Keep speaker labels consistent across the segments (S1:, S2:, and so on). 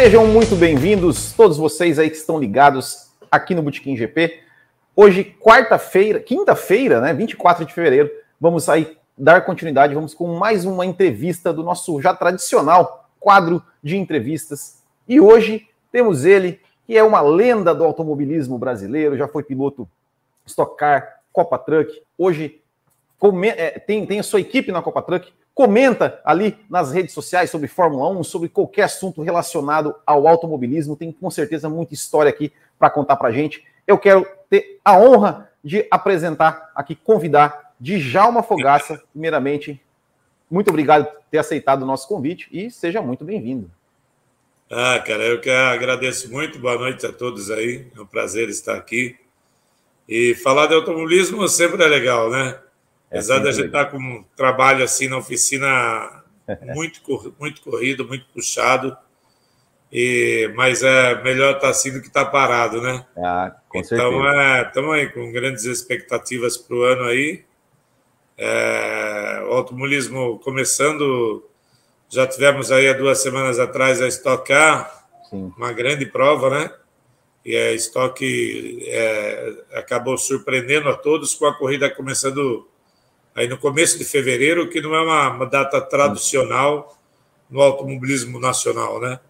S1: Sejam muito bem-vindos, todos vocês aí que estão ligados aqui no Botequim GP. Hoje, quarta-feira, quinta-feira, né, 24 de fevereiro, vamos aí dar continuidade, vamos com mais uma entrevista do nosso já tradicional quadro de entrevistas. E hoje temos ele, que é uma lenda do automobilismo brasileiro, já foi piloto Stock Car, Copa Truck, hoje é, tem, tem a sua equipe na Copa Truck, comenta ali nas redes sociais sobre Fórmula 1, sobre qualquer assunto relacionado ao automobilismo. Tem com certeza muita história aqui para contar para gente. Eu quero ter a honra de apresentar aqui, convidar Djalma Fogaça, primeiramente. Muito obrigado por ter aceitado o nosso convite e seja muito bem-vindo.
S2: Ah, cara, eu que agradeço muito. Boa noite a todos aí. É um prazer estar aqui. E falar de automobilismo sempre é legal, né? É Apesar da gente estar tá com um trabalho assim na oficina muito, muito corrido, muito puxado, e, mas é melhor estar tá assim do que estar tá parado, né?
S1: Ah, com
S2: então, estamos é, aí com grandes expectativas para o ano aí. É, o automobilismo começando, já tivemos aí há duas semanas atrás a Stock Car, Sim. uma grande prova, né? E a Stock é, acabou surpreendendo a todos com a corrida começando aí no começo de fevereiro, que não é uma, uma data tradicional no automobilismo nacional, né?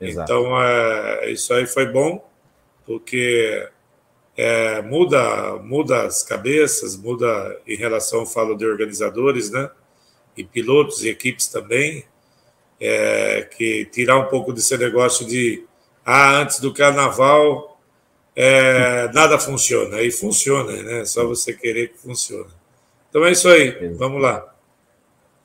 S2: Exato. Então, é, isso aí foi bom, porque é, muda, muda as cabeças, muda em relação, falo de organizadores, né? E pilotos e equipes também, é, que tirar um pouco desse negócio de ah, antes do carnaval é, nada funciona. E funciona, né? É só você querer que funcione. Então é isso aí, vamos lá.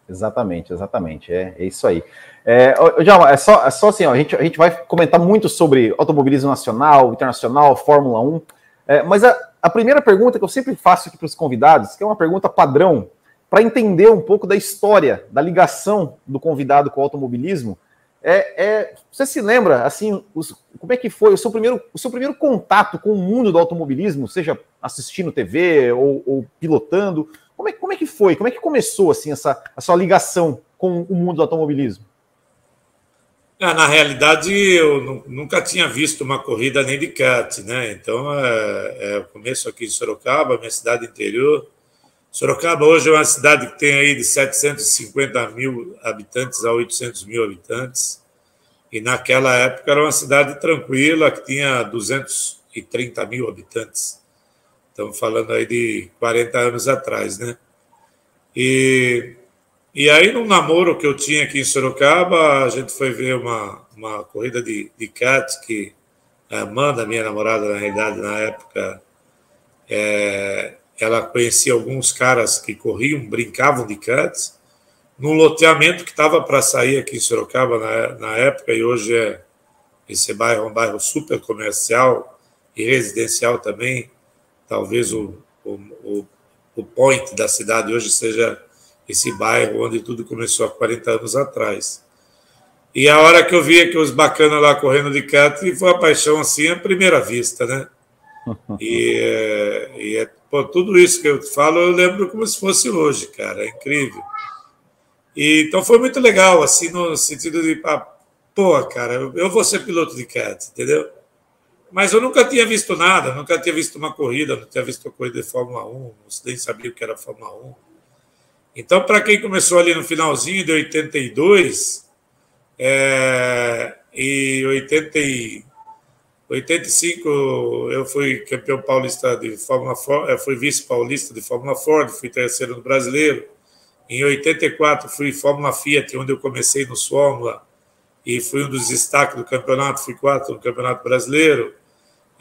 S1: Exatamente, exatamente, é, é isso aí. É, Djalma, é só, é só assim, ó, a, gente, a gente vai comentar muito sobre automobilismo nacional, internacional, Fórmula 1, é, mas a, a primeira pergunta que eu sempre faço aqui para os convidados, que é uma pergunta padrão, para entender um pouco da história, da ligação do convidado com o automobilismo, é, é, você se lembra, assim, os, como é que foi o seu, primeiro, o seu primeiro contato com o mundo do automobilismo, seja assistindo TV ou, ou pilotando? Como é, como é que foi? Como é que começou, assim, essa, a sua ligação com o mundo do automobilismo?
S2: Ah, na realidade, eu nunca tinha visto uma corrida nem de kart, né? Então, é, é, começo aqui em Sorocaba, minha cidade interior, Sorocaba hoje é uma cidade que tem aí de 750 mil habitantes a 800 mil habitantes. E naquela época era uma cidade tranquila, que tinha 230 mil habitantes. Estamos falando aí de 40 anos atrás, né? E, e aí, num namoro que eu tinha aqui em Sorocaba, a gente foi ver uma, uma corrida de, de kart que a Amanda, minha namorada, na realidade, na época, é, ela conhecia alguns caras que corriam, brincavam de karts, num loteamento que estava para sair aqui em Sorocaba na, na época, e hoje é esse bairro é um bairro super comercial e residencial também. Talvez o, o, o point da cidade hoje seja esse bairro onde tudo começou há 40 anos atrás. E a hora que eu via que os bacanas lá correndo de kart, foi uma paixão assim à primeira vista, né? E, é, e é, pô, tudo isso que eu falo, eu lembro como se fosse hoje, cara, é incrível. E, então foi muito legal, assim, no sentido de, ah, pô, cara, eu vou ser piloto de kart, entendeu? Mas eu nunca tinha visto nada, nunca tinha visto uma corrida, não tinha visto uma corrida de Fórmula 1, nem sabia o que era Fórmula 1. Então, para quem começou ali no finalzinho de 82, é, e 80, 85 eu fui campeão paulista de Fórmula Ford, eu fui vice-paulista de Fórmula Ford, fui terceiro no brasileiro. Em 84 fui Fórmula Fiat, onde eu comecei no Fórmula e fui um dos destaques do campeonato, fui quarto no Campeonato Brasileiro.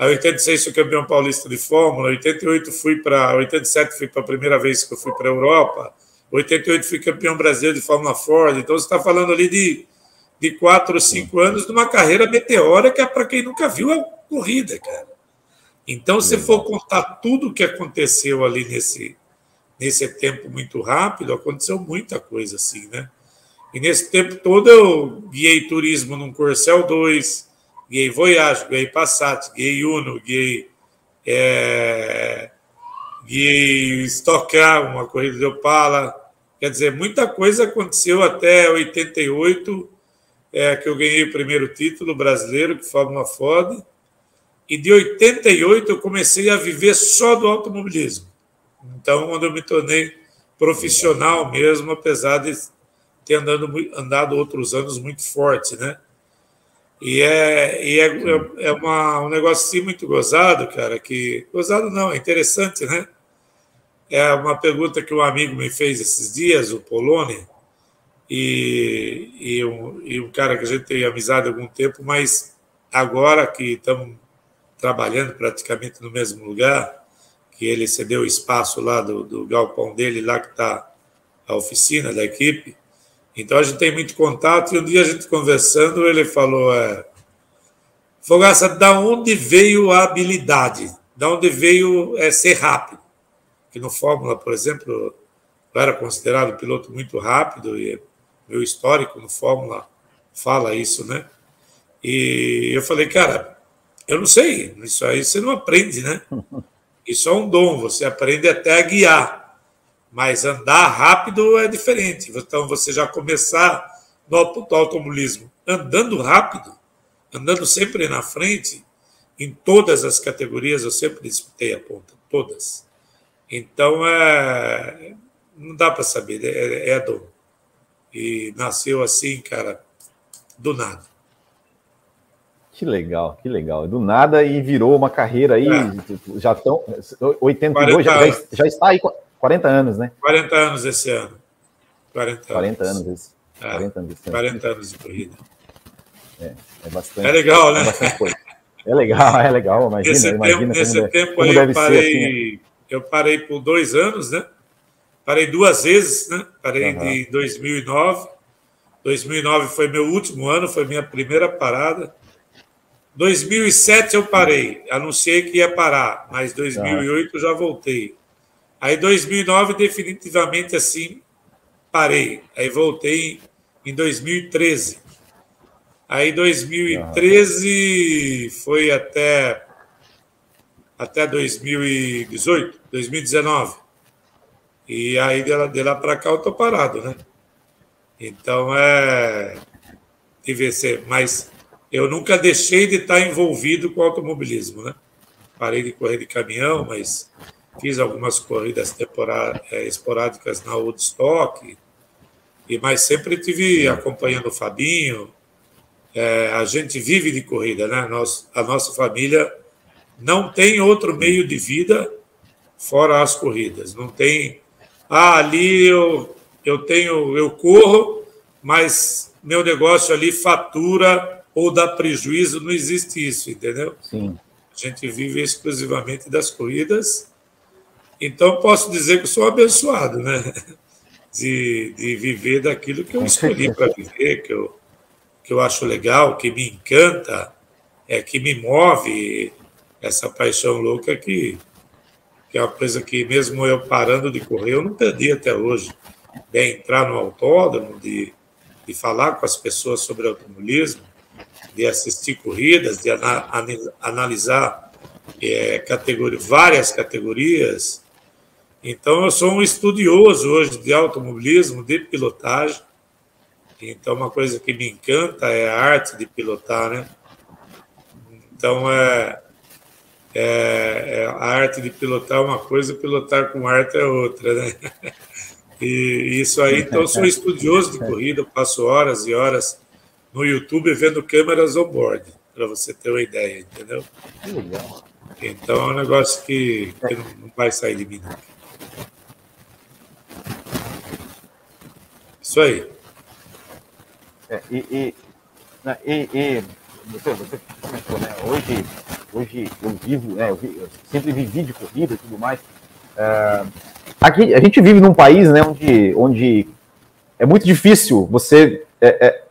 S2: Em 86 fui campeão paulista de Fórmula, 88 fui para 87 fui para a primeira vez que eu fui para a Europa. 88 fui campeão brasileiro de Fórmula Ford. Então você está falando ali de de quatro ou cinco anos numa carreira meteórica para quem nunca viu a corrida, cara. Então, se for contar tudo o que aconteceu ali nesse, nesse tempo muito rápido, aconteceu muita coisa assim, né? E nesse tempo todo eu guiei turismo num Corcel 2, guiei Voyage, guiei Passat, guiei Uno, guiei, é, guiei Stock Car, uma corrida de Opala. Quer dizer, muita coisa aconteceu até 88, é que eu ganhei o primeiro título brasileiro, que Fórmula Ford, e de 88 eu comecei a viver só do automobilismo. Então, quando eu me tornei profissional mesmo, apesar de ter andando, andado outros anos muito forte, né? E é, e é, é uma, um negócio assim muito gozado, cara, que... Gozado não, é interessante, né? É uma pergunta que um amigo me fez esses dias, o Poloni, e, e, um, e um cara que a gente tem amizade há algum tempo, mas agora que estamos trabalhando praticamente no mesmo lugar, que ele cedeu o espaço lá do, do galpão dele, lá que está a oficina da equipe, então a gente tem muito contato e um dia a gente conversando, ele falou: é, Fogaça, da onde veio a habilidade? Da onde veio é, ser rápido? Que no Fórmula, por exemplo, eu era considerado piloto muito rápido e meu histórico no Fórmula fala isso, né? E eu falei, cara, eu não sei, isso aí você não aprende, né? Isso é um dom, você aprende até a guiar. Mas andar rápido é diferente. Então, você já começar no automobilismo andando rápido, andando sempre na frente, em todas as categorias, eu sempre disputei a ponta, todas. Então, é, não dá para saber, é, é dom. E nasceu assim, cara, do nada.
S1: Que legal, que legal. Do nada e virou uma carreira aí, é. já estão. 82, já, já, está aí 40 anos, né?
S2: 40 anos esse ano.
S1: 40 anos. 40 anos, esse.
S2: É, 40 anos, esse 40 anos de corrida.
S1: É, é bastante.
S2: É legal, né?
S1: É, é legal, é legal. Imagina,
S2: nesse
S1: imagina
S2: tempo, nesse tempo aí eu parei, assim, né? eu parei por dois anos, né? Parei duas vezes, né? Parei uhum. de 2009. 2009 foi meu último ano, foi minha primeira parada. 2007 eu parei, anunciei que ia parar, mas 2008 já voltei. Aí 2009 definitivamente assim parei. Aí voltei em 2013. Aí 2013 foi até até 2018, 2019. E aí de lá, lá para cá eu tô parado, né? Então é de ser, mas eu nunca deixei de estar envolvido com automobilismo, né? Parei de correr de caminhão, mas fiz algumas corridas é, esporádicas na Woodstock, e, mas sempre tive acompanhando o Fabinho. É, a gente vive de corrida, né? Nós, a nossa família não tem outro meio de vida fora as corridas. Não tem, ah, ali eu, eu tenho, eu corro, mas meu negócio ali fatura ou dá prejuízo, não existe isso, entendeu?
S1: Sim.
S2: A gente vive exclusivamente das corridas então, posso dizer que sou abençoado, né? De, de viver daquilo que eu escolhi para viver, que eu, que eu acho legal, que me encanta, é que me move essa paixão louca que, que é uma coisa que, mesmo eu parando de correr, eu não perdi até hoje. De entrar no autódromo, de, de falar com as pessoas sobre automobilismo, de assistir corridas, de analisar é, categoria, várias categorias, então, eu sou um estudioso hoje de automobilismo, de pilotagem. Então, uma coisa que me encanta é a arte de pilotar, né? Então, é, é, é a arte de pilotar é uma coisa, pilotar com arte é outra, né? E isso aí, então, eu sou estudioso de corrida, passo horas e horas no YouTube vendo câmeras on-board, para você ter uma ideia, entendeu? Então, é um negócio que, que não vai sair de mim. Não. Isso aí.
S1: É, e, e, e, e você, você comentou, né? Hoje, hoje eu vivo, né? Eu, vi, eu sempre vivi de corrida e tudo mais. É, aqui a gente vive num país, né? Onde, onde é muito difícil você é, é,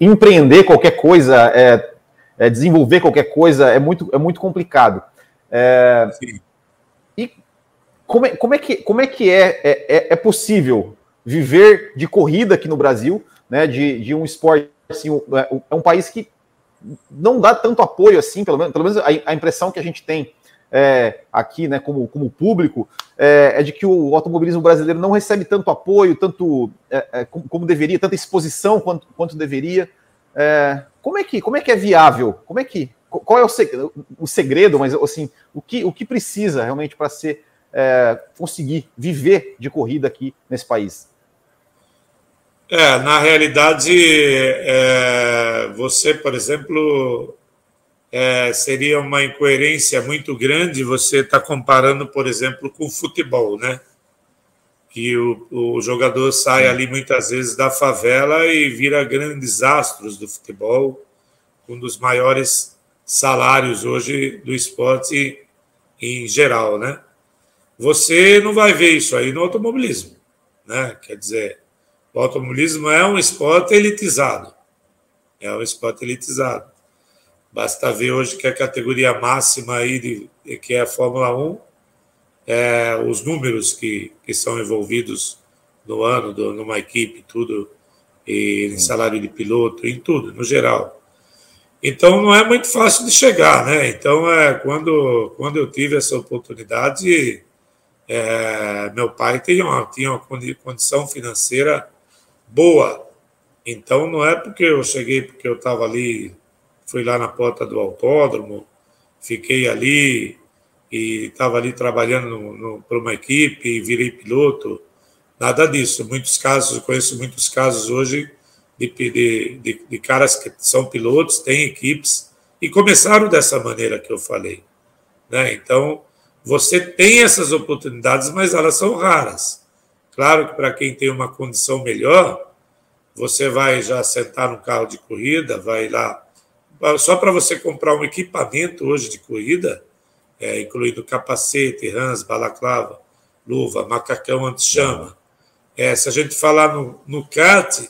S1: empreender qualquer coisa, é, é, desenvolver qualquer coisa é muito, é muito complicado. É, e como é, como é que, como é, que é, é, é possível viver de corrida aqui no Brasil, né, de, de um esporte, assim, é um país que não dá tanto apoio assim, pelo menos, pelo menos a, a impressão que a gente tem é, aqui, né, como, como público, é, é, de que o automobilismo brasileiro não recebe tanto apoio, tanto é, é como, como, deveria, tanta exposição quanto, quanto deveria. É, como, é que, como é que é viável? Como é que qual é o segredo, o segredo mas assim, o que, o que precisa realmente para ser é, conseguir viver de corrida aqui nesse país?
S2: É, na realidade, é, você, por exemplo, é, seria uma incoerência muito grande você estar tá comparando, por exemplo, com o futebol, né? Que o, o jogador sai ali muitas vezes da favela e vira grandes astros do futebol, um dos maiores salários hoje do esporte em geral, né? Você não vai ver isso aí no automobilismo, né? Quer dizer, o automobilismo é um esporte elitizado. É um esporte elitizado. Basta ver hoje que a categoria máxima aí, de, que é a Fórmula 1, é, os números que, que são envolvidos no ano, do, numa equipe, tudo, e em salário de piloto, em tudo, no geral. Então não é muito fácil de chegar, né? Então é quando, quando eu tive essa oportunidade, é, meu pai tinha uma, tinha uma condição financeira boa. Então não é porque eu cheguei, porque eu estava ali, fui lá na porta do autódromo, fiquei ali e estava ali trabalhando para uma equipe e virei piloto. Nada disso. Muitos casos, conheço muitos casos hoje de, de, de, de caras que são pilotos, têm equipes e começaram dessa maneira que eu falei. Né? Então, você tem essas oportunidades, mas elas são raras. Claro que para quem tem uma condição melhor, você vai já sentar no carro de corrida, vai lá. Só para você comprar um equipamento hoje de corrida, é, incluindo capacete, rãs, balaclava, luva, macacão anti-chama. É, se a gente falar no, no kart,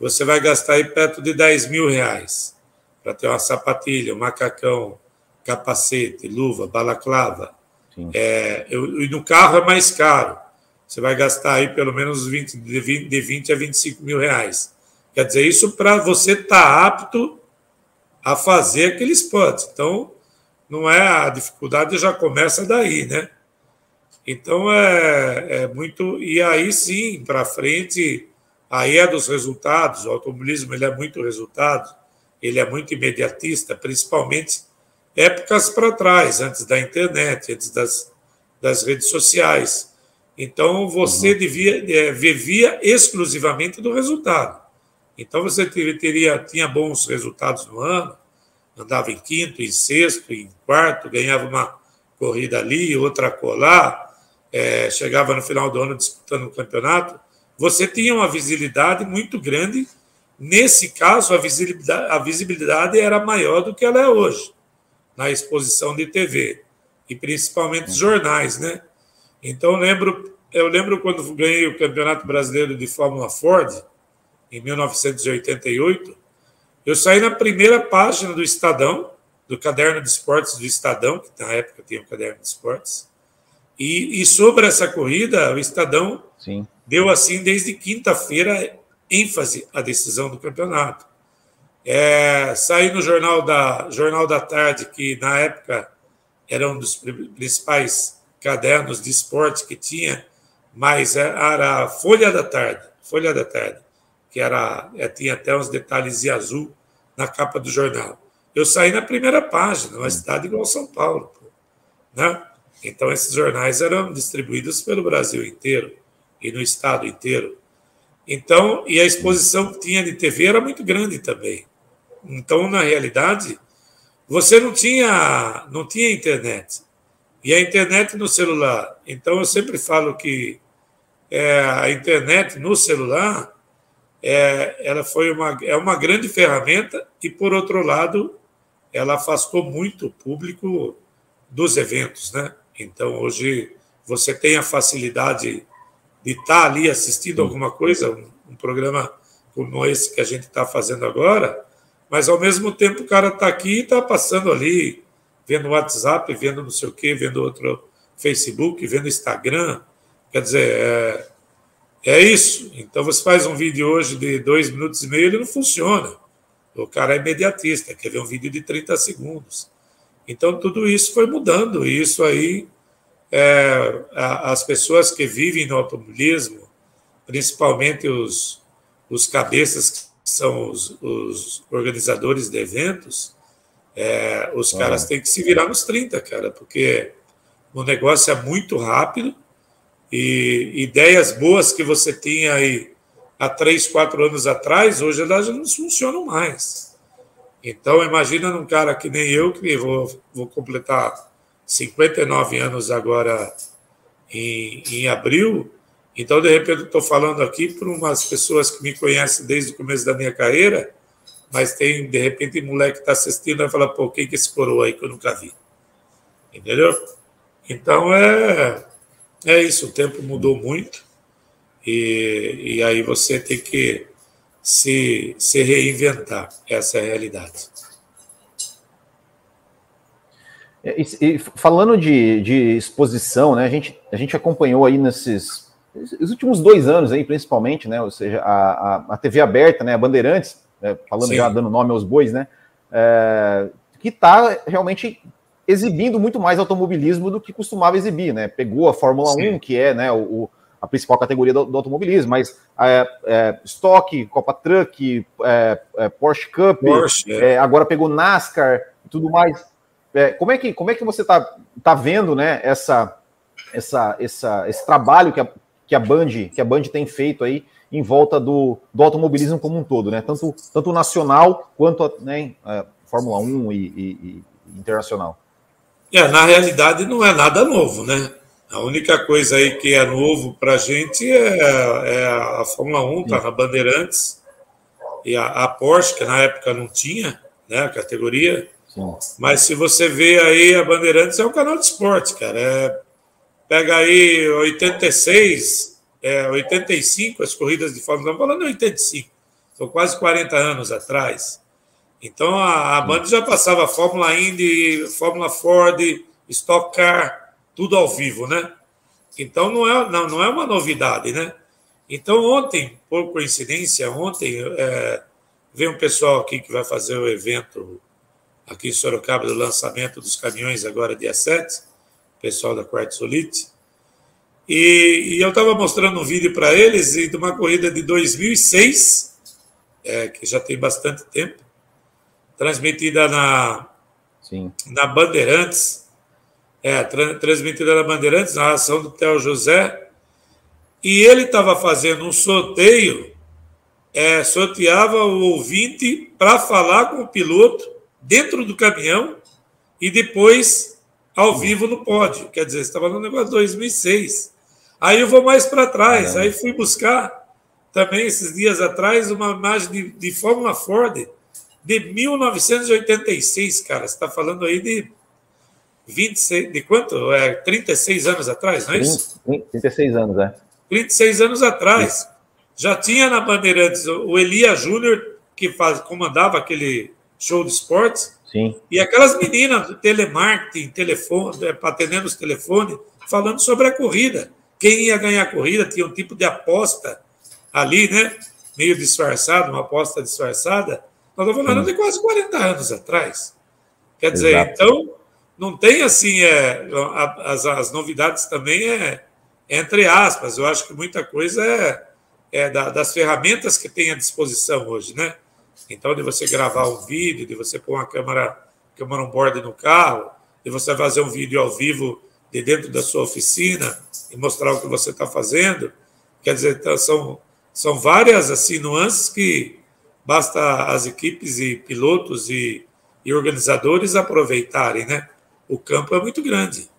S2: você vai gastar aí perto de 10 mil reais para ter uma sapatilha, um macacão, capacete, luva, balaclava. É, eu, e no carro é mais caro. Você vai gastar aí pelo menos 20, de, 20, de 20 a 25 mil reais. Quer dizer, isso para você estar tá apto a fazer aquele esporte. Então, não é a dificuldade já começa daí, né? Então é, é muito e aí sim para frente aí é dos resultados. O automobilismo ele é muito resultado, ele é muito imediatista, principalmente épocas para trás, antes da internet, antes das, das redes sociais. Então você uhum. devia é, vivia exclusivamente do resultado. Então você teria tinha bons resultados no ano, andava em quinto, em sexto, em quarto, ganhava uma corrida ali, outra colar, é, chegava no final do ano disputando o um campeonato. Você tinha uma visibilidade muito grande. Nesse caso, a visibilidade, a visibilidade era maior do que ela é hoje, na exposição de TV, e principalmente jornais, né? Então, eu lembro, eu lembro quando ganhei o Campeonato Brasileiro de Fórmula Ford, em 1988, eu saí na primeira página do Estadão, do caderno de esportes do Estadão, que na época tinha o um caderno de esportes, e, e, sobre essa corrida, o Estadão Sim. deu assim desde quinta-feira ênfase à decisão do campeonato. É, saí no jornal da Jornal da Tarde, que na época era um dos principais cadernos de esporte que tinha, mas era a Folha da Tarde, Folha da Tarde que era é, tinha até uns detalhes de azul na capa do jornal. Eu saí na primeira página, uma cidade igual São Paulo, pô, né? Então esses jornais eram distribuídos pelo Brasil inteiro e no estado inteiro. Então, e a exposição que tinha de TV era muito grande também. Então, na realidade, você não tinha não tinha internet. E a internet no celular. Então, eu sempre falo que é, a internet no celular é, ela foi uma, é uma grande ferramenta e, por outro lado, ela afastou muito o público dos eventos. Né? Então, hoje, você tem a facilidade de estar ali assistindo alguma coisa, um, um programa como esse que a gente está fazendo agora, mas, ao mesmo tempo, o cara está aqui e está passando ali, vendo WhatsApp, vendo não sei o quê, vendo outro Facebook, vendo Instagram. Quer dizer, é, é isso. Então você faz um vídeo hoje de dois minutos e meio, ele não funciona. O cara é imediatista, quer ver um vídeo de 30 segundos. Então, tudo isso foi mudando, e isso aí, é, as pessoas que vivem no automobilismo, principalmente os, os cabeças que são os, os organizadores de eventos, é, os ah. caras têm que se virar nos 30, cara, porque o negócio é muito rápido e ideias boas que você tinha aí há três, quatro anos atrás, hoje elas não funcionam mais. Então, imagina num cara que nem eu, que vou, vou completar 59 anos agora em, em abril. Então, de repente, estou falando aqui para umas pessoas que me conhecem desde o começo da minha carreira, mas tem, de repente, moleque que está assistindo e fala, pô, quem que esse coroa aí que eu nunca vi? Entendeu? Então, é, é isso, o tempo mudou muito e, e aí você tem que se, se reinventar. Essa é a realidade.
S1: É, e, e, falando de, de exposição, né, a, gente, a gente acompanhou aí nesses os últimos dois anos aí, principalmente, né, ou seja, a, a, a TV aberta, né, a Bandeirantes, né, falando Sim. já, dando nome aos bois, né, é, que está realmente exibindo muito mais automobilismo do que costumava exibir, né? Pegou a Fórmula Sim. 1, que é né, o, a principal categoria do, do automobilismo, mas é, é, Stock, Copa Truck, é, é Porsche Cup, Porsche, é. É, agora pegou NASCAR e tudo mais. como, é que, como é que você está tá vendo né, essa, essa, essa, esse trabalho que a, que, a Band, que a Band tem feito aí em volta do, do automobilismo como um todo, né? Tanto, tanto nacional quanto a, né, a Fórmula 1 e, e, e internacional.
S2: É, na realidade não é nada novo, né? A única coisa aí que é novo para a gente é, é, a Fórmula 1, está na Bandeirantes, e a, a, Porsche, que na época não tinha, né, a categoria. Sim. Mas se você vê aí, a Bandeirantes é um canal de esporte, cara. É, pega aí 86, é, 85, as corridas de Fórmula 1, falando 85, são quase 40 anos atrás. Então a, a Band já passava Fórmula Indy, Fórmula Ford, Stock Car, tudo ao vivo, né? Então não é, não, não é uma novidade, né? Então ontem, por coincidência, ontem é, veio um pessoal aqui que vai fazer o evento aqui em Sorocaba do lançamento dos caminhões agora dia 7, pessoal da Quartzolite. E, e eu estava mostrando um vídeo para eles de uma corrida de 2006, é, que já tem bastante tempo, transmitida na, Sim. na Bandeirantes, é, tra transmitida na Bandeirantes, na ação do Theo José, e ele estava fazendo um sorteio, é, sorteava o ouvinte para falar com o piloto dentro do caminhão e depois ao vivo no pódio. Quer dizer, estava no negócio de 2006. Aí eu vou mais para trás, aí fui buscar também esses dias atrás uma imagem de, de Fórmula Ford de 1986, cara. Você está falando aí de 26, de quanto? É, 36 anos atrás, não é isso?
S1: 36 anos, é.
S2: 36 anos atrás. Já tinha na Bandeirantes o Elia Júnior, que faz, comandava aquele show de esportes.
S1: Sim.
S2: E aquelas meninas do telemarketing, telefone, é, atendendo os telefones, falando sobre a corrida. Quem ia ganhar a corrida tinha um tipo de aposta ali, né? Meio disfarçado, uma aposta disfarçada nós estamos falando de quase 40 anos atrás. Quer dizer, Exato. então, não tem assim, é, as, as novidades também é, entre aspas, eu acho que muita coisa é, é da, das ferramentas que tem à disposição hoje, né? Então, de você gravar um vídeo, de você pôr uma câmera, câmera on-board no carro, de você fazer um vídeo ao vivo de dentro da sua oficina e mostrar o que você está fazendo. Quer dizer, então, são, são várias assim nuances que Basta as equipes e pilotos e, e organizadores aproveitarem, né? O campo é muito grande.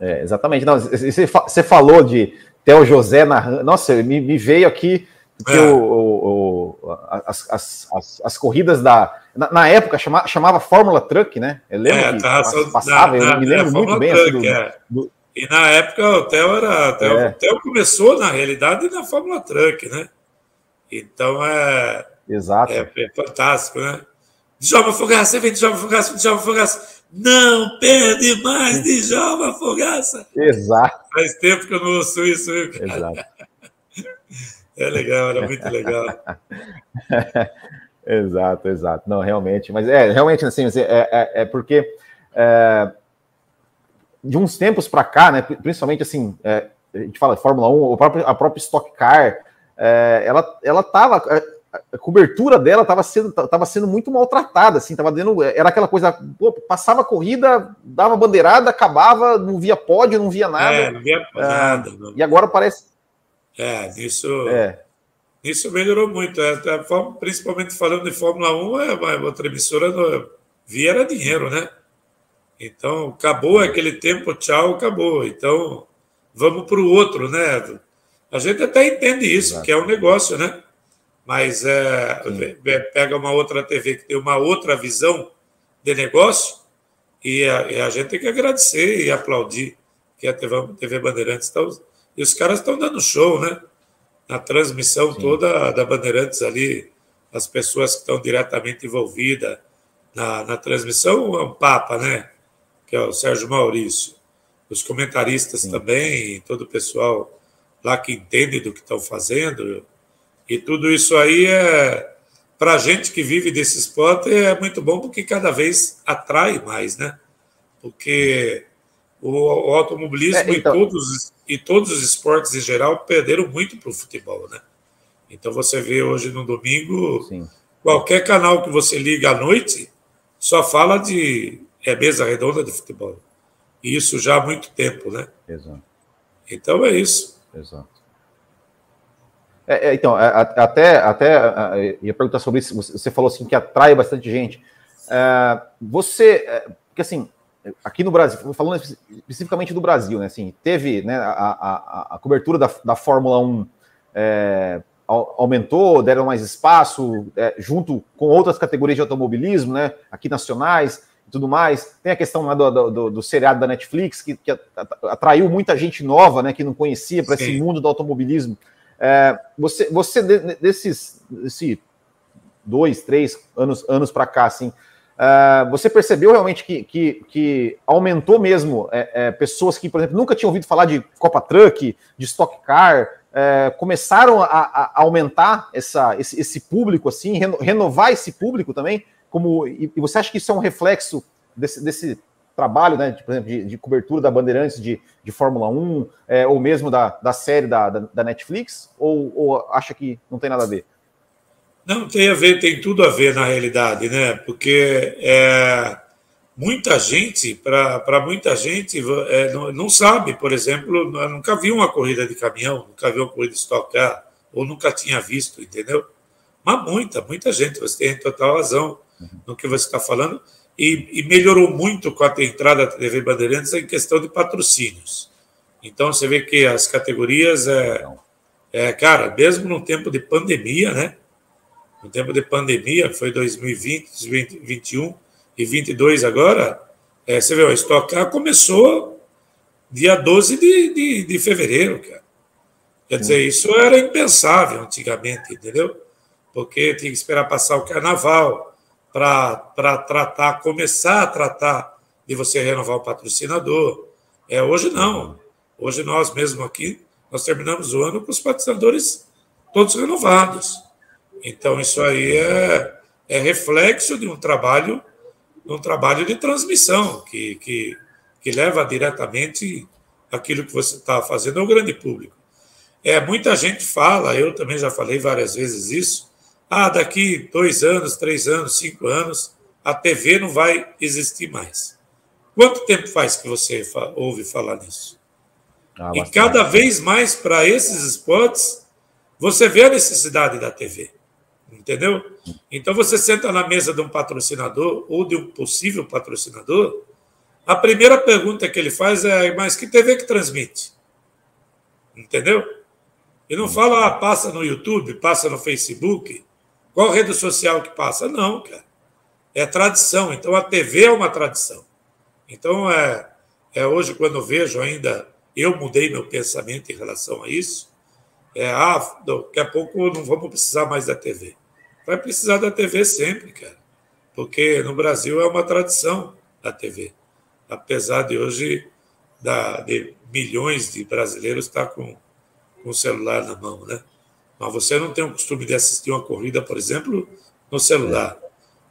S1: É, exatamente. Não, você falou de Theo José narrando. Nossa, me, me veio aqui que é. o, o, o as, as, as, as, corridas da. Na, na época chamava, chamava Fórmula Truck, né? Eu lembro é, que tá, passava, na, eu me lembro é, muito bem.
S2: Truck, assim, do, é. do... E na época o Theo era. Theo, é. o Theo começou, na realidade, na Fórmula Truck, né? Então é.
S1: Exato.
S2: É, é fantástico, né? Djalma Fogaça, vem Djalma Fogaça, Djalma Fogaça. Não perde mais Djalma Fogaça.
S1: Exato.
S2: Faz tempo que eu não ouço isso, viu, cara? Exato. É legal, era muito legal.
S1: exato, exato. Não, realmente. Mas é, realmente, assim, é, é, é porque é, de uns tempos para cá, né, principalmente assim, é, a gente fala Fórmula 1, a própria, a própria Stock Car, é, ela, ela tava a cobertura dela estava sendo, tava sendo muito maltratada, assim, tava dando, era aquela coisa, pô, passava a corrida, dava bandeirada, acabava, não via pódio, não via nada. É, não via é, nada. Não. E agora parece.
S2: É, isso. É. Isso melhorou muito, é, é principalmente falando de Fórmula 1, é uma outra emissora via era dinheiro, né? Então, acabou aquele tempo, tchau, acabou. Então, vamos para o outro, né? A gente até entende isso, Exato. que é um negócio, né? mas é, pega uma outra TV que tem uma outra visão de negócio e a, e a gente tem que agradecer e aplaudir que a TV, TV Bandeirantes está. E os caras estão dando show, né? Na transmissão Sim. toda da Bandeirantes ali, as pessoas que estão diretamente envolvidas na, na transmissão, é um Papa, né? Que é o Sérgio Maurício. Os comentaristas Sim. também, todo o pessoal lá que entende do que estão fazendo e tudo isso aí é para a gente que vive desse esporte é muito bom porque cada vez atrai mais, né? Porque o, o automobilismo é, então... e, todos, e todos os esportes em geral perderam muito para o futebol, né? Então você vê hoje no domingo, Sim. qualquer canal que você liga à noite só fala de é mesa redonda de futebol. E isso já há muito tempo, né? Exato. Então é isso. Exato.
S1: É, é, então, é, até, até ia perguntar sobre isso. Você falou assim que atrai bastante gente. É, você, porque assim, aqui no Brasil, falando especificamente do Brasil, né? Assim, teve né, a, a, a cobertura da, da Fórmula 1 é, aumentou, deram mais espaço, junto com outras categorias de automobilismo, né? Aqui nacionais e tudo mais. Tem a questão né, do, do, do, seriado da Netflix, que, que atraiu muita gente nova, né? Que não conhecia para esse mundo do automobilismo. É, você, você desses, desse dois, três anos, anos para cá, assim, é, você percebeu realmente que, que, que aumentou mesmo é, é, pessoas que, por exemplo, nunca tinham ouvido falar de Copa Truck, de Stock Car, é, começaram a, a, aumentar essa, esse, esse público, assim, reno, renovar esse público também? Como, e, e, você acha que isso é um reflexo desse, desse trabalho, né, de, por exemplo, de, de, cobertura da Bandeirantes de, de Fórmula 1, é, ou mesmo da, da série da, da, da Netflix, ou, ou, acha que não tem nada a ver?
S2: Não, tem a ver, tem tudo a ver na realidade, né? Porque é, muita gente, para muita gente, é, não, não, sabe, por exemplo, nunca viu uma corrida de caminhão, nunca viu uma corrida de Stock Car, ou nunca tinha visto, entendeu? Mas muita, muita gente, você tem total razão no que você está falando e, e, melhorou muito com a entrada da TV Bandeirantes em questão de patrocínios. Então você vê que as categorias, é, é, cara, mesmo no tempo de pandemia, né? No tempo de pandemia, foi 2020, 2021 e 22 agora, é, você vê, a Stock Car começou dia 12 de, de, de fevereiro, cara. Quer dizer, isso era impensável antigamente, entendeu? Porque tinha que esperar passar o carnaval, para tratar, começar a tratar de você renovar o patrocinador. É, hoje não. Hoje nós mesmo aqui, nós terminamos o ano com os patrocinadores todos renovados. Então isso aí é, é reflexo de um trabalho, de um trabalho de transmissão que, que, que leva diretamente aquilo que você está fazendo ao grande público. É, muita gente fala, eu também já falei várias vezes isso, ah, daqui dois anos, três anos, cinco anos, a TV não vai existir mais. Quanto tempo faz que você ouve falar nisso? Ah, e cada vez mais para esses esportes, você vê a necessidade da TV. Entendeu? Então você senta na mesa de um patrocinador ou de um possível patrocinador, a primeira pergunta que ele faz é: mas que TV que transmite? Entendeu? E não fala, ah, passa no YouTube, passa no Facebook, qual rede social que passa? Não, cara. É tradição. Então a TV é uma tradição. Então é, é hoje quando eu vejo ainda, eu mudei meu pensamento em relação a isso. É, ah, daqui a pouco não vamos precisar mais da TV. Vai precisar da TV sempre, cara. Porque no Brasil é uma tradição a TV. Apesar de hoje da, de milhões de brasileiros estar com, com o celular na mão, né? Mas você não tem o costume de assistir uma corrida, por exemplo, no celular,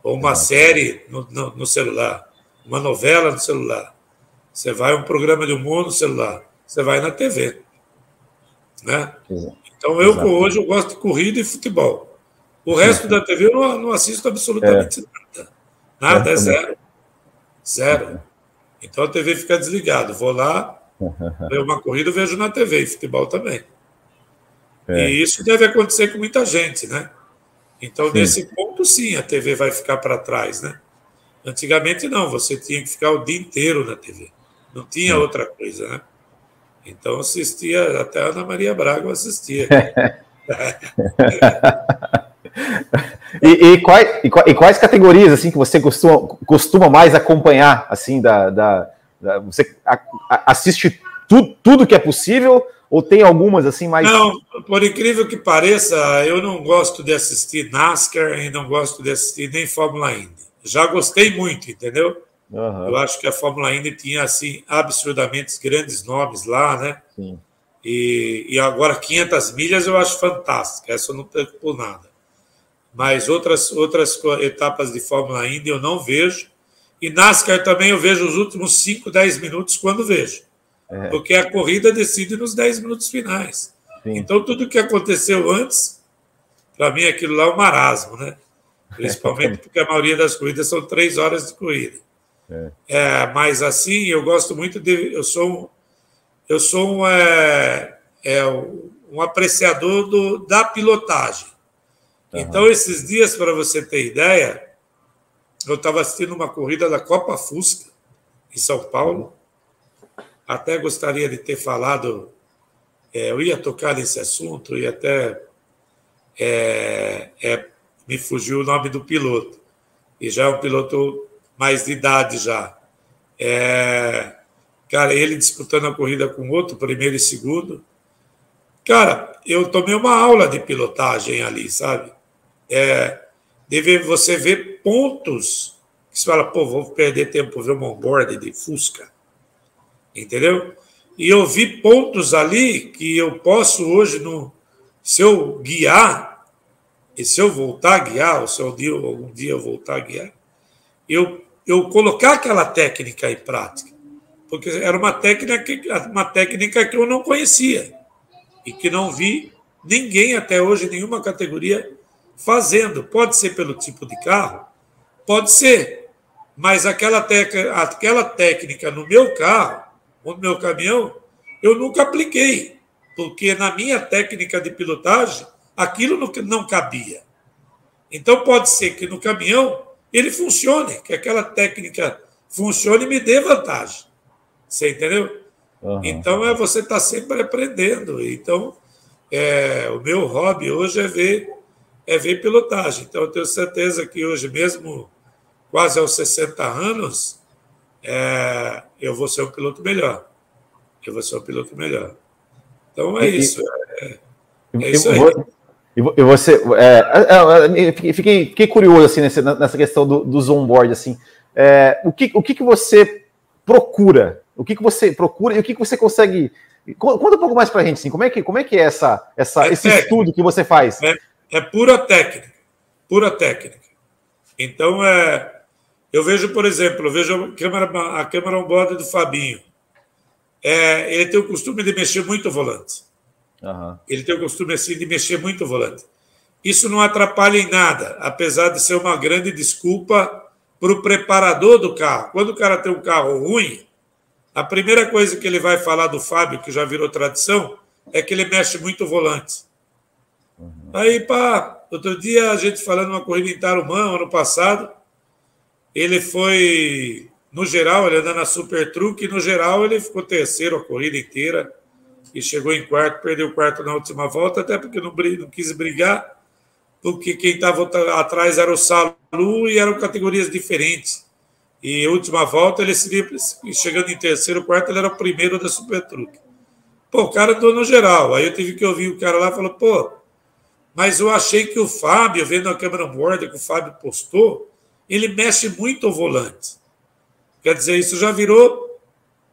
S2: ou uma série no, no, no celular, uma novela no celular. Você vai a um programa de humor no celular, você vai na TV. Né? Então, eu hoje eu gosto de corrida e futebol. O resto da TV eu não, não assisto absolutamente é. nada. Nada, é zero. Zero. Então a TV fica desligada. Vou lá, ver uma corrida, vejo na TV, e futebol também. É. E isso deve acontecer com muita gente, né? Então, sim. nesse ponto, sim, a TV vai ficar para trás, né? Antigamente, não, você tinha que ficar o dia inteiro na TV. Não tinha sim. outra coisa, né? Então, assistia, até a Ana Maria Braga assistia.
S1: e, e, quais, e, quais, categorias assim que você costuma, costuma mais acompanhar assim da, da, da você a, a, assiste tu, tudo que é possível ou tem algumas assim mais
S2: não por incrível que pareça eu não gosto de assistir NASCAR e não gosto de assistir nem Fórmula Indy. Já gostei muito entendeu? Uhum. eu acho que a Fórmula Indy tinha assim absurdamente grandes nomes lá né? Sim. E, e agora 500 milhas eu acho fantástica. Essa eu não tenho por nada mas outras, outras etapas de Fórmula Indy eu não vejo. E NASCAR também eu vejo os últimos 5, 10 minutos quando vejo. É. Porque a corrida decide nos 10 minutos finais. Sim. Então, tudo que aconteceu antes, para mim, aquilo lá é um marasmo, né? Principalmente porque a maioria das corridas são três horas de corrida. É. é. mas assim, eu gosto muito de. Eu sou um, eu sou um, é, é, um apreciador do, da pilotagem. Então, esses dias, para você ter ideia, eu estava assistindo uma corrida da Copa Fusca, em São Paulo. Até gostaria de ter falado, é, eu ia tocar nesse assunto e até é, é, me fugiu o nome do piloto. E já é um piloto mais de idade já. É, cara, ele disputando a corrida com outro, primeiro e segundo. Cara, eu tomei uma aula de pilotagem ali, sabe? é, deve você ver pontos que você fala, pô, vou perder tempo ver um onboard de Fusca. Entendeu? E eu vi pontos ali que eu posso hoje, no, se eu guiar, e se eu voltar a guiar, ou se dia, algum dia eu voltar a guiar, eu, eu colocar aquela técnica em prática. Porque era uma técnica, uma técnica que eu não conhecia e que não vi ninguém até hoje, nenhuma categoria fazendo. Pode ser pelo tipo de carro, pode ser, mas aquela, tec aquela técnica no meu carro, ou no meu caminhão, eu nunca apliquei, porque na minha técnica de pilotagem, aquilo não cabia. Então pode ser que no caminhão ele funcione, que aquela técnica funcione e me dê vantagem. Você entendeu? Uhum. Então é você estar tá sempre aprendendo. Então, é, o meu hobby hoje é ver é ver pilotagem. Então, eu tenho certeza que hoje, mesmo quase aos 60 anos, é, eu vou ser um piloto melhor. Eu vou ser um piloto melhor. Então, é isso. É, é isso aí.
S1: E você, é, é, é fiquei, fiquei, curioso assim nessa, nessa questão do, dos onboard assim. É, o que, o que, que você procura? O que, que você procura e o que, que você consegue? Conta um pouco mais para a gente, assim, como é que, como é que é essa, essa, esse estudo que você faz?
S2: É, é pura técnica, pura técnica. Então, é, eu vejo, por exemplo, eu vejo a câmera, a câmera on-board do Fabinho. É, ele tem o costume de mexer muito o volante. Uhum. Ele tem o costume assim de mexer muito o volante. Isso não atrapalha em nada, apesar de ser uma grande desculpa para o preparador do carro. Quando o cara tem um carro ruim, a primeira coisa que ele vai falar do Fábio, que já virou tradição, é que ele mexe muito o volante. Uhum. Aí, pá, outro dia a gente falando uma corrida em Tarumã, ano passado, ele foi, no geral, ele andando na Super Truque, no geral ele ficou terceiro a corrida inteira e chegou em quarto, perdeu o quarto na última volta, até porque não, não quis brigar, porque quem estava atrás era o Salu e eram categorias diferentes. E última volta, ele chegando em terceiro, quarto, ele era o primeiro da Super Truque. Pô, o cara andou no geral. Aí eu tive que ouvir o cara lá e falou, pô, mas eu achei que o Fábio, vendo a câmera borda que o Fábio postou, ele mexe muito o volante. Quer dizer, isso já virou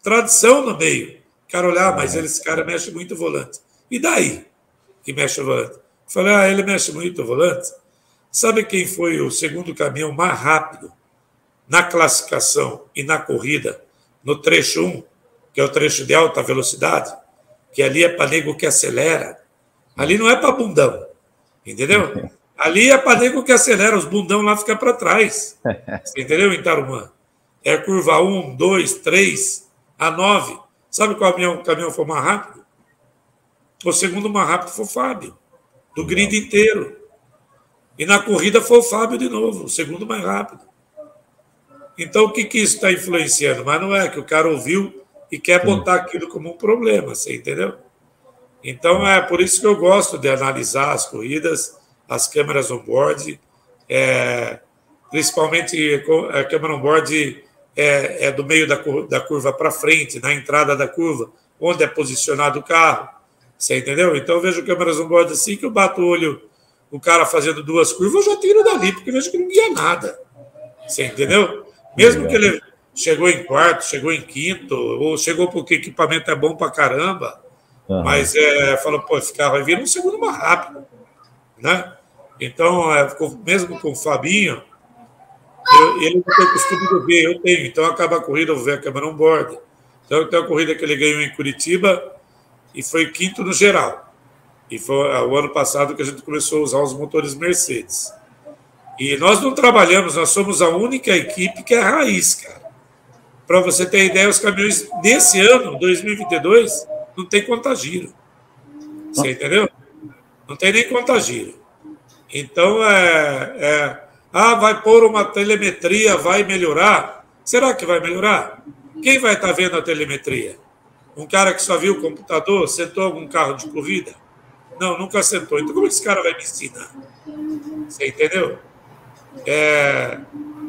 S2: tradição no meio. O cara olhar, ah, mas esse cara mexe muito o volante. E daí que mexe o volante? Eu falei, ah, ele mexe muito o volante. Sabe quem foi o segundo caminhão mais rápido na classificação e na corrida, no trecho 1, que é o trecho de alta velocidade, que ali é para nego que acelera. Ali não é para bundão, entendeu? Ali é para nego que acelera, os bundão lá ficam para trás. entendeu, em Tarumã? É curva 1, 2, 3, a 9. Sabe qual caminhão, caminhão foi mais rápido? O segundo mais rápido foi o Fábio, do grid inteiro. E na corrida foi o Fábio de novo, o segundo mais rápido. Então, o que, que isso está influenciando? Mas não é que o cara ouviu e quer botar aquilo como um problema, você entendeu? Então, é por isso que eu gosto de analisar as corridas, as câmeras on-board, é, principalmente a câmera on-board é, é, do meio da, da curva para frente, na entrada da curva, onde é posicionado o carro, você entendeu? Então, eu vejo câmeras on-board assim que eu bato o olho, o cara fazendo duas curvas, eu já tiro dali, porque vejo que não guia nada, você entendeu? Mesmo que ele chegou em quarto, chegou em quinto, ou chegou porque o equipamento é bom para caramba, uhum. mas é, falou, pô, esse carro vai vir um segundo mais rápido, né? Então, é, mesmo com o Fabinho, eu, ele não tem costume de ver, eu tenho, então acaba a corrida, eu vou ver a câmera on board. Então, tem a corrida que ele ganhou em Curitiba e foi quinto no geral. E foi o ano passado que a gente começou a usar os motores Mercedes. E nós não trabalhamos, nós somos a única equipe que é raiz, cara. Para você ter ideia, os caminhões desse ano, 2022, não tem contagiro. Você entendeu? Não tem nem contagiro. Então, é, é, ah, vai pôr uma telemetria, vai melhorar. Será que vai melhorar? Quem vai estar tá vendo a telemetria? Um cara que só viu o computador, sentou algum carro de corrida? Não, nunca sentou. Então, como esse cara vai me ensinar? Você entendeu? É,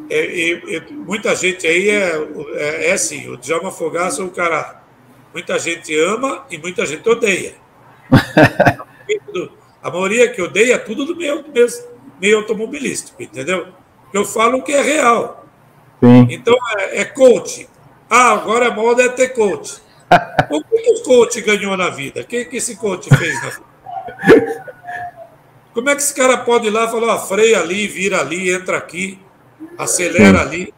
S2: é, é, muita gente aí é, é, é assim, o Djalma Fogaça é um cara. Muita gente ama e muita gente odeia. A maioria que odeia é tudo do meio, meio automobilístico, entendeu? Eu falo o que é real. Sim. Então é, é coach. Ah, agora a moda é ter coach. O que, que o coach ganhou na vida? O que, que esse coach fez na vida? Como é que esse cara pode ir lá e falar, ah, freia ali, vira ali, entra aqui, acelera ali?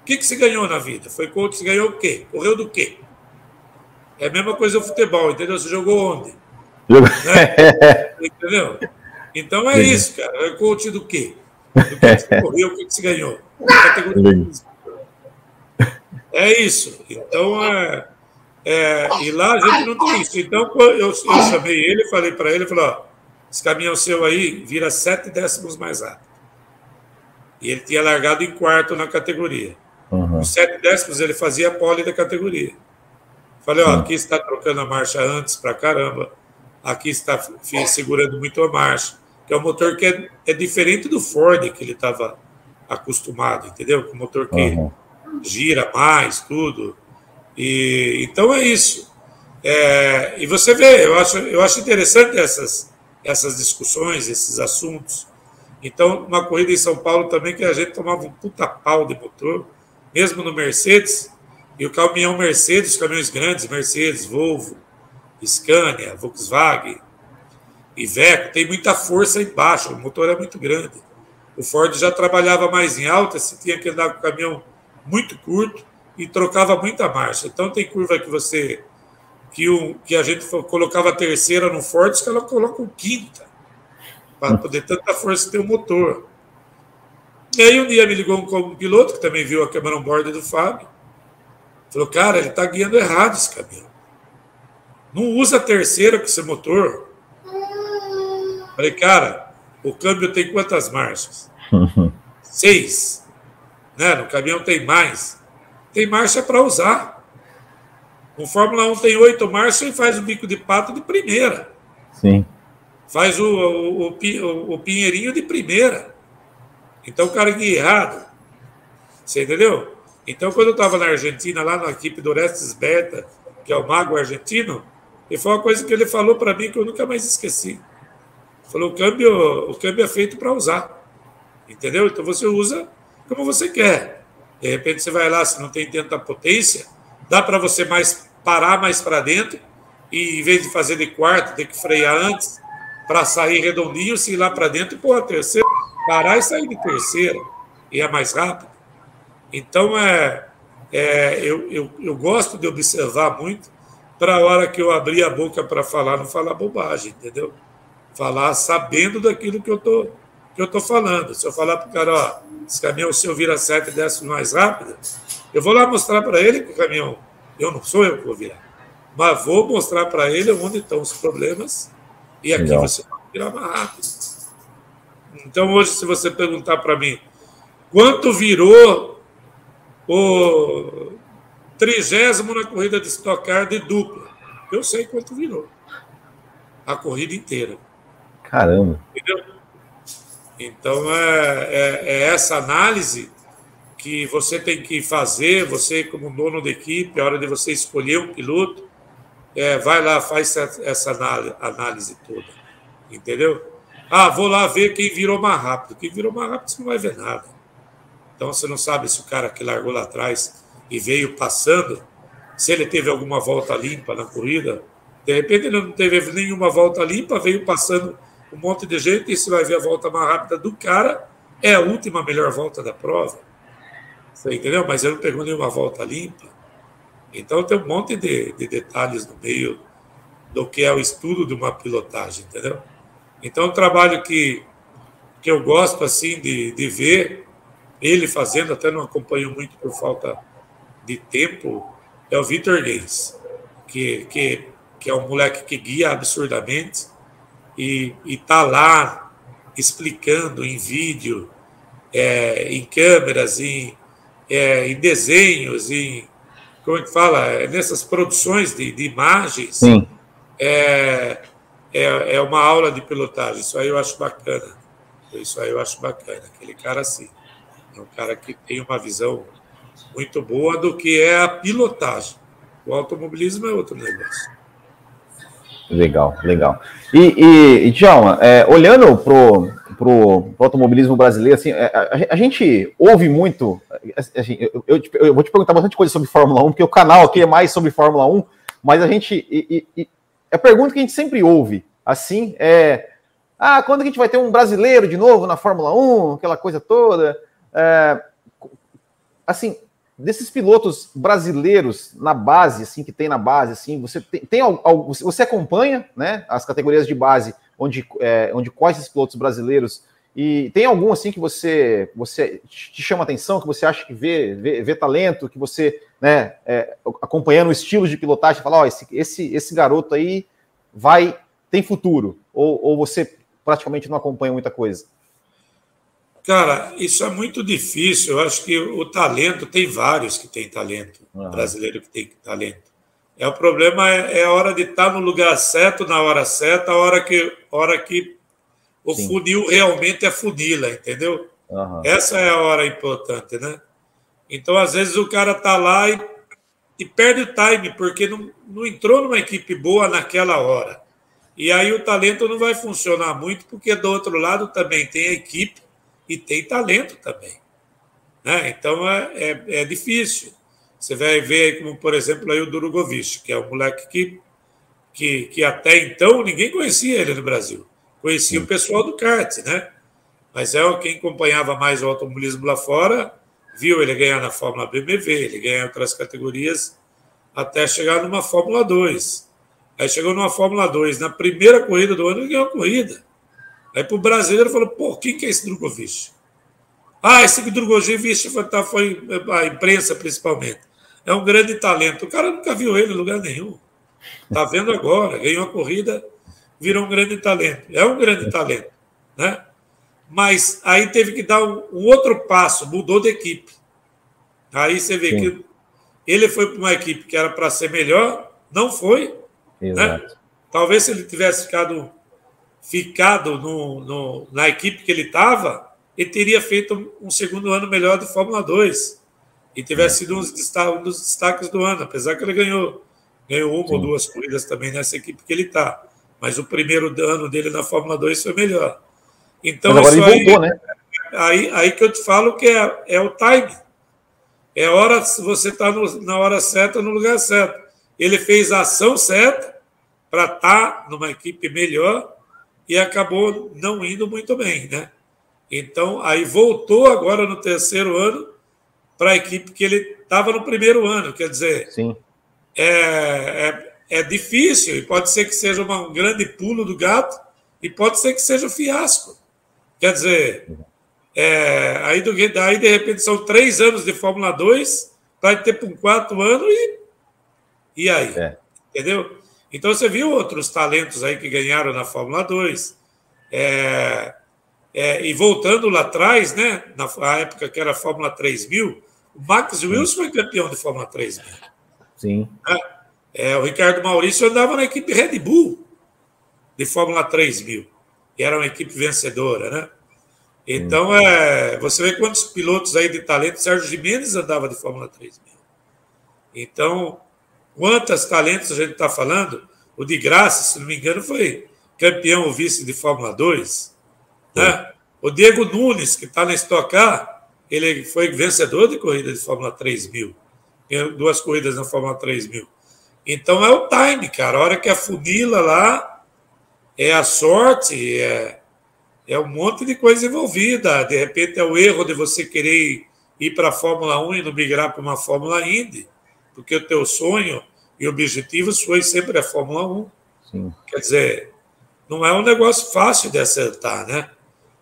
S2: O que, que você ganhou na vida? Foi coach, você ganhou o quê? Correu do quê? É a mesma coisa do futebol, entendeu? Você jogou onde? Né? entendeu? Então é isso, cara. É coach do quê? Do que você correu, o que você ganhou? É isso. Então, é, é, e lá a gente não tem isso. Então, eu, eu chamei ele, falei para ele, falei, ó, esse caminhão seu aí vira sete décimos mais rápido. E ele tinha largado em quarto na categoria. Uhum. Os sete décimos ele fazia a pole da categoria. Falei, ó, aqui está trocando a marcha antes para caramba. Aqui está segurando muito a marcha. Que é um motor que é, é diferente do Ford que ele estava acostumado, entendeu? Com um motor que uhum. gira mais, tudo. E então é isso. É, e você vê, eu acho, eu acho interessante essas essas discussões, esses assuntos. Então, uma corrida em São Paulo também que a gente tomava um puta pau de motor, mesmo no Mercedes, e o caminhão Mercedes, os caminhões grandes, Mercedes, Volvo, Scania, Volkswagen, Iveco, tem muita força embaixo, o motor é muito grande. O Ford já trabalhava mais em alta, você tinha que andar com o caminhão muito curto e trocava muita marcha. Então tem curva que você que, o, que a gente colocava a terceira no Ford, que ela coloca o quinta, para poder tanta força ter o motor. E aí um dia me ligou um, um piloto, que também viu a câmera on-board do Fábio, falou, cara, ele está guiando errado esse caminhão. Não usa a terceira com esse motor. Falei, cara, o câmbio tem quantas marchas? Seis. Né? No caminhão tem mais. Tem marcha para usar. O Fórmula 1 tem oito marchas e faz o bico de pato de primeira.
S1: Sim.
S2: Faz o, o, o, o pinheirinho de primeira. Então o cara guia errado. Você entendeu? Então, quando eu estava na Argentina, lá na equipe do Orestes Beta, que é o mago argentino, e foi uma coisa que ele falou para mim que eu nunca mais esqueci. Falou: o câmbio, o câmbio é feito para usar. Entendeu? Então você usa como você quer. De repente você vai lá, se não tem tanta potência, dá para você mais parar mais para dentro e em vez de fazer de quarto, ter que frear antes, para sair redondinho, se ir lá para dentro, pô, a terceira, parar e sair de terceira, e é mais rápido. Então, é, é eu, eu, eu gosto de observar muito para a hora que eu abrir a boca para falar, não falar bobagem, entendeu? Falar sabendo daquilo que eu tô, que eu tô falando. Se eu falar para o cara, ó, esse caminhão, se eu vira sete e desce mais rápido, eu vou lá mostrar para ele que o caminhão, eu não sou eu que vou virar, mas vou mostrar para ele onde estão os problemas e aqui Legal. você vai virar mais rápido. Então, hoje, se você perguntar para mim quanto virou o trigésimo na corrida de Stock Car de dupla, eu sei quanto virou. A corrida inteira.
S1: Caramba. Entendeu?
S2: Então, é, é, é essa análise que você tem que fazer, você como dono da equipe, a hora de você escolher um piloto, é, vai lá, faz essa análise toda, entendeu? Ah, vou lá ver quem virou mais rápido. Quem virou mais rápido, você não vai ver nada. Então, você não sabe se o cara que largou lá atrás e veio passando, se ele teve alguma volta limpa na corrida, de repente ele não teve nenhuma volta limpa, veio passando um monte de gente e você vai ver a volta mais rápida do cara, é a última melhor volta da prova. Você entendeu? Mas ele não pegou nenhuma volta limpa. Então tem um monte de, de detalhes no meio do que é o estudo de uma pilotagem, entendeu? Então, um trabalho que, que eu gosto assim de, de ver ele fazendo, até não acompanho muito por falta de tempo, é o Vitor Gaines, que, que, que é um moleque que guia absurdamente e está lá explicando em vídeo, é, em câmeras, em, é, em desenhos, em como é que fala, é, nessas produções de, de imagens, Sim. É, é, é uma aula de pilotagem. Isso aí eu acho bacana. Isso aí eu acho bacana. Aquele cara, assim, é um cara que tem uma visão muito boa do que é a pilotagem. O automobilismo é outro negócio.
S1: Legal, legal. E, e, e Djalma, é, olhando pro, pro automobilismo brasileiro, assim, é, a, a, gente ouve muito. Assim, eu, eu, eu, vou te perguntar bastante coisa sobre Fórmula 1, porque o canal aqui é mais sobre Fórmula 1, mas a gente. E, e, a pergunta que a gente sempre ouve, assim, é. Ah, quando a gente vai ter um brasileiro de novo na Fórmula 1, aquela coisa toda? É, assim, desses pilotos brasileiros na base, assim, que tem na base, assim, você tem, tem você acompanha, né, as categorias de base onde, é, onde quais esses pilotos brasileiros e tem algum assim que você você te chama atenção, que você acha que vê, vê, vê talento, que você, né, é, acompanhando o estilo de pilotagem, fala, ó, oh, esse, esse, esse garoto aí vai tem futuro, ou, ou você praticamente não acompanha muita coisa?
S2: Cara, isso é muito difícil. Eu acho que o talento tem vários que têm talento, uhum. brasileiro que tem talento. É o problema é, é, a hora de estar no lugar certo, na hora certa, a hora que, a hora que o Sim. funil realmente é funila, entendeu? Uhum. Essa é a hora importante, né? Então, às vezes, o cara tá lá e, e perde o time, porque não, não entrou numa equipe boa naquela hora. E aí o talento não vai funcionar muito, porque do outro lado também tem a equipe e tem talento também. Né? Então é, é, é, difícil. Você vai ver, como por exemplo, aí o Durugovic, que é um moleque que, que, que até então ninguém conhecia ele no Brasil. Conhecia Sim. o pessoal do kart, né? Mas é quem acompanhava mais o automobilismo lá fora, viu ele ganhar na Fórmula BMW, ele ganhar outras categorias, até chegar numa Fórmula 2. Aí chegou numa Fórmula 2, na primeira corrida do ano, ele ganhou a corrida. Aí para o brasileiro falou, pô, quem que é esse Drogovic? Ah, esse Drogovic foi, tá, foi a imprensa principalmente. É um grande talento. O cara nunca viu ele em lugar nenhum. Está vendo agora, ganhou a corrida, virou um grande talento. É um grande talento, né? Mas aí teve que dar um, um outro passo, mudou de equipe. Aí você vê Sim. que ele foi para uma equipe que era para ser melhor, não foi. Né? Exato. Né? Talvez se ele tivesse ficado ficado no, no, na equipe que ele estava, ele teria feito um segundo ano melhor de Fórmula 2 e tivesse sido um dos, destaques do ano, apesar que ele ganhou, ganhou uma Sim. ou duas corridas também nessa equipe que ele está. Mas o primeiro ano dele na Fórmula 2 foi melhor. Então, Mas agora ele voltou, aí, né? Aí, aí que eu te falo que é, é o time. É hora você está na hora certa, no lugar certo. Ele fez a ação certa para estar tá numa equipe melhor e acabou não indo muito bem, né? Então, aí voltou agora no terceiro ano para a equipe que ele estava no primeiro ano. Quer dizer,
S1: Sim.
S2: É, é, é, difícil e pode ser que seja uma, um grande pulo do gato e pode ser que seja um fiasco. Quer dizer, é, aí, do, aí de repente são três anos de Fórmula 2, vai ter para um quarto ano e, e aí? É. Entendeu? Então você viu outros talentos aí que ganharam na Fórmula 2. É, é, e voltando lá atrás, né, na época que era a Fórmula 3000, o Max Wilson foi campeão de Fórmula 3000.
S1: Sim.
S2: É, é, o Ricardo Maurício andava na equipe Red Bull de Fórmula 3000. E era uma equipe vencedora, né? Então, é, você vê quantos pilotos aí de talento. Sérgio Jimenez andava de Fórmula 3000. Então, quantos talentos a gente está falando? O de Graça, se não me engano, foi campeão ou vice de Fórmula 2. Né? O Diego Nunes, que está na Stock Car, ele foi vencedor de corrida de Fórmula 3000. Duas corridas na Fórmula 3000. Então é o time, cara. A hora que a funila lá, é a sorte, é, é um monte de coisa envolvida. De repente é o erro de você querer ir para a Fórmula 1 e não migrar para uma Fórmula Indy, porque o teu sonho e objetivo foi sempre a Fórmula 1. Sim. Quer dizer, não é um negócio fácil de acertar, né?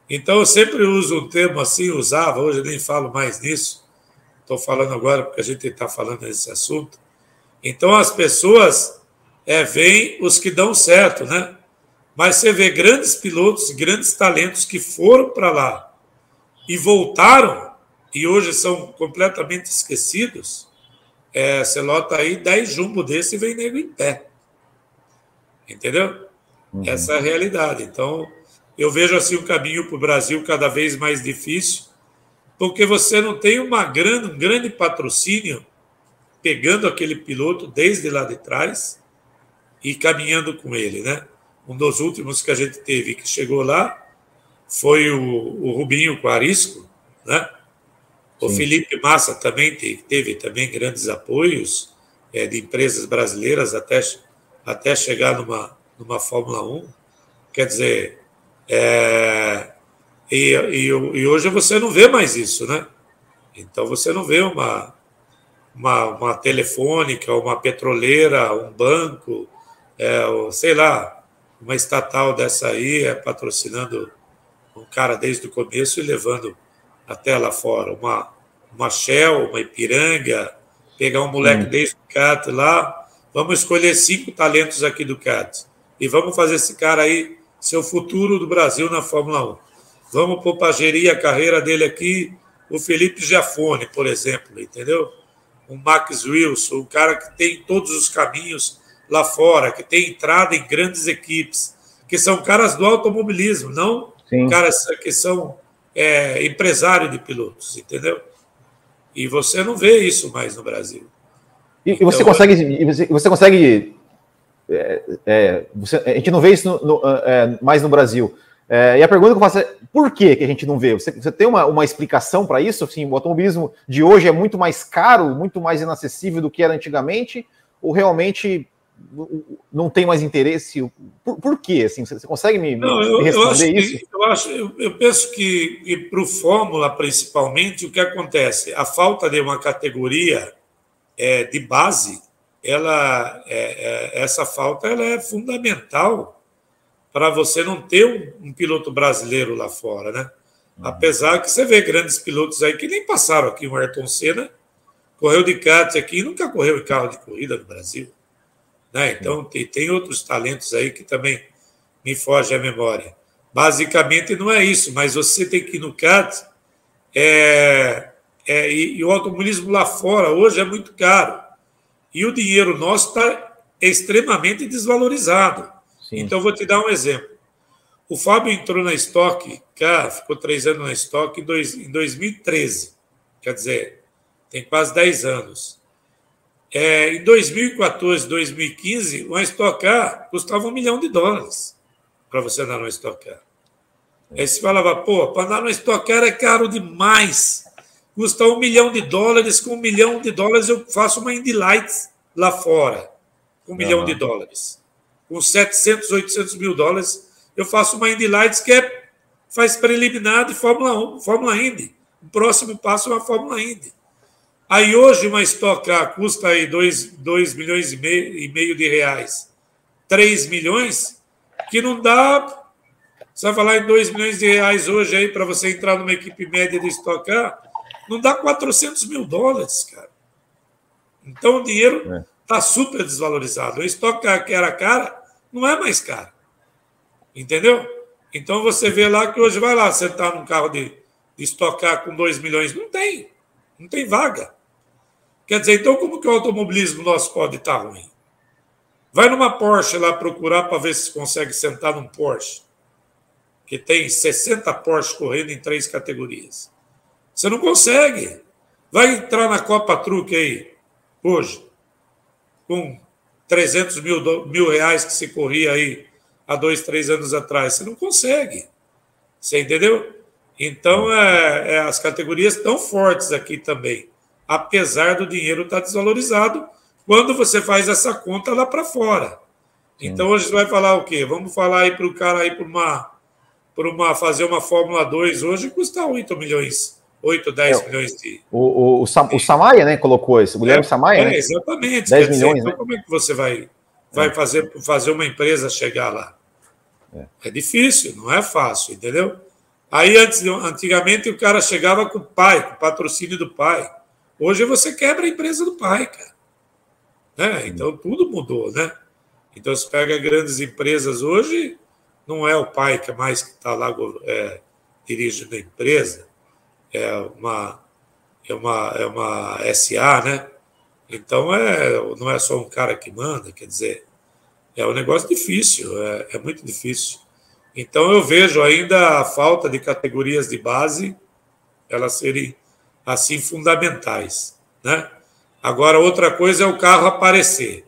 S2: Então, eu sempre uso um termo assim, usava, hoje eu nem falo mais nisso, estou falando agora porque a gente está falando nesse assunto. Então, as pessoas é, veem os que dão certo, né? Mas você vê grandes pilotos, grandes talentos que foram para lá e voltaram e hoje são completamente esquecidos. É, você lota aí 10 jumbo desse e vem nego em pé. Entendeu? Uhum. Essa é a realidade. Então, eu vejo assim o caminho para o Brasil cada vez mais difícil, porque você não tem uma grande, um grande patrocínio pegando aquele piloto desde lá de trás e caminhando com ele, né? Um dos últimos que a gente teve que chegou lá foi o, o Rubinho Quarisco, né? O Sim. Felipe Massa também teve, teve também grandes apoios é, de empresas brasileiras até, até chegar numa, numa Fórmula 1. Quer dizer, é, e, e, e, hoje você não vê mais isso, né? Então você não vê uma, uma, uma telefônica, uma petroleira, um banco, é, sei lá, uma estatal dessa aí é, patrocinando um cara desde o começo e levando até lá fora. Uma, uma Shell, uma Ipiranga, pegar um moleque hum. desde o CAT lá, vamos escolher cinco talentos aqui do CAT e vamos fazer esse cara aí seu futuro do Brasil na Fórmula 1. Vamos pôr para gerir a carreira dele aqui o Felipe Giafone, por exemplo, entendeu? O Max Wilson, o cara que tem todos os caminhos lá fora, que tem entrada em grandes equipes, que são caras do automobilismo, não Sim. caras que são é, empresários de pilotos, entendeu? E você não vê isso mais no Brasil.
S1: E, então, você consegue, você, você consegue é, é, você, a gente não vê isso no, no, é, mais no Brasil. É, e a pergunta que eu faço é: por que, que a gente não vê? Você, você tem uma, uma explicação para isso? Assim, o automobilismo de hoje é muito mais caro, muito mais inacessível do que era antigamente? Ou realmente não tem mais interesse? Por, por quê? Assim, você, consegue me, não, eu, responder
S2: eu
S1: isso?
S2: Que, eu, acho, eu, eu penso que, que para o Fórmula, principalmente, o que acontece? A falta de uma categoria é, de base ela, é, é, essa falta ela é fundamental para você não ter um, um, piloto brasileiro lá fora, né? Uhum. Apesar que você vê grandes pilotos aí que nem passaram aqui, o Ayrton Senna correu de kart aqui e nunca correu em carro de corrida no Brasil. Né? Então, tem, tem outros talentos aí que também me foge a memória. Basicamente, não é isso, mas você tem que ir no kart é, é, e, e o automobilismo lá fora hoje é muito caro. E o dinheiro nosso está extremamente desvalorizado. Sim. Então, vou te dar um exemplo. O Fábio entrou na Stock, cara, ficou três anos na Stock em, dois, em 2013. Quer dizer, tem quase 10 anos. É, em 2014, 2015, uma Stock Car custava um milhão de dólares para você andar numa Stock Car. Aí você falava, pô, para andar numa Stock Car é caro demais custa um milhão de dólares, com um milhão de dólares eu faço uma Indy Lights lá fora, com um uhum. milhão de dólares. Com 700, 800 mil dólares, eu faço uma Indy Lights que é, faz preliminar de Fórmula 1, Fórmula Indy. O próximo passo é uma Fórmula Indy. Aí hoje uma Stock Car custa aí 2, 2 milhões e meio, e meio de reais, 3 milhões, que não dá. Você vai falar em 2 milhões de reais hoje aí para você entrar numa equipe média de Stock Car, não dá 400 mil dólares, cara. Então o dinheiro está é. Tá super desvalorizado. O Stock Car que era cara, não é mais caro. Entendeu? Então você vê lá que hoje vai lá sentar num carro de, de Stock Car com 2 milhões. Não tem. Não tem vaga. Quer dizer, então como que o automobilismo nosso pode estar ruim? Vai numa Porsche lá procurar para ver se consegue sentar num Porsche, que tem 60 Porsche correndo em três categorias. Você não consegue. Vai entrar na Copa Truque aí, hoje, com 300 mil, mil reais que se corria aí há dois, três anos atrás. Você não consegue. Você entendeu? Então, é, é, as categorias estão fortes aqui também apesar do dinheiro estar desvalorizado, quando você faz essa conta lá para fora. Então hoje você vai falar o quê? Vamos falar aí para o cara aí para uma, uma fazer uma Fórmula 2 hoje custa 8 milhões. 8, 10 é, milhões de.
S1: O, o, o, Sam, o Samaia, né, colocou isso. O Guilherme é, Samaia,
S2: é,
S1: né?
S2: Exatamente.
S1: 10 milhões. Dizer, então,
S2: né? como é que você vai, vai é. fazer, fazer uma empresa chegar lá? É. é difícil, não é fácil, entendeu? Aí, antes, antigamente, o cara chegava com o pai, com o patrocínio do pai. Hoje você quebra a empresa do pai, cara. Né? Então tudo mudou, né? Então você pega grandes empresas hoje, não é o pai que é mais está lá é, dirigindo a empresa, é uma, é uma, é uma SA, né? Então é, não é só um cara que manda, quer dizer, é um negócio difícil, é, é muito difícil. Então eu vejo ainda a falta de categorias de base elas serem assim fundamentais, né? Agora outra coisa é o carro aparecer.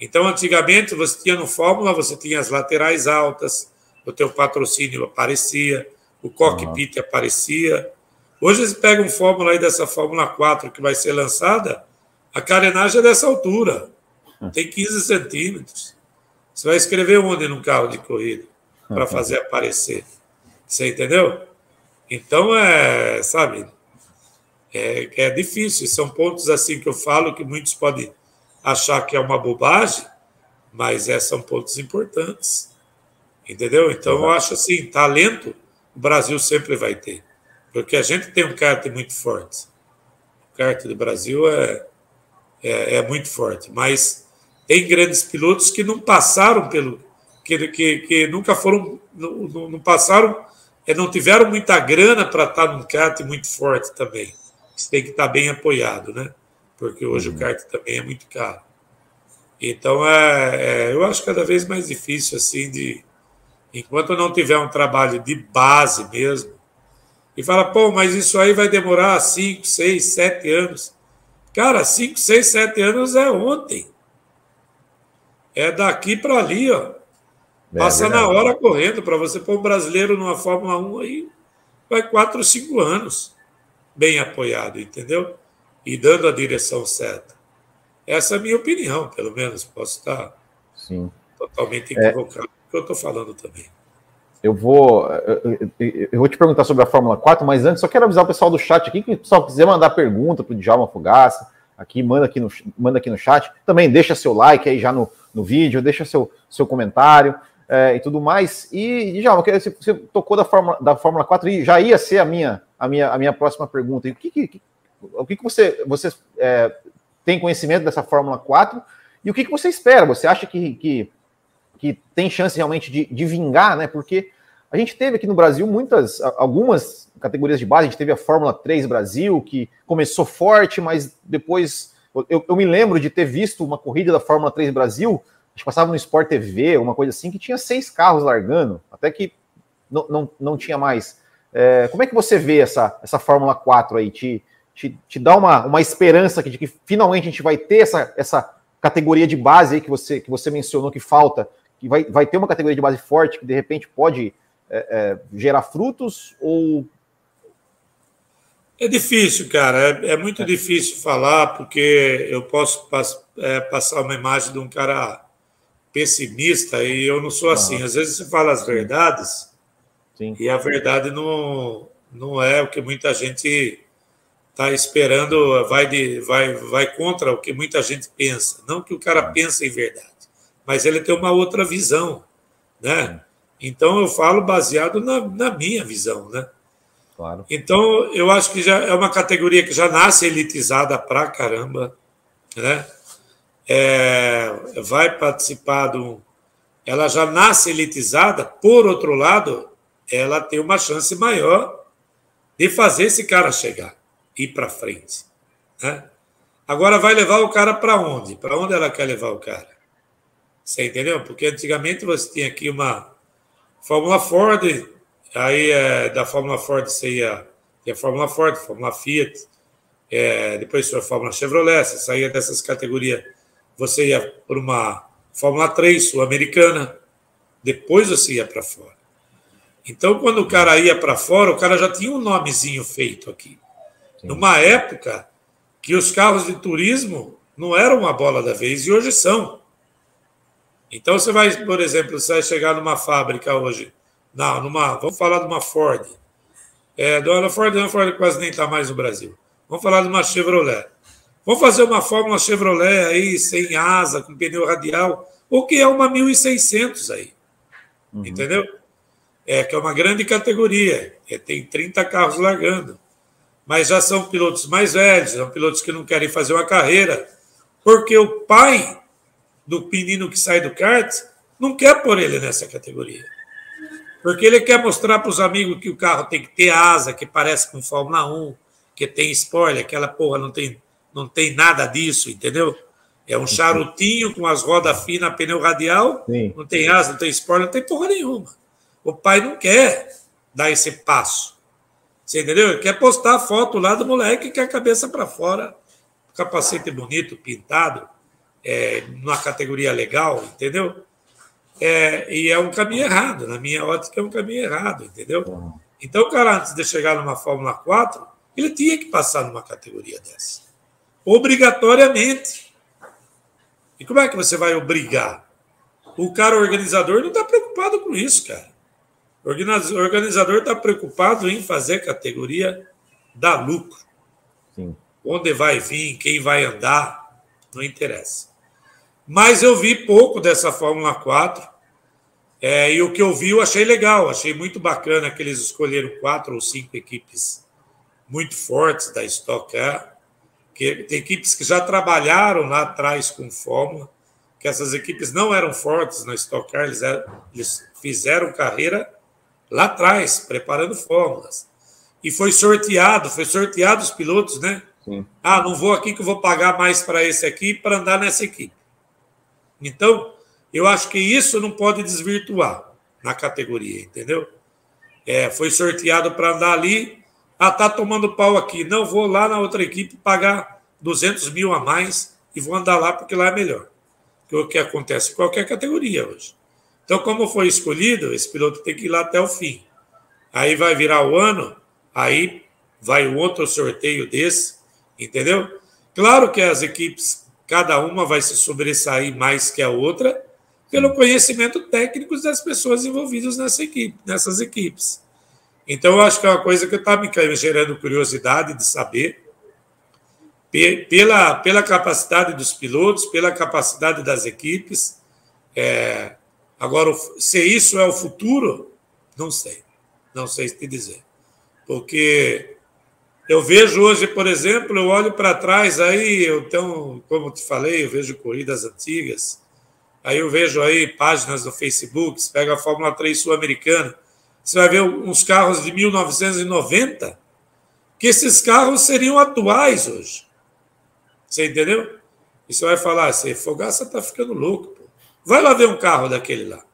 S2: Então antigamente você tinha no Fórmula, você tinha as laterais altas, o teu patrocínio aparecia, o cockpit uhum. aparecia. Hoje eles pegam um Fórmula aí dessa Fórmula 4 que vai ser lançada, a carenagem é dessa altura, hum. tem 15 centímetros. Você vai escrever onde num carro de corrida para uhum. fazer aparecer? Você entendeu? Então, é, sabe, é, é difícil. São pontos assim que eu falo que muitos podem achar que é uma bobagem, mas é, são pontos importantes. Entendeu? Então, eu acho assim: talento o Brasil sempre vai ter. Porque a gente tem um kart muito forte. O kart do Brasil é, é, é muito forte. Mas tem grandes pilotos que não passaram pelo. que, que, que nunca foram. Não, não passaram. É, não tiveram muita grana para estar num kart muito forte também você tem que estar bem apoiado, né? Porque hoje uhum. o kart também é muito caro. Então, é, é, eu acho cada vez mais difícil, assim, de. Enquanto não tiver um trabalho de base mesmo, e fala, pô, mas isso aí vai demorar 5, 6, 7 anos. Cara, 5, 6, 7 anos é ontem. É daqui para ali, ó. É Passa é na hora correndo. Para você pôr um brasileiro numa Fórmula 1 aí, vai 4 ou 5 anos bem apoiado, entendeu? E dando a direção certa. Essa é a minha opinião, pelo menos. Posso estar Sim. totalmente é. equivocado é... que eu estou falando também.
S1: Eu vou, eu vou te perguntar sobre a Fórmula 4, mas antes só quero avisar o pessoal do chat aqui que pessoal quiser mandar pergunta para o Djalma Fogaça, aqui manda aqui no manda aqui no chat. Também deixa seu like aí já no, no vídeo, deixa seu, seu comentário é, e tudo mais. E, Djalma, você, você tocou da Fórmula, da Fórmula 4 e já ia ser a minha a minha, a minha próxima pergunta. O que, que, o que, que você, você é, tem conhecimento dessa Fórmula 4 e o que, que você espera? Você acha que, que, que tem chance realmente de, de vingar, né? Porque a gente teve aqui no Brasil muitas, algumas categorias de base, a gente teve a Fórmula 3 Brasil, que começou forte, mas depois eu, eu me lembro de ter visto uma corrida da Fórmula 3 Brasil, a gente passava no Sport TV, uma coisa assim, que tinha seis carros largando, até que não, não, não tinha mais. É, como é que você vê essa, essa Fórmula 4 aí? Te, te, te dá uma, uma esperança de que finalmente a gente vai ter essa, essa categoria de base aí que você, que você mencionou que falta, que vai, vai ter uma categoria de base forte que de repente pode é, é, gerar frutos ou.
S2: É difícil, cara. É, é muito é. difícil falar, porque eu posso pass, é, passar uma imagem de um cara pessimista e eu não sou assim. Às vezes você fala as verdades Sim. e a verdade não, não é o que muita gente está esperando, vai, de, vai, vai contra o que muita gente pensa. Não que o cara pense em verdade, mas ele tem uma outra visão, né? Então eu falo baseado na, na minha visão, né? Claro. Então eu acho que já é uma categoria que já nasce elitizada pra caramba, né? É, vai participar do. Ela já nasce elitizada, por outro lado, ela tem uma chance maior de fazer esse cara chegar, ir para frente. Né? Agora vai levar o cara para onde? Para onde ela quer levar o cara? Você entendeu? Porque antigamente você tinha aqui uma Fórmula Ford, aí é, da Fórmula Ford você ia, tinha Fórmula Ford, Fórmula Fiat, é, depois foi a Fórmula Chevrolet, você saía dessas categorias, você ia por uma Fórmula 3 sul-americana, depois você ia para fora. Então, quando o cara ia para fora, o cara já tinha um nomezinho feito aqui. Sim. Numa época que os carros de turismo não eram uma bola da vez e hoje são. Então você vai, por exemplo, você vai chegar numa fábrica hoje, não, numa, vamos falar de uma Ford. É, dona Ford, a Ford quase nem está mais no Brasil. Vamos falar de uma Chevrolet. Vamos fazer uma Fórmula Chevrolet aí, sem asa, com pneu radial, o que é uma 1600 aí. Uhum. Entendeu? É que é uma grande categoria. É, tem 30 carros largando. Mas já são pilotos mais velhos, são pilotos que não querem fazer uma carreira, porque o pai do menino que sai do kart, não quer pôr ele nessa categoria. Porque ele quer mostrar para os amigos que o carro tem que ter asa, que parece com Fórmula 1, que tem spoiler, aquela porra não tem, não tem nada disso, entendeu? É um charutinho com as rodas finas, pneu radial, Sim. não tem asa, não tem spoiler, não tem porra nenhuma. O pai não quer dar esse passo. Você entendeu? Ele quer postar a foto lá do moleque que é a cabeça para fora, capacete bonito, pintado, é, numa categoria legal, entendeu? É, e é um caminho errado, na minha ótica é um caminho errado, entendeu? Então o cara, antes de chegar numa Fórmula 4, ele tinha que passar numa categoria dessa. Obrigatoriamente. E como é que você vai obrigar? O cara organizador não está preocupado com isso, cara. O organizador está preocupado em fazer categoria dar lucro. Sim. Onde vai vir, quem vai andar, não interessa. Mas eu vi pouco dessa Fórmula 4. É, e o que eu vi eu achei legal, achei muito bacana que eles escolheram quatro ou cinco equipes muito fortes da Stock Car, que tem equipes que já trabalharam lá atrás com Fórmula, que essas equipes não eram fortes na Stock Car, eles, eram, eles fizeram carreira lá atrás, preparando fórmulas. E foi sorteado, foi sorteado os pilotos, né? Sim. Ah, não vou aqui que eu vou pagar mais para esse aqui para andar nessa equipe. Então, eu acho que isso não pode desvirtuar na categoria, entendeu? É, foi sorteado para andar ali, ah, tá tomando pau aqui, não vou lá na outra equipe pagar 200 mil a mais e vou andar lá porque lá é melhor. Que é o que acontece em qualquer categoria hoje. Então, como foi escolhido, esse piloto tem que ir lá até o fim. Aí vai virar o ano, aí vai outro sorteio desse, entendeu? Claro que as equipes cada uma vai se sobressair mais que a outra pelo conhecimento técnico das pessoas envolvidas nessa equipe, nessas equipes. Então, eu acho que é uma coisa que está me gerando curiosidade de saber, pela, pela capacidade dos pilotos, pela capacidade das equipes. É, agora, se isso é o futuro, não sei. Não sei te dizer. Porque eu vejo hoje, por exemplo, eu olho para trás aí, tenho, como te falei, eu vejo corridas antigas, aí eu vejo aí páginas no Facebook, você pega a Fórmula 3 sul-americana, você vai ver uns carros de 1990, que esses carros seriam atuais hoje. Você entendeu? E você vai falar assim, Fogaça está ficando louco. Pô. Vai lá ver um carro daquele lá.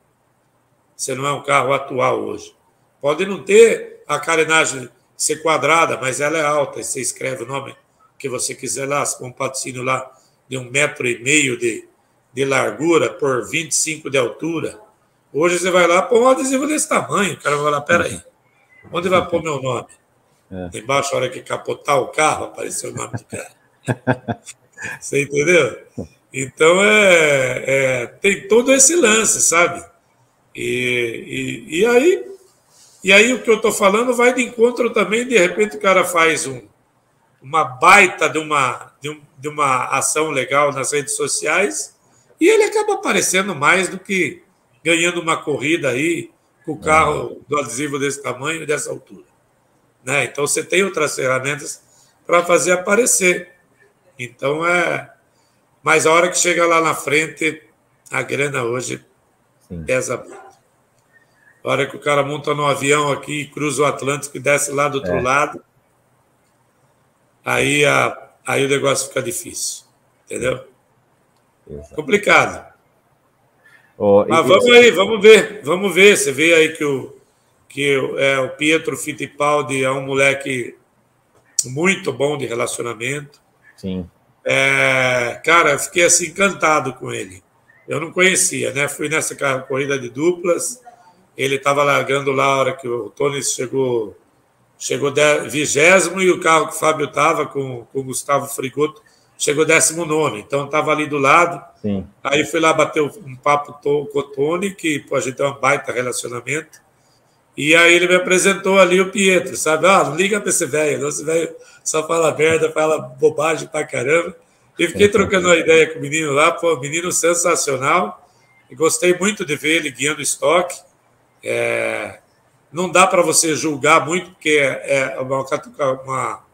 S2: Você não é um carro atual hoje. Pode não ter a carenagem ser quadrada, mas ela é alta. E você escreve o nome que você quiser lá, com um patrocínio lá de um metro e meio de, de largura por 25 de altura. Hoje você vai lá, põe um adesivo desse tamanho. O cara vai lá, peraí, onde vai pôr meu nome? É. Embaixo, a hora que capotar o carro, apareceu o nome do cara. Você entendeu? Então é, é, tem todo esse lance, sabe? E, e, e, aí e aí o que eu estou falando vai de encontro também, de repente o cara faz um, uma baita de uma, de, um, de uma ação legal nas redes sociais e ele acaba aparecendo mais do que ganhando uma corrida aí com o carro do adesivo desse tamanho e dessa altura. Né? Então você tem outras ferramentas para fazer aparecer. Então é. Mas a hora que chega lá na frente, a grana hoje Sim. pesa muito. A hora que o cara monta no avião aqui, cruza o Atlântico e desce lá do outro é. lado, aí, a, aí o negócio fica difícil. Entendeu? Exato. Complicado. Oh, Mas vamos aí, vamos ver, vamos ver. Você vê aí que o, que é, o Pietro Fittipaldi é um moleque muito bom de relacionamento.
S1: Sim.
S2: É, cara, eu fiquei assim encantado com ele. Eu não conhecia, né? Fui nessa corrida de duplas. Ele estava largando lá a hora que o Tony chegou, chegou vigésimo e o carro que o Fábio estava com, com o Gustavo Frigoto chegou décimo nono. Então estava ali do lado.
S1: Sim.
S2: Aí fui lá bater um papo com o Tony, que pô, a gente tem um baita relacionamento. E aí ele me apresentou ali o Pietro, sabe? Ah, não liga para esse velho, esse velho só fala merda, fala bobagem pra caramba. E fiquei trocando uma ideia com o menino lá, pô, menino sensacional. E gostei muito de ver ele guiando estoque. É, não dá para você julgar muito, porque é, é uma, uma,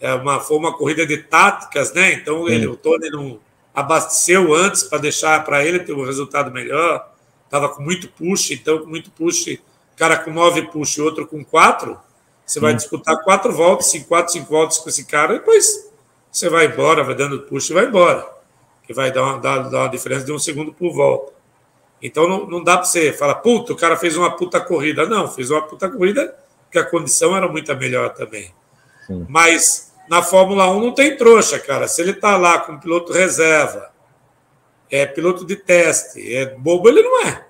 S2: é uma, foi uma corrida de táticas, né? Então ele, o Tony não abasteceu antes para deixar para ele ter um resultado melhor. Estava com muito push, então com muito push cara com nove e outro com quatro, você vai disputar quatro voltas, cinco, quatro, cinco voltas com esse cara, e depois você vai embora, vai dando puxa e vai embora. Que vai dar uma, dar, dar uma diferença de um segundo por volta. Então não, não dá para você falar, puta, o cara fez uma puta corrida. Não, fez uma puta corrida porque a condição era muito melhor também. Sim. Mas na Fórmula 1 não tem trouxa, cara. Se ele tá lá com piloto reserva, é piloto de teste, é bobo, ele não é.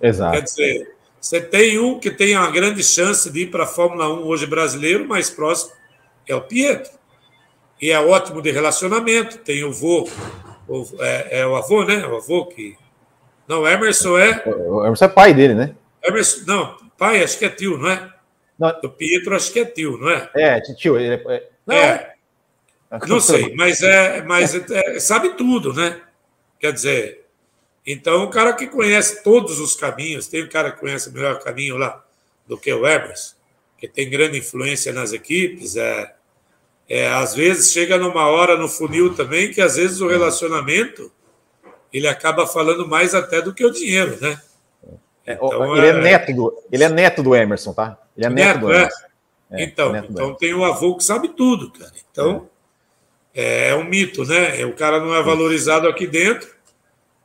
S1: Exato.
S2: Quer dizer, você tem um que tem uma grande chance de ir para a Fórmula 1 hoje brasileiro, mais próximo é o Pietro. E é ótimo de relacionamento. Tem o vô, o, é, é, o avô, né? O avô que. Não, o Emerson é.
S1: O Emerson é pai dele, né?
S2: Emerson, não, pai acho que é tio, não é? Não. O Pietro acho que é tio, não é?
S1: É, tio. Ele é...
S2: Não, é. Não sei, mas é, mas é, sabe tudo, né? Quer dizer, então, o cara que conhece todos os caminhos, tem um cara que conhece o melhor caminho lá do que o Emerson, que tem grande influência nas equipes, é, é, às vezes chega numa hora no funil também que às vezes o relacionamento ele acaba falando mais até do que o dinheiro, né?
S1: É, então, ele, é, é neto do, ele é neto do Emerson, tá? Ele é neto, neto do
S2: é? Emerson. É, então, então tem um avô que sabe tudo, cara. Então, é, um mito, né? O cara não é valorizado aqui dentro,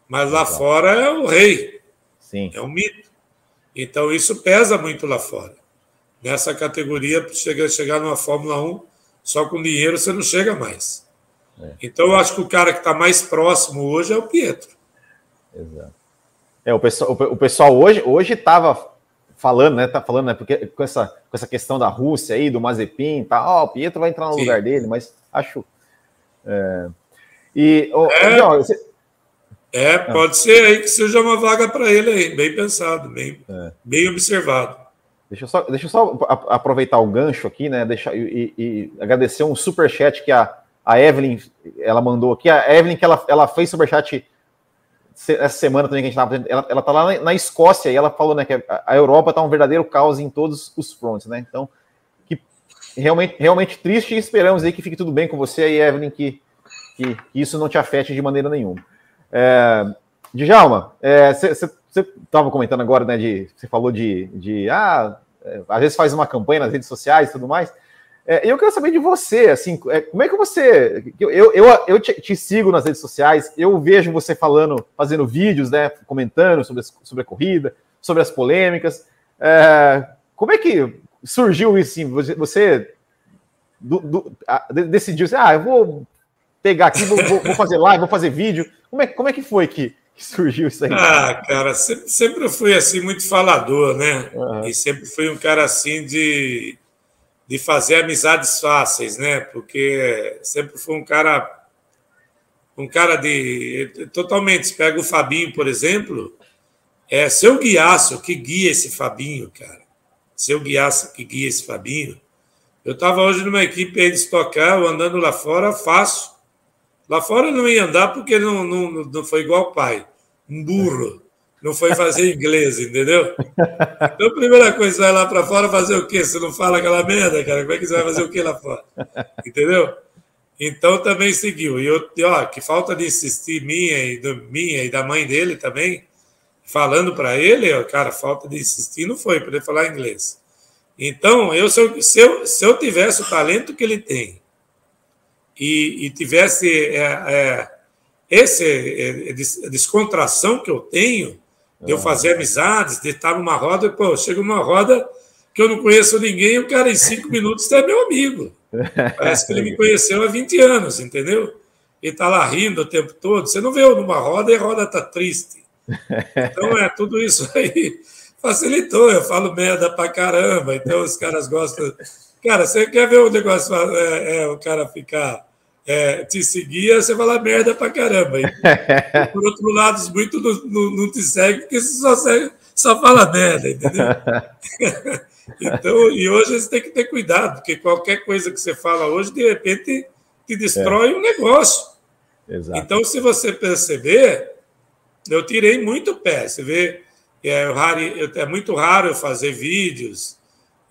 S2: mas lá Exato. fora é o rei.
S1: Sim.
S2: É um mito. Então isso pesa muito lá fora. Nessa categoria, chegar, chegar numa Fórmula 1, só com dinheiro você não chega mais. É. Então eu acho que o cara que está mais próximo hoje é o Pietro.
S1: Exato. É, o pessoal, o pessoal hoje hoje estava falando, né? Tá falando, né? Porque com essa, com essa questão da Rússia aí, do Mazepin, tá, ó, oh, o Pietro vai entrar no Sim. lugar dele, mas acho. É... E oh, é... você,
S2: é, ah. pode ser aí que seja uma vaga para ele aí, bem pensado, bem, é. bem observado.
S1: Deixa eu, só, deixa eu só aproveitar o gancho aqui, né? Deixa, e, e agradecer um super chat que a, a Evelyn ela mandou aqui. A Evelyn que ela, ela fez super chat essa semana também que a gente estava ela, ela tá lá na, Escócia e ela falou né, que a, a Europa está um verdadeiro caos em todos os fronts, né? Então, que realmente, realmente triste e esperamos aí que fique tudo bem com você aí, Evelyn, que, que, que isso não te afete de maneira nenhuma. É, Djalma, você é, estava comentando agora, né? De, você falou de, de ah, é, às vezes faz uma campanha nas redes sociais e tudo mais. É, eu quero saber de você, assim, é, como é que você. Eu, eu, eu te, te, sigo nas redes sociais, eu vejo você falando, fazendo vídeos, né? Comentando sobre, sobre a corrida, sobre as polêmicas. É, como é que surgiu isso? Assim, você, você do, do, a, decidiu assim, ah, eu vou pegar aqui, vou, vou, fazer live, vou fazer vídeo. Como é, como é que foi que, que surgiu isso aí?
S2: Ah, cara, sempre, sempre fui assim muito falador, né? Uhum. E sempre fui um cara assim de, de fazer amizades fáceis, né? Porque sempre fui um cara um cara de. Totalmente. Você pega o Fabinho, por exemplo. É, se eu que guia esse Fabinho, cara? Se eu que guia esse Fabinho? Eu estava hoje numa equipe aí de estocar, andando lá fora, fácil. Lá fora não ia andar porque não, não, não foi igual o pai. Um burro. Não foi fazer inglês, entendeu? Então, a primeira coisa, você vai lá para fora fazer o quê? Você não fala aquela merda, cara? Como é que você vai fazer o quê lá fora? Entendeu? Então, também seguiu. E, eu, ó, que falta de insistir minha e, do, minha e da mãe dele também, falando para ele, ó, cara, falta de insistir não foi para ele falar inglês. Então, eu se, eu, se, eu, se eu tivesse o talento que ele tem e, e tivesse é, é, esse, é, é descontração que eu tenho, de eu ah. fazer amizades, de estar numa roda, pô, chega uma roda que eu não conheço ninguém, o cara em cinco minutos é meu amigo. Parece que ele me conheceu há 20 anos, entendeu? Ele está lá rindo o tempo todo. Você não vê eu numa roda e a roda está triste. Então, é tudo isso aí facilitou. Eu falo merda pra caramba, então os caras gostam. Cara, você quer ver o negócio, é, é, o cara ficar é, te seguir, você fala merda pra caramba. E, por outro lado, muito não, não, não, te segue porque você só, segue, só fala merda, entendeu? então, e hoje você tem que ter cuidado, porque qualquer coisa que você fala hoje, de repente, te destrói é. um negócio. Exato. Então, se você perceber, eu tirei muito pé. Você vê é, é muito raro eu fazer vídeos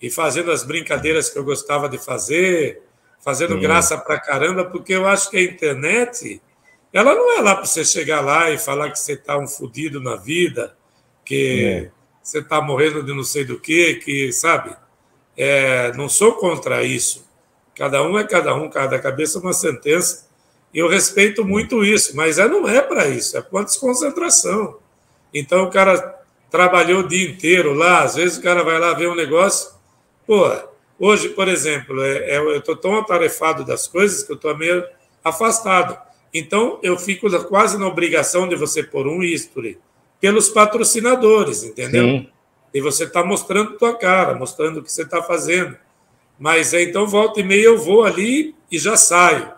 S2: e fazendo as brincadeiras que eu gostava de fazer, fazendo Sim. graça pra caramba, porque eu acho que a internet ela não é lá para você chegar lá e falar que você está um fodido na vida, que é. você está morrendo de não sei do que, que sabe? É, não sou contra isso. Cada um é cada um, cada cabeça é uma sentença. E eu respeito muito isso, mas é, não é para isso, é para desconcentração. Então o cara trabalhou o dia inteiro lá, às vezes o cara vai lá ver um negócio. Pô, hoje, por exemplo, é, é, eu estou tão atarefado das coisas que eu estou meio afastado. Então, eu fico quase na obrigação de você pôr um history pelos patrocinadores, entendeu? Sim. E você está mostrando tua cara, mostrando o que você está fazendo. Mas é, então, volta e meia eu vou ali e já saio.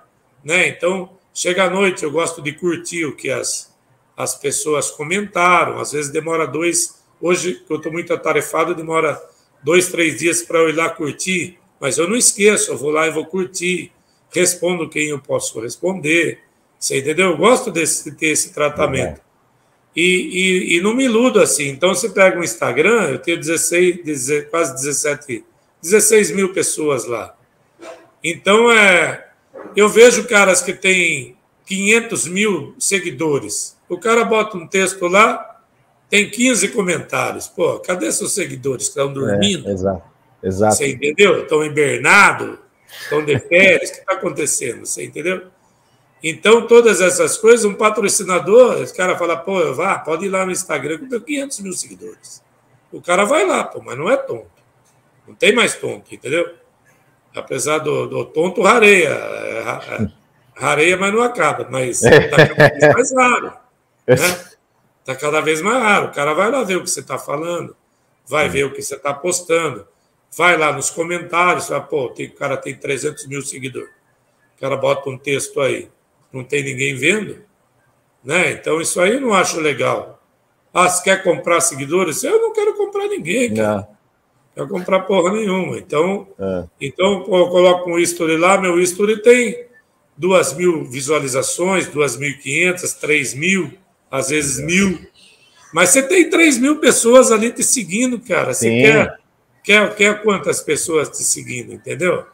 S2: Né? Então, chega à noite, eu gosto de curtir o que as, as pessoas comentaram, às vezes demora dois. Hoje, eu estou muito atarefado, demora dois, três dias para eu ir lá curtir, mas eu não esqueço, eu vou lá e vou curtir, respondo quem eu posso responder. Você entendeu? Eu gosto desse, de ter esse tratamento. E, e, e, não me iludo assim. Então, você pega um Instagram, eu tenho 16, 16, quase 17, 16 mil pessoas lá. Então, é, eu vejo caras que têm 500 mil seguidores. O cara bota um texto lá, tem 15 comentários. Pô, cadê seus seguidores que estão dormindo?
S1: É, exato, exato.
S2: Você entendeu? Estão hibernados, estão de férias, o que está acontecendo? Você entendeu? Então, todas essas coisas, um patrocinador, esse cara fala, pô, vá, pode ir lá no Instagram que eu tenho 500 mil seguidores. O cara vai lá, pô, mas não é tonto. Não tem mais tonto, entendeu? Apesar do, do tonto, rareia. É, é, rareia, mas não acaba. Mas vez mais raro. Né? Está cada vez mais raro. O cara vai lá ver o que você está falando, vai ver o que você está postando, vai lá nos comentários, fala, pô, tem, o cara tem 300 mil seguidores. O cara bota um texto aí, não tem ninguém vendo. Né? Então, isso aí eu não acho legal. Ah, você quer comprar seguidores? Eu não quero comprar ninguém, cara. É. Não quero comprar porra nenhuma. Então, é. então eu coloco um history lá, meu history tem duas mil visualizações, 2.500, 3.000 às vezes mil. Mas você tem 3 mil pessoas ali te seguindo, cara. Você quer, quer, quer quantas pessoas te seguindo, entendeu?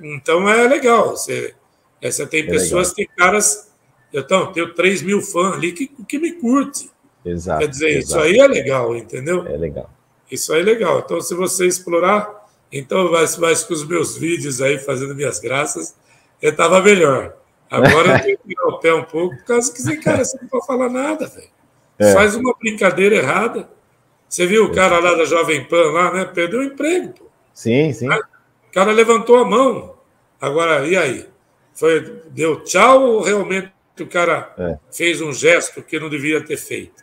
S2: Então é legal. Você, é, você tem é pessoas, legal. tem caras. Eu tenho, tenho 3 mil fãs ali que, que me curte.
S1: Exato.
S2: Quer dizer,
S1: exato.
S2: isso aí é legal, entendeu?
S1: É legal.
S2: Isso aí é legal. Então, se você explorar, então vai, vai com os meus vídeos aí fazendo minhas graças, eu estava melhor. Agora eu tenho que tirar o pé um pouco, por causa que, cara, você não pode falar nada, velho. É. Faz uma brincadeira errada. Você viu o cara lá da Jovem Pan, lá, né? Perdeu o emprego, pô.
S1: Sim, sim. O
S2: cara levantou a mão. Agora, e aí? Foi, deu tchau ou realmente o cara é. fez um gesto que não devia ter feito?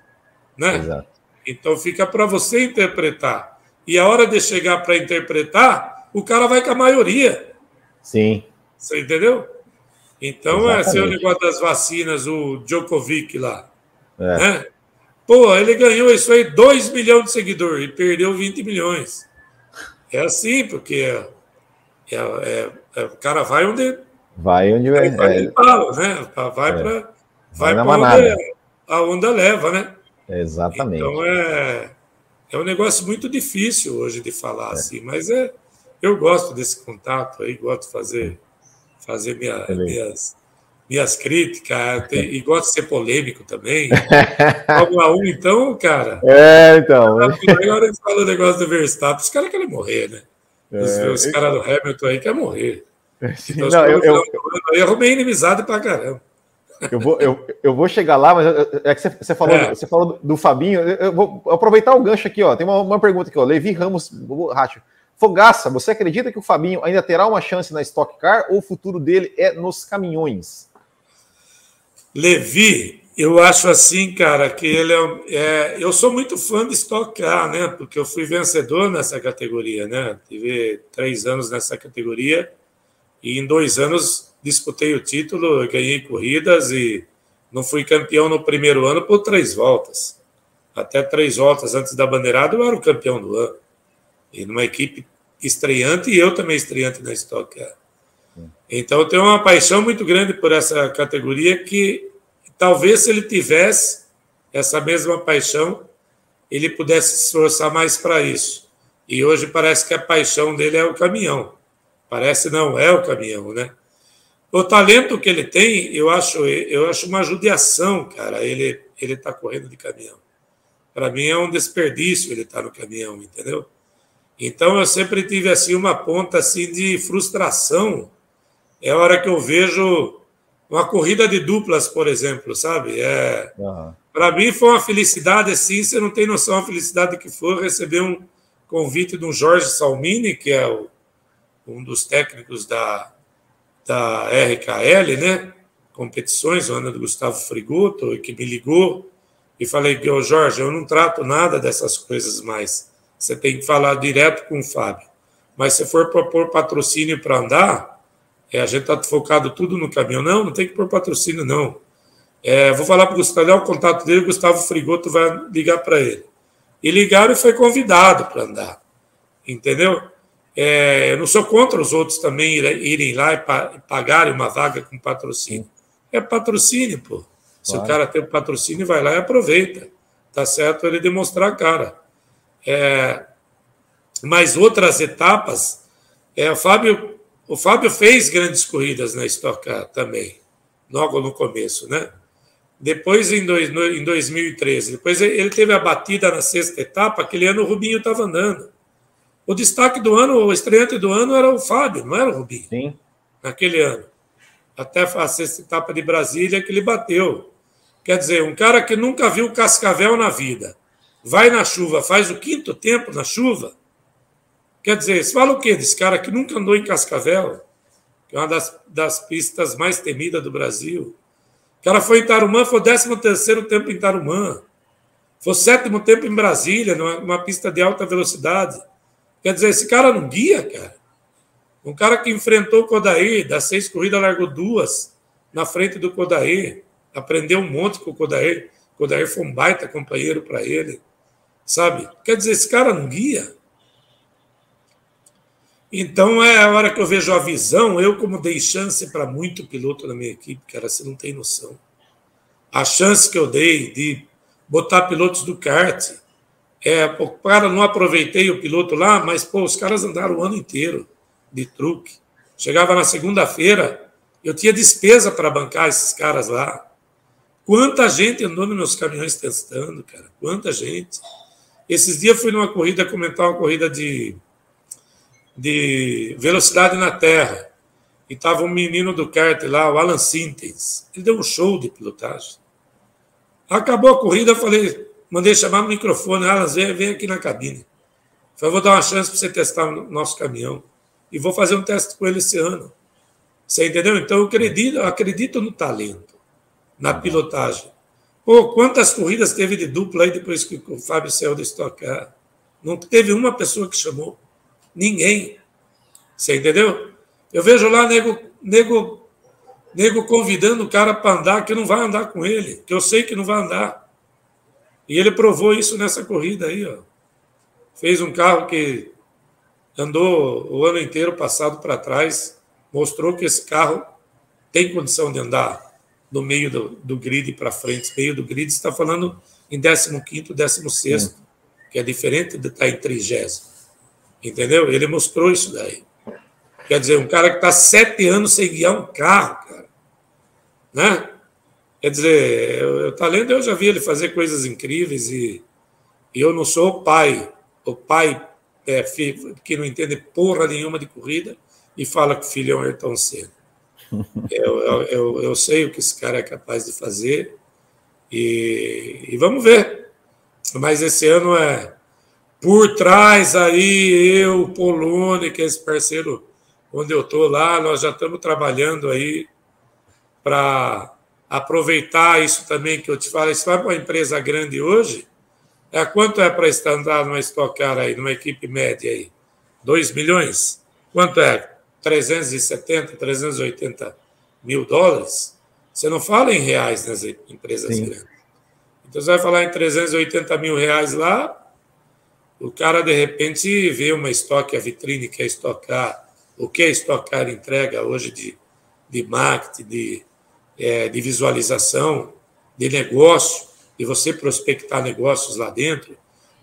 S2: Né? Exato. Então fica para você interpretar. E a hora de chegar para interpretar, o cara vai com a maioria.
S1: Sim.
S2: Você entendeu? Então, esse é o negócio das vacinas, o Djokovic lá. É. Né? Pô, ele ganhou isso aí, 2 milhões de seguidores e perdeu 20 milhões. É assim, porque é, é, é, o cara vai onde.
S1: Vai onde
S2: vai. Vai, é, fala, né? Vai para. Vai, vai para onde a onda leva, né?
S1: Exatamente.
S2: Então é, é um negócio muito difícil hoje de falar assim, mas é, eu gosto desse contato aí, gosto de fazer fazer minha, minhas, minhas críticas, e gosto de ser polêmico também. Fórmula 1, então, cara.
S1: É, então.
S2: Agora eles falam o negócio do Verstappen, os caras querem morrer, né? Os, é, os caras do Hamilton aí querem morrer. Então, não, eu, eu, eu, arrumei inimizade pra caramba.
S1: Eu vou, eu, eu vou chegar lá, mas é que você, você falou, é. você falou do, do Fabinho. Eu vou aproveitar o gancho aqui, ó. Tem uma, uma pergunta aqui, ó. Levi Ramos Racho. Fogaça, você acredita que o Fabinho ainda terá uma chance na Stock Car ou o futuro dele é nos caminhões?
S2: Levi, eu acho assim, cara, que ele é, é, Eu sou muito fã de Stock Car, né? Porque eu fui vencedor nessa categoria, né? Tive três anos nessa categoria e em dois anos disputei o título, ganhei corridas e não fui campeão no primeiro ano por três voltas. Até três voltas antes da bandeirada eu era o campeão do ano e numa equipe estreante e eu também estreante na Stock Car. Então eu tenho uma paixão muito grande por essa categoria que talvez se ele tivesse essa mesma paixão, ele pudesse se esforçar mais para isso. E hoje parece que a paixão dele é o caminhão. Parece não, é o caminhão, né? O talento que ele tem, eu acho, eu acho uma judiação, cara, ele ele tá correndo de caminhão. Para mim é um desperdício ele estar tá no caminhão, entendeu? Então eu sempre tive assim uma ponta assim de frustração. É a hora que eu vejo uma corrida de duplas, por exemplo, sabe? É, uhum. Para mim foi uma felicidade assim, você não tem noção da felicidade que foi receber um convite de um Jorge Salmini, que é o, um dos técnicos da, da RKL, né? Competições, o ano do Gustavo Frigoto, que me ligou e falei que, Jorge, eu não trato nada dessas coisas mais. Você tem que falar direto com o Fábio. Mas se for para pôr patrocínio para andar, é, a gente está focado tudo no caminhão. Não, não tem que pôr patrocínio, não. É, vou falar para o Gustavo, o contato dele, o Gustavo Frigoto vai ligar para ele. E ligaram e foi convidado para andar. Entendeu? É, eu não sou contra os outros também irem lá e pagarem uma vaga com patrocínio. É patrocínio, pô. Se claro. o cara tem o patrocínio, vai lá e aproveita. Tá certo ele demonstrar a cara. É, mas outras etapas, é, o, Fábio, o Fábio fez grandes corridas na Stock Car também, logo no começo, né? Depois, em, dois, no, em 2013, depois ele teve a batida na sexta etapa, aquele ano o Rubinho estava andando. O destaque do ano, o estreante do ano era o Fábio, não era o Rubinho.
S1: Sim.
S2: Naquele ano. Até a sexta etapa de Brasília que ele bateu. Quer dizer, um cara que nunca viu cascavel na vida, vai na chuva, faz o quinto tempo na chuva. Quer dizer, você fala o quê desse cara que nunca andou em Cascavel, que é uma das, das pistas mais temidas do Brasil? O cara foi em Tarumã, foi o décimo terceiro tempo em Tarumã. Foi o sétimo tempo em Brasília, numa, numa pista de alta velocidade. Quer dizer, esse cara não guia, cara. Um cara que enfrentou o Kodair, das seis corridas, largou duas na frente do Kodair. Aprendeu um monte com o Kodair. O Kodair foi um baita companheiro para ele sabe? Quer dizer, esse cara não guia. Então é a hora que eu vejo a visão, eu como dei chance para muito piloto na minha equipe, cara, você não tem noção. A chance que eu dei de botar pilotos do kart, é, cara não aproveitei o piloto lá, mas pô, os caras andaram o ano inteiro de truque. Chegava na segunda-feira, eu tinha despesa para bancar esses caras lá. Quanta gente andou nos meus caminhões testando, cara? Quanta gente. Esses dias fui numa corrida comentar uma corrida de, de velocidade na terra. E estava um menino do kart lá, o Alan Sintens. Ele deu um show de pilotagem. Acabou a corrida, falei, mandei chamar no microfone, Alan, vem, vem aqui na cabine. Falei, vou dar uma chance para você testar o nosso caminhão. E vou fazer um teste com ele esse ano. Você entendeu? Então eu acredito, eu acredito no talento, na pilotagem. Pô, quantas corridas teve de dupla aí depois que o Fábio saiu da Stock Car? Não teve uma pessoa que chamou. Ninguém. Você entendeu? Eu vejo lá nego, nego Nego convidando o cara para andar, que não vai andar com ele, que eu sei que não vai andar. E ele provou isso nessa corrida aí, ó. Fez um carro que andou o ano inteiro passado para trás, mostrou que esse carro tem condição de andar do meio do, do grid para frente. Meio do grid está falando em 15º, 16 que é diferente de estar tá em 30 Entendeu? Ele mostrou isso daí. Quer dizer, um cara que está sete anos sem guiar um carro, cara. Né? Quer dizer, o talento eu já vi ele fazer coisas incríveis e, e eu não sou o pai, o pai é, que não entende porra nenhuma de corrida e fala que o filho é um Ayrton Senna. Eu, eu, eu, sei o que esse cara é capaz de fazer e, e vamos ver. Mas esse ano é por trás aí, eu, Polônia, que é esse parceiro onde eu estou lá, nós já estamos trabalhando aí para aproveitar isso também que eu te falo. Se vai para uma empresa grande hoje, é quanto é para estar andando numa Stock Car aí, numa equipe média aí? 2 milhões? Quanto é? 370, 380 mil dólares? Você não fala em reais nas empresas Sim. grandes. Então você vai falar em 380 mil reais lá, o cara de repente vê uma estoque, a vitrine quer estocar, o que a estocar entrega hoje de, de marketing, de, é, de visualização, de negócio, e você prospectar negócios lá dentro,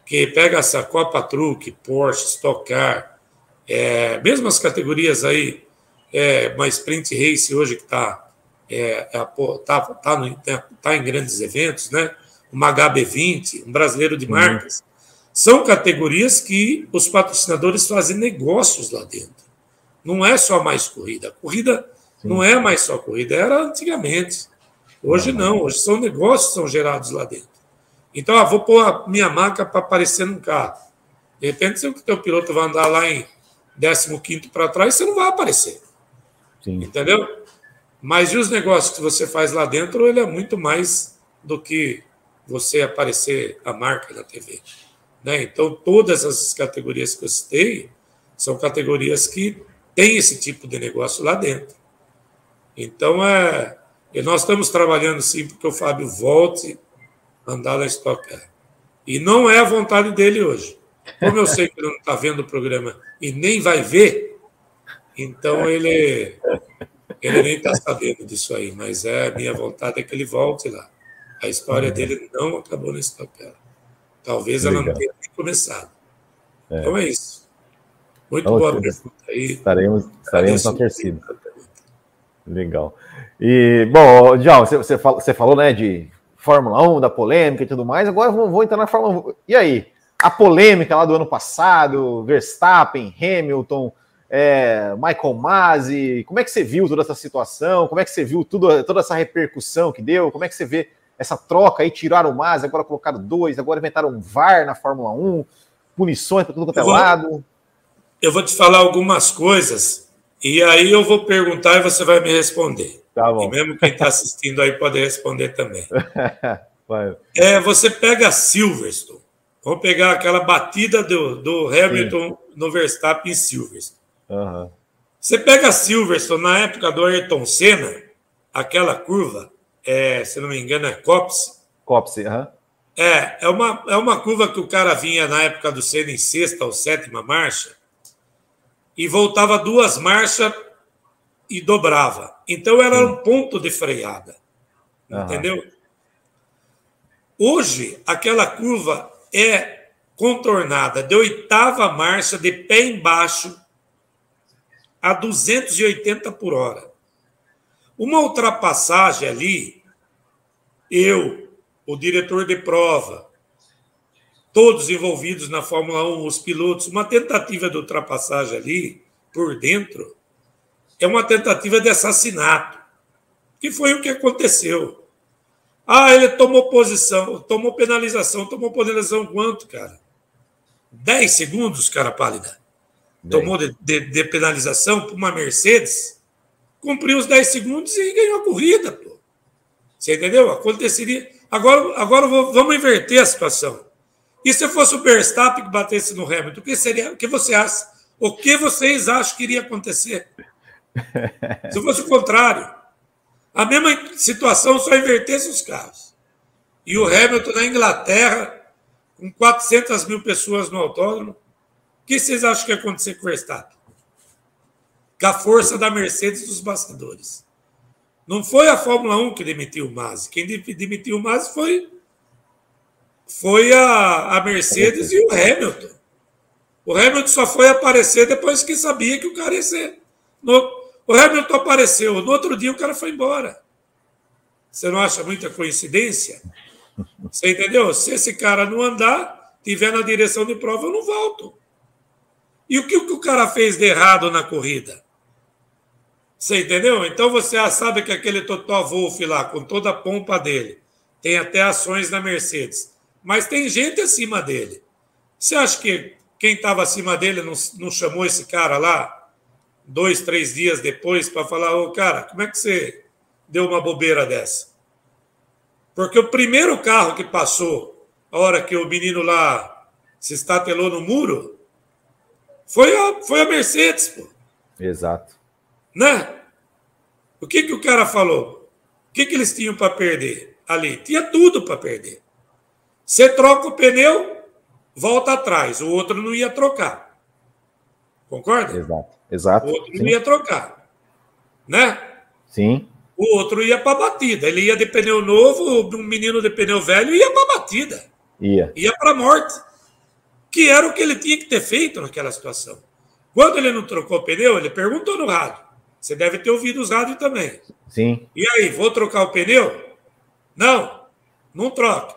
S2: que pega essa Copa Truque, Porsche, Stock Car, é, mesmo as categorias aí, é, uma Sprint Race hoje que está é, é tá, tá, no, tá em grandes eventos, né? uma HB20, um brasileiro de uhum. marcas, uhum. são categorias que os patrocinadores fazem negócios lá dentro. Não é só mais corrida. A corrida Sim. não é mais só corrida, era antigamente. Hoje não, hoje são negócios que são gerados lá dentro. Então, ah, vou pôr a minha marca para aparecer num carro. De repente, se o teu piloto vai andar lá em 15 para trás, você não vai aparecer. Sim. Entendeu? Mas e os negócios que você faz lá dentro, ele é muito mais do que você aparecer a marca na TV. Né? Então, todas as categorias que eu citei são categorias que têm esse tipo de negócio lá dentro. Então, é, e nós estamos trabalhando sim porque o Fábio volte a andar na Stock Car. E não é a vontade dele hoje. Como eu sei que ele não está vendo o programa e nem vai ver, então ele, ele nem está sabendo disso aí. Mas é a minha vontade é que ele volte lá. A história dele não acabou Stock Car. Talvez Legal. ela não tenha nem começado. É. Então é isso. Muito Vamos boa pergunta aí.
S1: Estaremos, estaremos na torcida. Legal. E, bom, João, você, você, falou, você falou, né, de Fórmula 1, da polêmica e tudo mais, agora vou, vou entrar na Fórmula 1. E aí? A polêmica lá do ano passado, Verstappen, Hamilton, é, Michael Masi, como é que você viu toda essa situação? Como é que você viu tudo, toda essa repercussão que deu? Como é que você vê essa troca aí? Tiraram o Masi, agora colocaram dois, agora inventaram um VAR na Fórmula 1, punições para tudo quanto é lado.
S2: Eu vou te falar algumas coisas e aí eu vou perguntar e você vai me responder. Tá bom. E mesmo quem está assistindo aí pode responder também. é, você pega Silverstone. Vamos pegar aquela batida do, do Hamilton Sim. no Verstappen em Silverstone. Uhum. Você pega Silverstone na época do Ayrton Senna, aquela curva, é, se não me engano, é Copse.
S1: Copse, aham. Uhum.
S2: É, é uma, é uma curva que o cara vinha na época do Senna em sexta ou sétima marcha e voltava duas marchas e dobrava. Então era um ponto de freada. Uhum. Entendeu? Hoje, aquela curva é contornada de oitava marcha, de pé embaixo, a 280 por hora. Uma ultrapassagem ali, eu, o diretor de prova, todos envolvidos na Fórmula 1, os pilotos, uma tentativa de ultrapassagem ali, por dentro, é uma tentativa de assassinato, que foi o que aconteceu. Ah, ele tomou posição, tomou penalização, tomou penalização quanto, cara? 10 segundos, cara pálida. Bem. Tomou de, de, de penalização para uma Mercedes, cumpriu os 10 segundos e ganhou a corrida, pô. Você entendeu? Aconteceria. Agora, agora vamos inverter a situação. E se fosse o Verstappen que batesse no Hamilton, o que seria? O que você acha? O que vocês acham que iria acontecer? Se fosse o contrário. A mesma situação só invertesse os carros. E o Hamilton na Inglaterra, com 400 mil pessoas no autódromo, o que vocês acham que ia acontecer com o Verstappen? Com a força da Mercedes dos bastidores. Não foi a Fórmula 1 que demitiu o Masi. Quem demitiu o Masi foi, foi a, a Mercedes e o Hamilton. O Hamilton só foi aparecer depois que sabia que o cara ia ser. No, o Hamilton apareceu, no outro dia o cara foi embora. Você não acha muita coincidência? Você entendeu? Se esse cara não andar, tiver na direção de prova, eu não volto. E o que o cara fez de errado na corrida? Você entendeu? Então você sabe que aquele Totó Wolff lá, com toda a pompa dele, tem até ações na Mercedes. Mas tem gente acima dele. Você acha que quem estava acima dele não, não chamou esse cara lá, dois, três dias depois, para falar: Ô cara, como é que você deu uma bobeira dessa? Porque o primeiro carro que passou, a hora que o menino lá se estatelou no muro, foi a, foi a Mercedes, pô.
S1: Exato.
S2: Né? O que, que o cara falou? O que, que eles tinham para perder ali? Tinha tudo para perder. Você troca o pneu, volta atrás. O outro não ia trocar. Concorda?
S1: Exato. Exato.
S2: O outro Sim. ia trocar. Né?
S1: Sim.
S2: O outro ia para batida. Ele ia de pneu novo, um menino de pneu velho ia para a batida.
S1: Ia.
S2: Ia para morte. Que era o que ele tinha que ter feito naquela situação. Quando ele não trocou o pneu, ele perguntou no rádio. Você deve ter ouvido os rádios também.
S1: Sim.
S2: E aí, vou trocar o pneu? Não, não troca.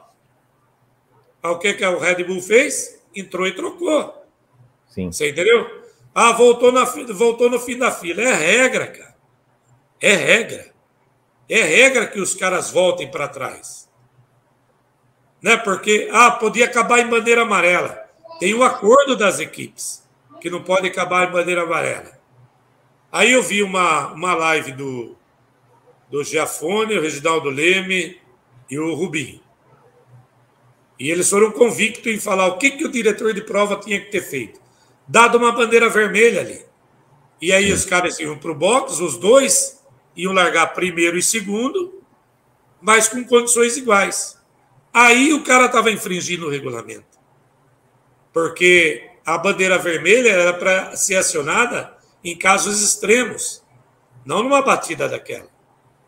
S2: o que, que o Red Bull fez? Entrou e trocou.
S1: Sim.
S2: Você entendeu? Ah, voltou, na, voltou no fim da fila. É regra, cara. É regra. É regra que os caras voltem para trás. Né? Porque, ah, podia acabar em bandeira amarela. Tem um acordo das equipes que não pode acabar em bandeira amarela. Aí eu vi uma, uma live do, do Giafone, o Reginaldo Leme e o Rubinho. E eles foram convictos em falar o que, que o diretor de prova tinha que ter feito. Dado uma bandeira vermelha ali. E aí os caras iam para o box, os dois iam largar primeiro e segundo, mas com condições iguais. Aí o cara estava infringindo o regulamento. Porque a bandeira vermelha era para ser acionada em casos extremos, não numa batida daquela.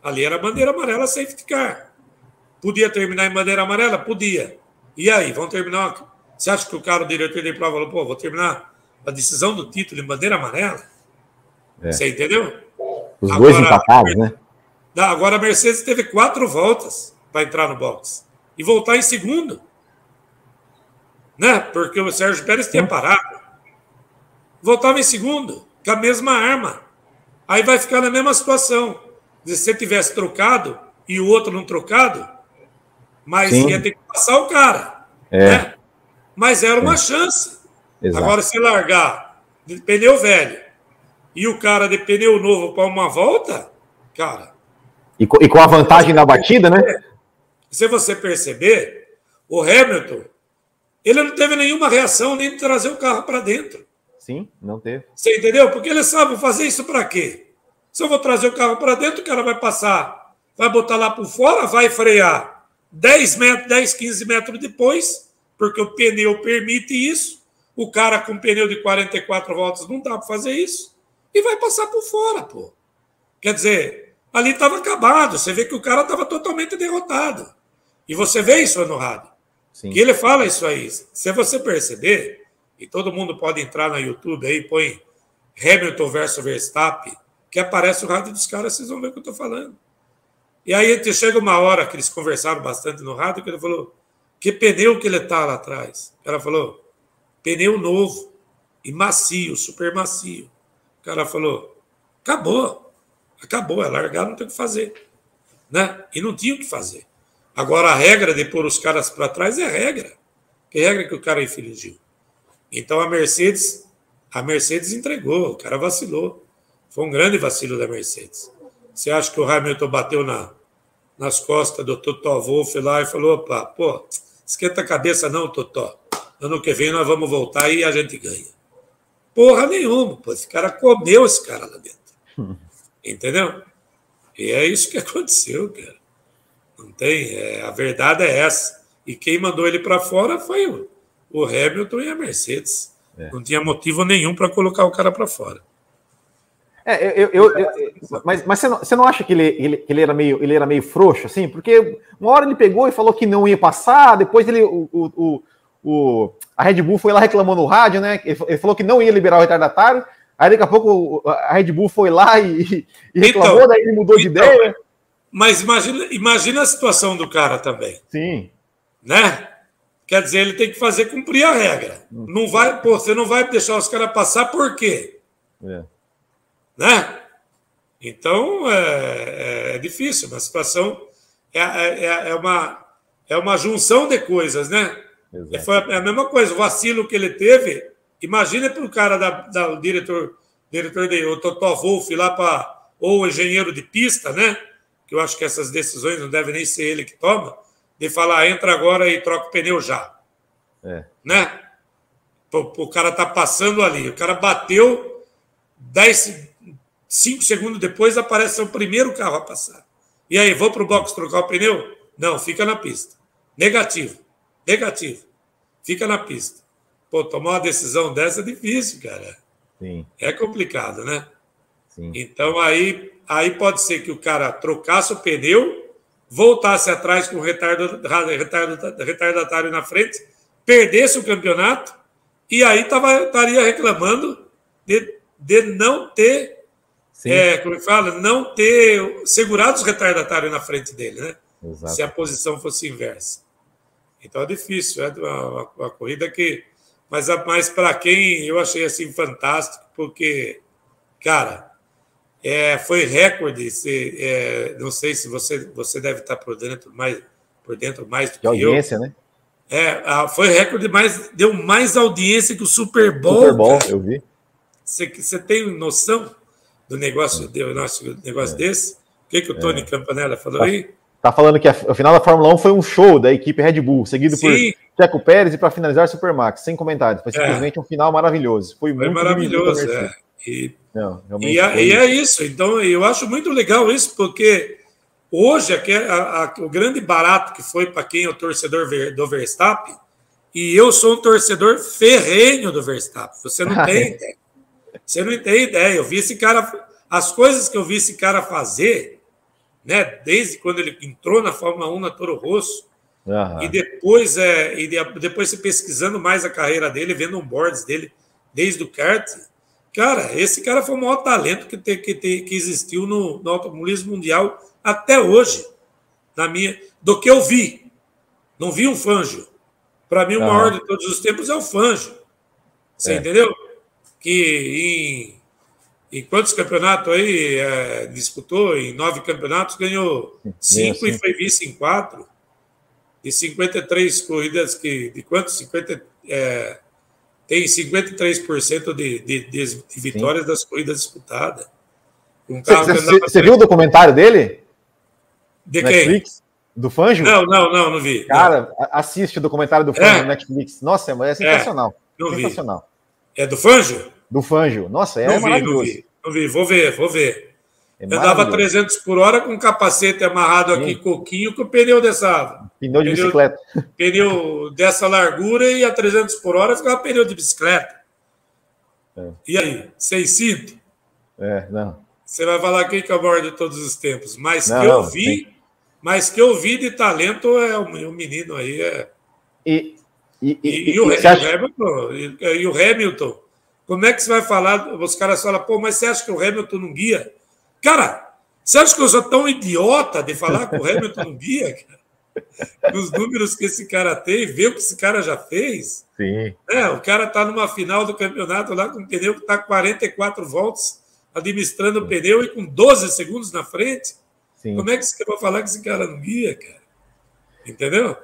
S2: Ali era bandeira amarela safety car. Podia terminar em bandeira amarela? Podia. E aí, vamos terminar? Você acha que o cara, o diretor de prova, falou, pô, vou terminar a decisão do título em bandeira amarela? É. Você entendeu?
S1: Os agora, dois empatados, né?
S2: Agora a Mercedes teve quatro voltas para entrar no box e voltar em segundo. Né? Porque o Sérgio Pérez tinha parado. Voltava em segundo com a mesma arma. Aí vai ficar na mesma situação. Se você tivesse trocado e o outro não trocado, mas Sim. ia ter que passar o cara. É. Né? Mas era uma é. chance. Exato. Agora, se largar de pneu velho e o cara de pneu novo para uma volta, cara.
S1: E com, e com a vantagem na batida, né?
S2: Se você perceber, o Hamilton, ele não teve nenhuma reação nem de trazer o carro para dentro.
S1: Sim, não teve.
S2: Você entendeu? Porque eles sabem fazer isso para quê? Se eu vou trazer o carro para dentro, o cara vai passar, vai botar lá por fora, vai frear 10 metros, 10, 15 metros depois, porque o pneu permite isso. O cara com pneu de 44 voltas não dá para fazer isso. E vai passar por fora, pô. Quer dizer, ali estava acabado. Você vê que o cara estava totalmente derrotado. E você vê isso no rádio. Sim. Que ele fala isso aí. Se você perceber, e todo mundo pode entrar no YouTube aí, põe Hamilton versus Verstappen, que aparece o rádio dos caras, vocês vão ver o que eu estou falando. E aí chega uma hora que eles conversaram bastante no rádio, que ele falou, que pneu que ele tá lá atrás? Ela falou, pneu novo e macio, super macio. O cara falou, acabou, acabou, é largar, não tem o que fazer. Né? E não tinha o que fazer. Agora a regra de pôr os caras para trás é regra. Que regra que o cara infringiu? Então a Mercedes, a Mercedes entregou, o cara vacilou. Foi um grande vacilo da Mercedes. Você acha que o Hamilton bateu na, nas costas do Totó Wolff lá e falou: opa, pô, esquenta a cabeça não, Totó. Ano que vem nós vamos voltar e a gente ganha. Porra nenhuma, pô. Esse cara comeu esse cara lá dentro. Entendeu? E é isso que aconteceu, cara. Não tem. É, a verdade é essa. E quem mandou ele para fora foi o, o Hamilton e a Mercedes. É. Não tinha motivo nenhum para colocar o cara para fora.
S1: É, eu, eu, eu, mas, mas você, não, você não acha que ele, ele, ele, era meio, ele era meio frouxo, assim? Porque uma hora ele pegou e falou que não ia passar, depois ele, o, o, o a Red Bull foi lá reclamando no rádio, né? Ele, ele, falou que não ia liberar o retardatário, aí daqui a pouco a Red Bull foi lá e, e reclamou, então, daí ele mudou então, de ideia.
S2: Mas imagina, imagina a situação do cara também.
S1: Sim.
S2: Né? Quer dizer, ele tem que fazer cumprir a regra. Hum. Não vai, pô, você não vai deixar os caras passar por quê? É. Né? Então é, é, é difícil, uma situação é, é, é, uma, é uma junção de coisas, né? É, foi a mesma coisa, o vacilo que ele teve. Imagina para o cara da, da diretor, diretor de o Totó Wolff lá para ou o engenheiro de pista, né? Que eu acho que essas decisões não devem nem ser ele que toma, de falar entra agora e troca o pneu já, é. né? O, o cara tá passando ali, o cara bateu 10, Cinco segundos depois aparece o primeiro carro a passar. E aí, vou para o box trocar o pneu? Não, fica na pista. Negativo. Negativo. Fica na pista. Pô, tomar uma decisão dessa é difícil, cara. Sim. É complicado, né? Sim. Então aí, aí pode ser que o cara trocasse o pneu, voltasse atrás com o retardo, retardo, retardatário na frente, perdesse o campeonato e aí tava, estaria reclamando de, de não ter é, como fala, não ter segurado os retardatários na frente dele, né? Exato. Se a posição fosse inversa. Então é difícil, é uma, uma corrida que. Mas, mas para quem eu achei assim fantástico, porque, cara, é, foi recorde. Se, é, não sei se você, você deve estar por dentro mais, por dentro mais do que
S1: audiência, eu. né?
S2: É, foi recorde, mas deu mais audiência que o Super Bowl.
S1: Super Bowl, cara. eu vi.
S2: Você, você tem noção? do negócio, do nosso negócio é. desse? O que, que o Tony é. Campanella falou
S1: tá,
S2: aí?
S1: Tá falando que a, o final da Fórmula 1 foi um show da equipe Red Bull, seguido Sim. por Checo Pérez e para finalizar Supermax, sem comentários. Foi é. simplesmente um final maravilhoso. Foi, foi muito
S2: maravilhoso, é. E, Não, e, a, e, é isso. Então, eu acho muito legal isso, porque hoje a, a, o grande barato que foi para quem é o torcedor do Verstappen, e eu sou um torcedor ferrenho do Verstappen. Você não tem ideia. Você não tem ideia. Eu vi esse cara. As coisas que eu vi esse cara fazer, né? Desde quando ele entrou na Fórmula 1 na Toro Rosso. Uhum. E depois, é, e depois se pesquisando mais a carreira dele, vendo um boards dele desde o kart. Cara, esse cara foi o maior talento que, te, que, te, que existiu no, no automobilismo mundial até hoje, na minha, do que eu vi. Não vi um Fangio. Para mim, o maior de todos os tempos é o Fangio. Você é. entendeu? que em, em quantos campeonatos aí é, disputou? Em nove campeonatos, ganhou cinco e foi vice em quatro. De 53 corridas que. De quantos? 50, é, tem 53% de, de, de, vitórias Sim. das corridas disputadas.
S1: Você um viu o documentário dele?
S2: De Netflix? quem?
S1: Do Fanjo?
S2: Não, não, não, não vi.
S1: Cara, não. assiste o documentário do Fanjo é. no Netflix. Nossa, é, é sensacional.
S2: É, não
S1: sensacional.
S2: Vi. É do Fanjo?
S1: Do Fanjo. Nossa, é não vi, maravilhoso. Não vi,
S2: não vi, vou ver, vou ver. É eu dava 300 por hora com um capacete amarrado aqui, Sim. coquinho, com o pneu dessa.
S1: Pneu de pneu, bicicleta.
S2: Pneu dessa largura e a 300 por hora ficava pneu de bicicleta. É. E aí, 600?
S1: É, não.
S2: Você vai falar quem que é o maior de todos os tempos. Mas não, que eu vi, mas que eu vi de talento é o, o menino aí. É...
S1: E, e, e,
S2: e, o, acha... Hamilton, e, o Hamilton, como é que você vai falar? Os caras falam, pô, mas você acha que o Hamilton não guia? Cara, você acha que eu sou tão idiota de falar que o Hamilton não guia? Nos números que esse cara tem, ver o que esse cara já fez.
S1: Sim.
S2: É, o cara está numa final do campeonato lá com um pneu que está 44 voltas, administrando o pneu e com 12 segundos na frente. Sim. Como é que você vai falar que esse cara não guia, cara? Entendeu?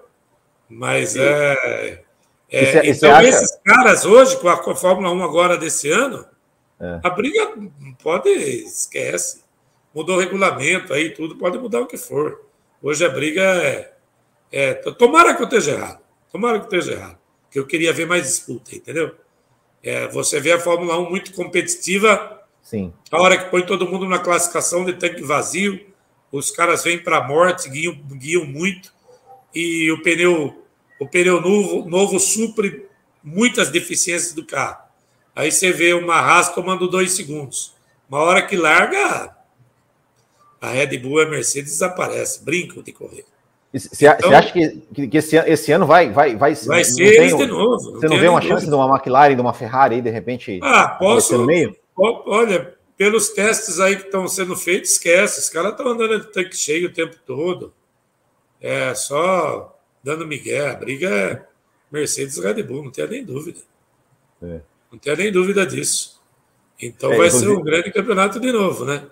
S2: Mas Sim. é. É, e então, acha... esses caras hoje, com a Fórmula 1 agora desse ano, é. a briga pode, esquece. Mudou o regulamento aí, tudo, pode mudar o que for. Hoje a briga é. é tomara que eu esteja errado. Tomara que eu esteja errado. Porque eu queria ver mais disputa, entendeu? É, você vê a Fórmula 1 muito competitiva.
S1: Sim.
S2: A hora que põe todo mundo na classificação de tanque vazio, os caras vêm para a morte, guiam, guiam muito, e o pneu, o pneu novo, novo supre muitas deficiências do carro. Aí você vê uma Haas tomando dois segundos. Uma hora que larga, a Red Bull e a Mercedes desaparece, brincam de correr.
S1: Você então, acha que, que esse, esse, ano vai vai vai,
S2: vai ser eles de novo?
S1: Você não vê uma chance de uma McLaren, de uma Ferrari aí, de repente?
S2: Ah, posso. No meio? Olha, pelos testes aí que estão sendo feitos, esquece. Os caras estão andando de tanque cheio o tempo todo. É só dando migué. A briga é Mercedes Red Bull, não tenha nem dúvida. É. Não tenha nem dúvida disso. Então é, vai ser um grande campeonato de novo, né?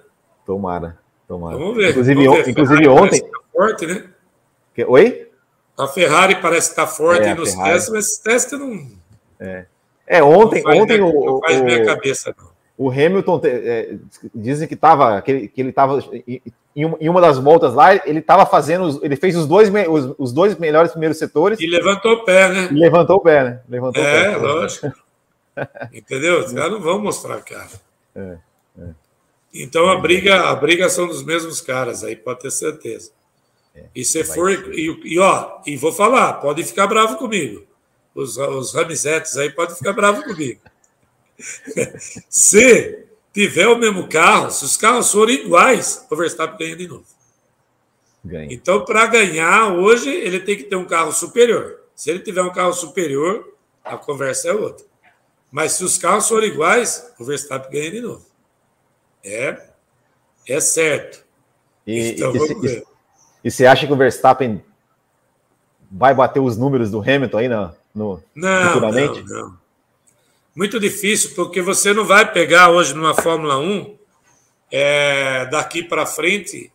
S1: Tomara, tomara.
S2: Vamos ver.
S1: Inclusive,
S2: vamos ver.
S1: inclusive ontem.
S2: Tá forte, né?
S1: Oi?
S2: A Ferrari parece estar tá forte é, nos Ferrari. testes, mas esse teste não.
S1: É, é ontem,
S2: não
S1: ontem
S2: minha,
S1: o,
S2: não faz o, minha cabeça, não.
S1: O Hamilton é, dizem que tava, que ele, que ele tava em uma das voltas lá, ele estava fazendo, ele fez os dois, os, os, dois melhores primeiros setores.
S2: E levantou o pé, né?
S1: E levantou o pé, né? Levantou
S2: é, pé, lógico. Entendeu? Os caras não vão mostrar, cara. É, é. Então a briga, a briga são dos mesmos caras, aí pode ter certeza. É, e se for, e, e, ó, e vou falar, pode ficar bravo comigo. Os, os Ramizetes aí podem ficar bravo comigo. se tiver o mesmo carro, se os carros forem iguais, o Verstappen ganha de novo. Ganha. Então, para ganhar hoje, ele tem que ter um carro superior. Se ele tiver um carro superior, a conversa é outra. Mas se os carros forem iguais, o Verstappen ganha de novo. É, é certo.
S1: E, então, e, vamos ver. E, você acha que o Verstappen vai bater os números do Hamilton aí no, no
S2: não, futuramente? Não, não. Muito difícil, porque você não vai pegar hoje numa Fórmula 1 é, daqui para frente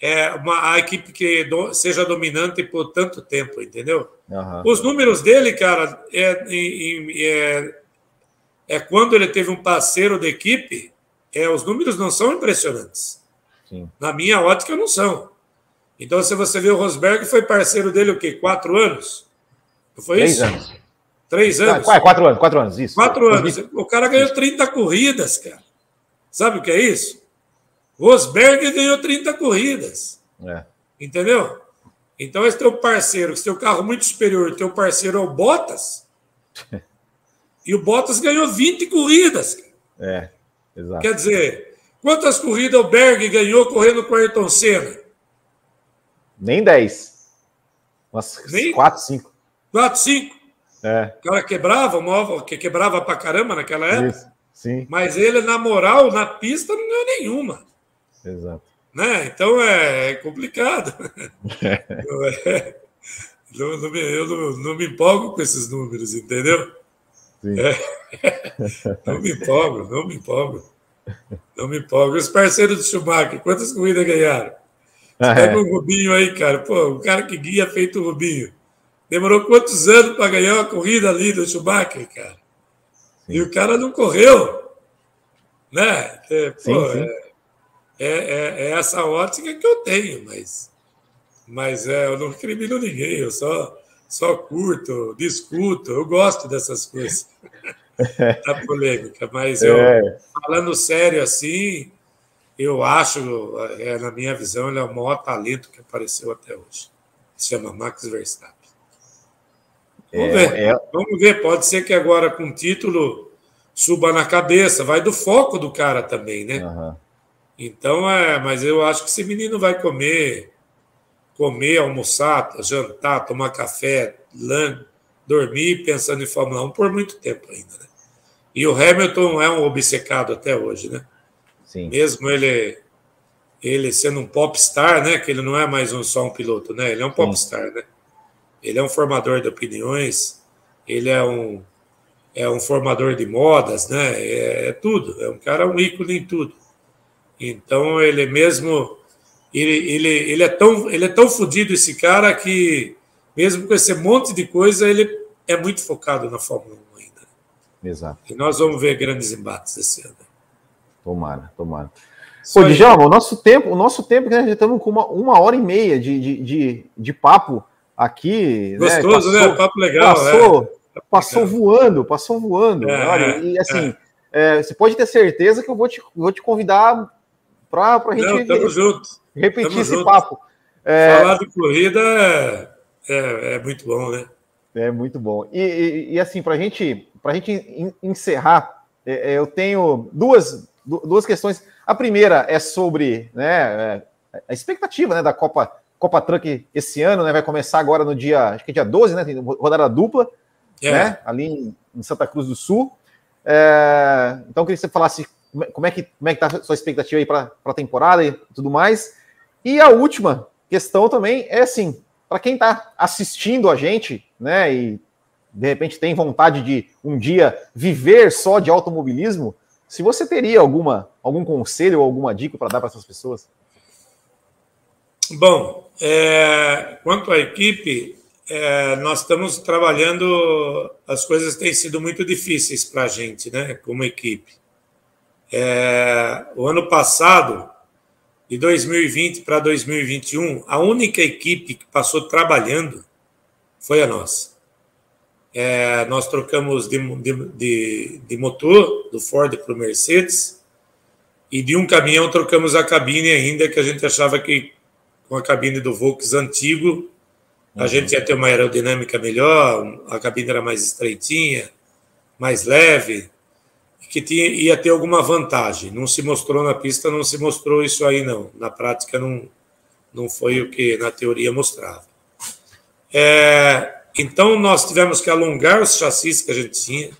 S2: é uma a equipe que do, seja dominante por tanto tempo, entendeu? Uhum. Os números dele, cara, é, é, é, quando ele teve um parceiro de equipe, é, os números não são impressionantes. Sim. Na minha ótica, não são. Então, se você vê o Rosberg, foi parceiro dele o quê? Quatro anos? Não foi Três isso? anos. Três anos.
S1: Ah, quatro anos, quatro anos, isso.
S2: Quatro anos. O cara ganhou 30 corridas, cara. Sabe o que é isso? Rosberg ganhou 30 corridas. É. Entendeu? Então, esse teu parceiro, esse teu carro muito superior, teu parceiro é o Bottas. e o Bottas ganhou 20 corridas.
S1: É, exato.
S2: Quer dizer, quantas corridas o Berg ganhou correndo com o Ayrton Senna?
S1: Nem 10. Umas 4, 5.
S2: 4, 5. É. O cara quebrava, móvel, que quebrava pra caramba naquela época. Isso,
S1: sim.
S2: Mas ele, na moral, na pista, não ganhou nenhuma.
S1: Exato.
S2: Né? Então é complicado. É. Não, não, me, eu não, não, me empolgo com esses números, entendeu? É. Não me empolgo, não me empolgo. Não me empolgo. Os parceiros do Schumacher, quantas corridas ganharam? Ah, pega é. um Rubinho aí, cara. Pô, o cara que guia feito o Rubinho. Demorou quantos anos para ganhar uma corrida ali do Schumacher, cara? Sim. E o cara não correu. Né? É, pô, sim, sim. É, é, é, essa ótica que eu tenho, mas, mas é, eu não crimino ninguém, eu só, só curto, discuto, eu gosto dessas coisas. da polêmica, mas eu, é. falando sério assim, eu acho, é, na minha visão, ele é o maior talento que apareceu até hoje. Se chama Max Verstappen. Vamos ver. É, é... Vamos ver. Pode ser que agora com o título suba na cabeça. Vai do foco do cara também, né? Uhum. Então, é, mas eu acho que esse menino vai comer, comer, almoçar, jantar, tomar café, dormir pensando em Fórmula 1 por muito tempo ainda, né? E o Hamilton é um obcecado até hoje, né? Sim. Mesmo ele ele sendo um popstar, né? Que ele não é mais um, só um piloto, né? Ele é um popstar, né? Ele é um formador de opiniões, ele é um, é um formador de modas, né? É, é tudo, é um cara um ícone em tudo. Então ele mesmo ele, ele, ele é tão ele é tão fodido esse cara que mesmo com esse monte de coisa ele é muito focado na Fórmula 1 ainda.
S1: Exato.
S2: E nós vamos ver grandes embates esse ano.
S1: Tomara, tomara. Pô, Djalma, o nosso tempo, o nosso tempo, né, já estamos com uma, uma hora e meia de, de, de, de papo aqui.
S2: Né, Gostoso, né? passou, né? Papo legal.
S1: Passou, é. passou voando, passou voando. É, olha, e assim, é. é. você pode ter certeza que eu vou te, vou te convidar para a gente.
S2: Não, tamo junto.
S1: repetir Tamo esse junto. papo.
S2: É... Falar de corrida é, é, é, muito bom, né?
S1: É muito bom. E, e, e assim, para gente, a gente encerrar, é, é, eu tenho duas, duas questões. A primeira é sobre né, é, a expectativa né, da Copa, Copa Truck esse ano, né? Vai começar agora no dia, acho que é dia 12, né? Tem rodada dupla, é. né? Ali em, em, Santa Cruz do Sul. É, então, eu queria que você falasse como é que como é que tá a sua expectativa aí para a temporada e tudo mais. E a última questão também é assim, para quem está assistindo a gente, né, e de repente tem vontade de um dia viver só de automobilismo, se você teria alguma algum conselho ou alguma dica para dar para essas pessoas?
S2: Bom, é, quanto à equipe, é, nós estamos trabalhando, as coisas têm sido muito difíceis para a gente, né, como equipe. É, o ano passado, de 2020 para 2021, a única equipe que passou trabalhando foi a nossa. É, nós trocamos de, de, de, motor do Ford para o Mercedes e de um caminhão trocamos a cabine ainda, que a gente achava que com a cabine do Volks antigo a uhum. gente ia ter uma aerodinâmica melhor, a cabine era mais estreitinha, mais leve que tinha, ia ter alguma vantagem. Não se mostrou na pista, não se mostrou isso aí, não. Na prática, não, não foi o que na teoria mostrava. É, então, nós tivemos que alongar os chassis que a gente tinha.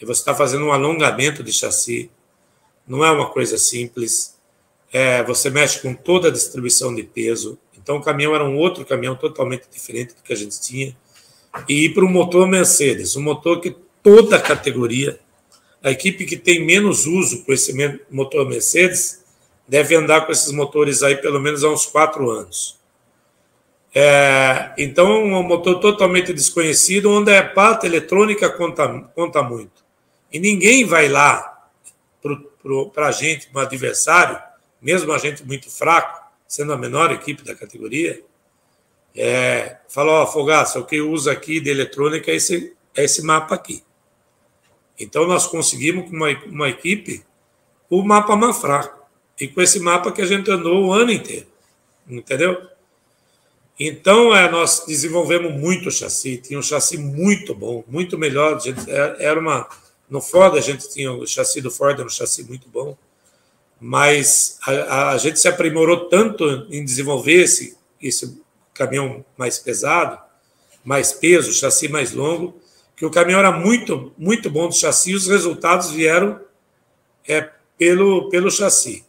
S2: E você está fazendo um alongamento de chassi. Não é uma coisa simples. É, você mexe com toda a distribuição de peso. Então, o caminhão era um outro caminhão totalmente diferente do que a gente tinha. E ir para o motor Mercedes, um motor que toda a categoria a equipe que tem menos uso com esse motor Mercedes deve andar com esses motores aí pelo menos há uns quatro anos. É, então, um motor totalmente desconhecido, onde a parte eletrônica conta, conta muito. E ninguém vai lá para a gente, um adversário, mesmo a gente muito fraco, sendo a menor equipe da categoria, é, fala, ó, oh, Fogaça, o que usa aqui de eletrônica é esse, é esse mapa aqui. Então, nós conseguimos, com uma, uma equipe, o mapa mais fraco. E com esse mapa que a gente andou o ano inteiro. Entendeu? Então, é, nós desenvolvemos muito chassi. Tinha um chassi muito bom, muito melhor. Gente, é, era uma. No Ford, a gente tinha o chassi do Ford, era um chassi muito bom. Mas a, a gente se aprimorou tanto em desenvolver esse, esse caminhão mais pesado, mais peso, chassi mais longo, que o caminhão era muito, muito bom do chassi, os resultados vieram é, pelo, pelo chassi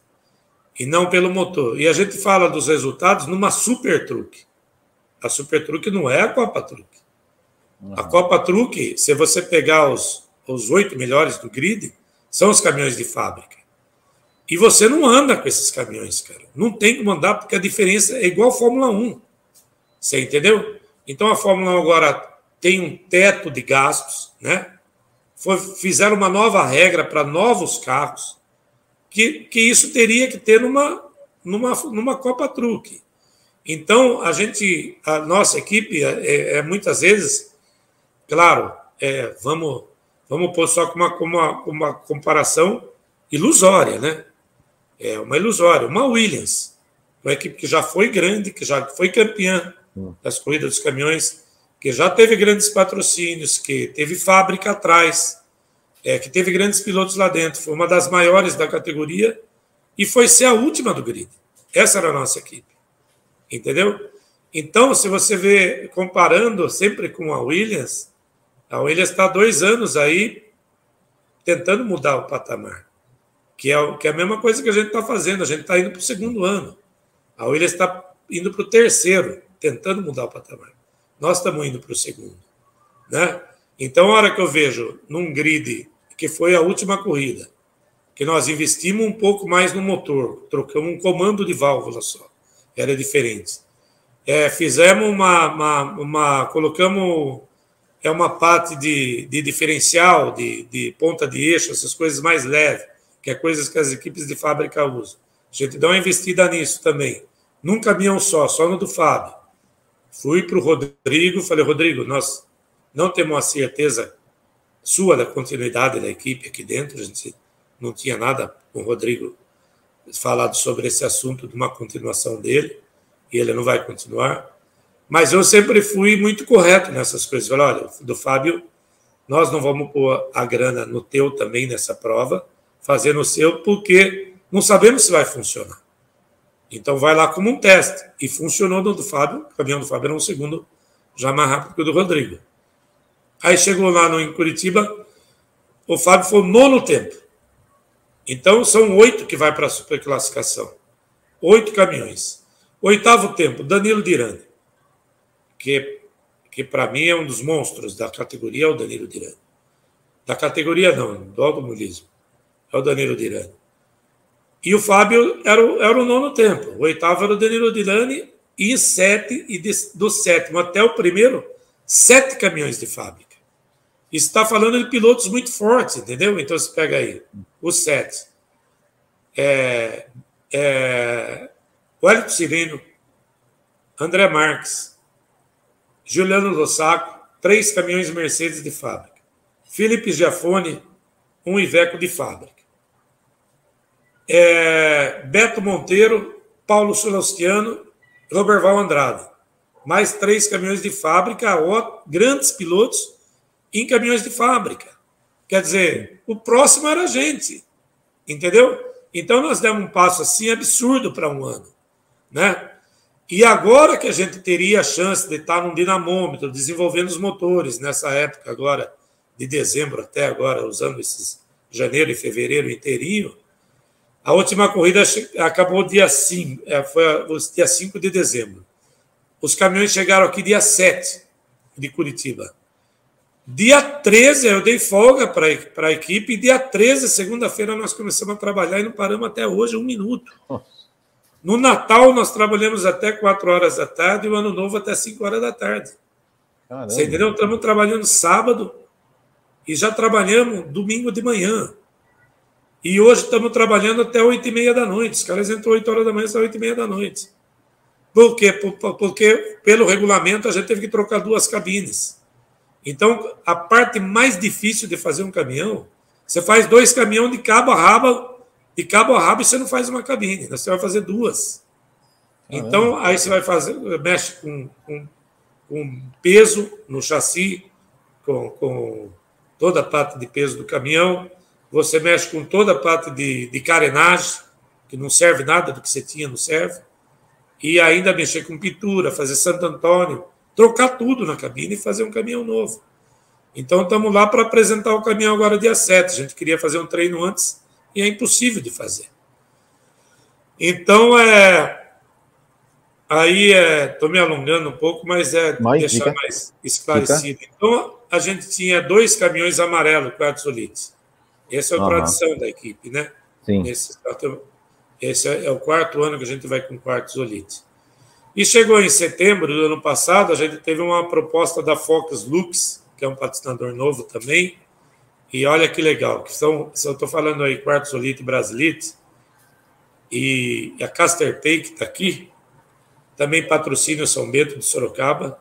S2: e não pelo motor. E a gente fala dos resultados numa Super Truque. A Super Truque não é a Copa Truque. Uhum. A Copa Truque, se você pegar os os oito melhores do grid, são os caminhões de fábrica. E você não anda com esses caminhões, cara. Não tem como andar, porque a diferença é igual a Fórmula 1. Você entendeu? Então a Fórmula 1 agora tem um teto de gastos, né? Foi, fizeram uma nova regra para novos carros, que, que isso teria que ter numa, numa, numa Copa Truque. Então, a gente, a nossa equipe, é, é, é muitas vezes, claro, é, vamos, vamos pôr só com uma, uma, uma comparação ilusória, né? É uma ilusória. Uma Williams, uma equipe que já foi grande, que já foi campeã hum. das corridas dos caminhões, que já teve grandes patrocínios, que teve fábrica atrás, é, que teve grandes pilotos lá dentro, foi uma das maiores da categoria e foi ser a última do grid. Essa era a nossa equipe. Entendeu? Então, se você vê, comparando sempre com a Williams, a Williams está dois anos aí tentando mudar o patamar, que é, que é a mesma coisa que a gente está fazendo, a gente está indo para o segundo ano. A Williams está indo para o terceiro, tentando mudar o patamar nós estamos indo para o segundo. Né? Então, a hora que eu vejo num grid, que foi a última corrida, que nós investimos um pouco mais no motor, trocamos um comando de válvula só, era diferente. É, fizemos uma, uma, uma, colocamos é uma parte de, de diferencial, de, de ponta de eixo, essas coisas mais leves, que é coisas que as equipes de fábrica usam. A gente dá uma investida nisso também. Num caminhão só, só no do Fábio. Fui para o Rodrigo, falei, Rodrigo, nós não temos a certeza sua da continuidade da equipe aqui dentro, a gente não tinha nada com o Rodrigo falado sobre esse assunto de uma continuação dele, e ele não vai continuar. Mas eu sempre fui muito correto nessas coisas. Falei, olha, do Fábio, nós não vamos pôr a grana no teu também nessa prova, fazer no seu, porque não sabemos se vai funcionar. Então vai lá como um teste. E funcionou no do Fábio, o caminhão do Fábio era um segundo já mais rápido que o do Rodrigo. Aí chegou lá no, em Curitiba, o Fábio foi o nono tempo. Então são oito que vai para a superclassificação. Oito caminhões. Oitavo tempo, Danilo Dirani, que, que para mim é um dos monstros da categoria, é o Danilo Dirani. Da categoria não, do automobilismo. É o Danilo Dirani. E o Fábio era o, era o nono tempo. O oitavo era o Danilo Dirani e sete, e de, do sétimo até o primeiro, sete caminhões de fábrica. Está falando de pilotos muito fortes, entendeu? Então você pega aí os sete. É, é, Wellington Cirino, André Marques, Juliano Lossaco, três caminhões Mercedes de fábrica. Felipe Giafone, um Iveco de fábrica. É, Beto Monteiro, Paulo Solostiano, Roberval Andrade. Mais três caminhões de fábrica, grandes pilotos em caminhões de fábrica. Quer dizer, o próximo era a gente, entendeu? Então nós demos um passo assim absurdo para um ano, né? E agora que a gente teria a chance de estar num dinamômetro, desenvolvendo os motores nessa época agora de dezembro até agora, usando esses janeiro e fevereiro inteirinho, a última corrida acabou dia 5, é, foi dia 5 de dezembro. Os caminhões chegaram aqui dia 7 de Curitiba. Dia 13 eu dei folga para a equipe, e dia 13, segunda-feira, nós começamos a trabalhar e não paramos até hoje um minuto. No Natal, nós trabalhamos até 4 horas da tarde e o Ano Novo até 5 horas da tarde. Caramba. Você entendeu? Estamos trabalhando sábado e já trabalhamos domingo de manhã. E hoje estamos trabalhando até 8 e meia da noite. Os caras entram 8 horas da manhã, são 8 e meia da noite. Por quê? Porque, pelo regulamento, a gente teve que trocar duas cabines. Então, a parte mais difícil de fazer um caminhão, você faz dois caminhões de cabo a rabo, de cabo a rabo e você não faz uma cabine, você vai fazer duas. Então, aí você vai fazer, mexe com, com, com peso no chassi, com, com, toda a parte de peso do caminhão, você mexe com toda a parte de, de carenagem, que não serve nada do que você tinha, não serve, e ainda mexer com pintura, fazer Santo Antônio, trocar tudo na cabine e fazer um caminhão novo. Então estamos lá para apresentar o caminhão agora dia 7. A gente queria fazer um treino antes e é impossível de fazer. Então é aí estou é, me alongando um pouco, mas é mais deixar mais esclarecido. Então a gente tinha dois caminhões amarelos quartos Solite. Essa é a uhum. tradição da equipe, né? Sim. Esse, esse é, é o quarto ano que a gente vai com quartos Solite. E chegou em setembro do ano passado, a gente teve uma proposta da Focus Lux, que é um patrocinador novo também. E olha que legal, que são, se eu estou falando aí Quartzolite e Brasilite, e a Caster que está aqui, também patrocina o São Bento de Sorocaba.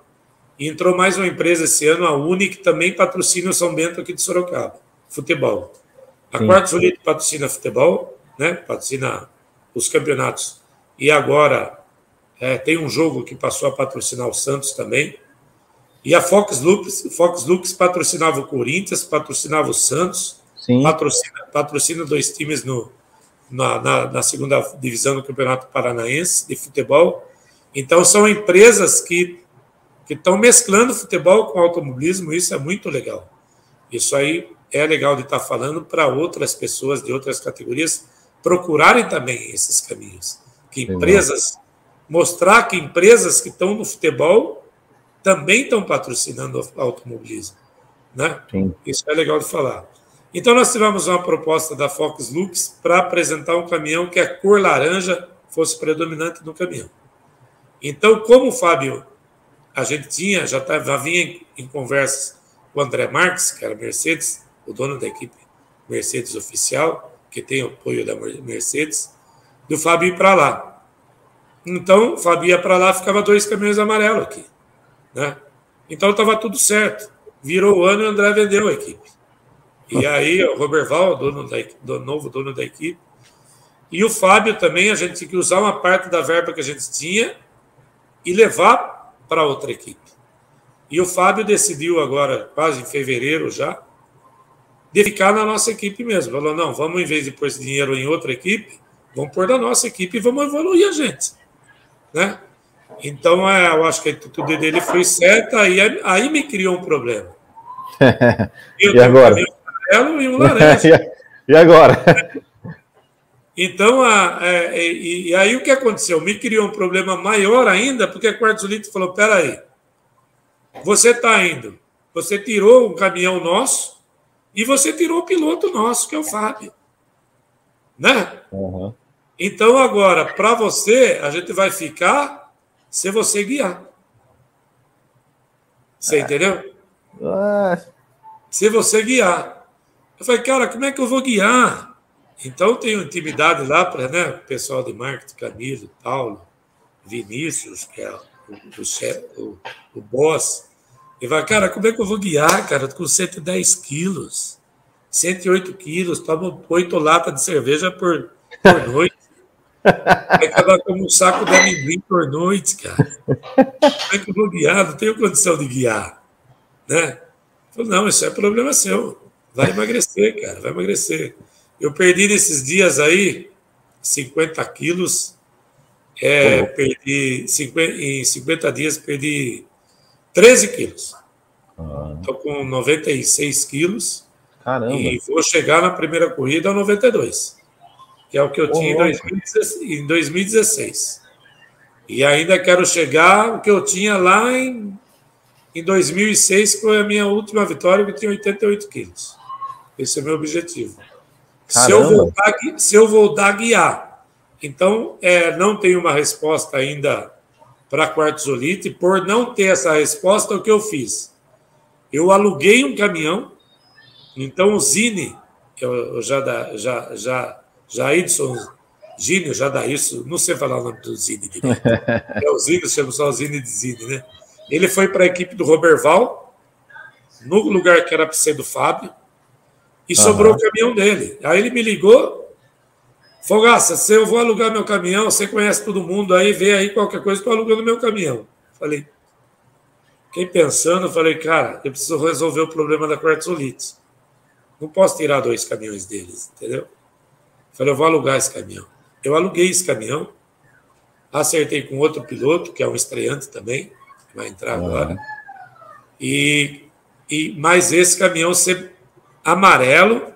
S2: E entrou mais uma empresa esse ano, a Uni, que também patrocina o São Bento aqui de Sorocaba, futebol. A Quartzolite patrocina futebol, né? patrocina os campeonatos. E agora é, tem um jogo que passou a patrocinar o Santos também. E a Fox Lux, Fox Lux patrocinava o Corinthians, patrocinava o Santos, patrocina, patrocina dois times no, na, na, na, segunda divisão do Campeonato Paranaense de futebol. Então, são empresas que que estão mesclando futebol com automobilismo, isso é muito legal. Isso aí é legal de estar falando para outras pessoas de outras categorias procurarem também esses caminhos. Que empresas mostrar que empresas que estão no futebol também estão patrocinando o automobilismo. Né? Isso é legal de falar. Então, nós tivemos uma proposta da Fox Lux para apresentar um caminhão que a cor laranja fosse predominante no caminhão. Então, como o Fábio, a gente tinha, já, tá, já vinha em, em conversas com o André Marques, que era Mercedes, o dono da equipe Mercedes oficial, que tem o apoio da Mercedes, do Fábio ir para lá. Então, o Fábio ia para lá, ficava dois caminhões amarelos aqui. Né? Então, estava tudo certo. Virou o ano e o André vendeu a equipe. E aí, o Roberval, dono da, do novo dono da equipe, E o Fábio também, a gente tinha que usar uma parte da verba que a gente tinha e levar para outra equipe. E o Fábio decidiu agora, quase em fevereiro já, de ficar na nossa equipe mesmo. Falou: não, vamos, em vez de pôr esse dinheiro em outra equipe, vamos pôr na nossa equipe e vamos evoluir a gente. Né? Então, é, eu acho que a atitude dele foi certa, aí, aí me criou um problema.
S1: Eu e agora? Um amarelo e um laranja. e agora?
S2: Então, a, é, e, e, aí o que aconteceu? Me criou um problema maior ainda, porque a Quartzolito falou: peraí, você está indo, você tirou um caminhão nosso e você tirou o piloto nosso, que é o Fábio. Né? Uhum. Então, agora, para você, a gente vai ficar se você guiar. Você é. entendeu? É. Se você guiar. Eu falei, cara, como é que eu vou guiar? Então, tenho intimidade lá para né, o pessoal de marketing, Camilo, Paulo, Vinícius, que é o, o, o, o boss. E vai, cara, como é que eu vou guiar, cara, com 110 quilos, 108 quilos, tomo oito latas de cerveja por, por noite. Vai acabar como um saco de amendoim por noite, cara. Como é que eu vou guiar? Não tenho condição de guiar. Né? Falei, não, isso é problema seu. Vai emagrecer, cara, vai emagrecer. Eu perdi nesses dias aí 50 quilos. É, eu perdi 50, em 50 dias, perdi 13 quilos. Estou ah. com 96 quilos. Caramba. E vou chegar na primeira corrida a 92, que é o que eu tinha em 2016. E ainda quero chegar o que eu tinha lá em, em 2006, que foi a minha última vitória, que eu tinha 88 quilos. Esse é o meu objetivo. Se eu, voltar, se eu voltar a guiar. Então, é, não tenho uma resposta ainda para quartzolite. Por não ter essa resposta, o que eu fiz? Eu aluguei um caminhão. Então, o Zine, eu, eu já, da, já, já, já Edson Gine, já dá isso, não sei falar o nome do Zine direito. É o Zine, chamo só o Zine de Zine, né? Ele foi para a equipe do Roberval, no lugar que era para ser do Fábio e uhum. sobrou o caminhão dele. Aí ele me ligou, Fogaça, se eu vou alugar meu caminhão, você conhece todo mundo aí, vê aí qualquer coisa, estou alugando meu caminhão. Falei, fiquei pensando, falei, cara, eu preciso resolver o problema da quartzolite. Não posso tirar dois caminhões deles, entendeu? Falei, eu vou alugar esse caminhão. Eu aluguei esse caminhão, acertei com outro piloto, que é um estreante também, que vai entrar uhum. agora. E, e mais esse caminhão você amarelo,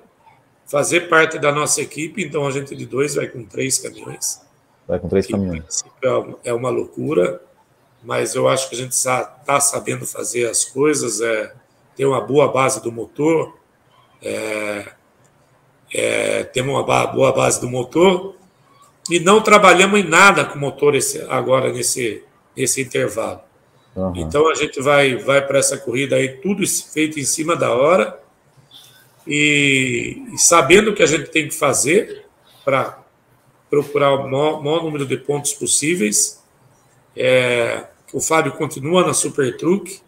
S2: fazer parte da nossa equipe. Então a gente de dois vai com três caminhões.
S1: Vai com três caminhões.
S2: É, é uma loucura, mas eu acho que a gente está sabendo fazer as coisas, é, tem uma boa base do motor, é, é, temos uma boa base do motor e não trabalhamos em nada com motor esse, agora nesse, nesse intervalo. Uhum. Então a gente vai, vai para essa corrida aí, tudo feito em cima da hora e, e sabendo o que a gente tem que fazer para procurar o maior, maior, número de pontos possíveis. É, o Fábio continua na Super Truck,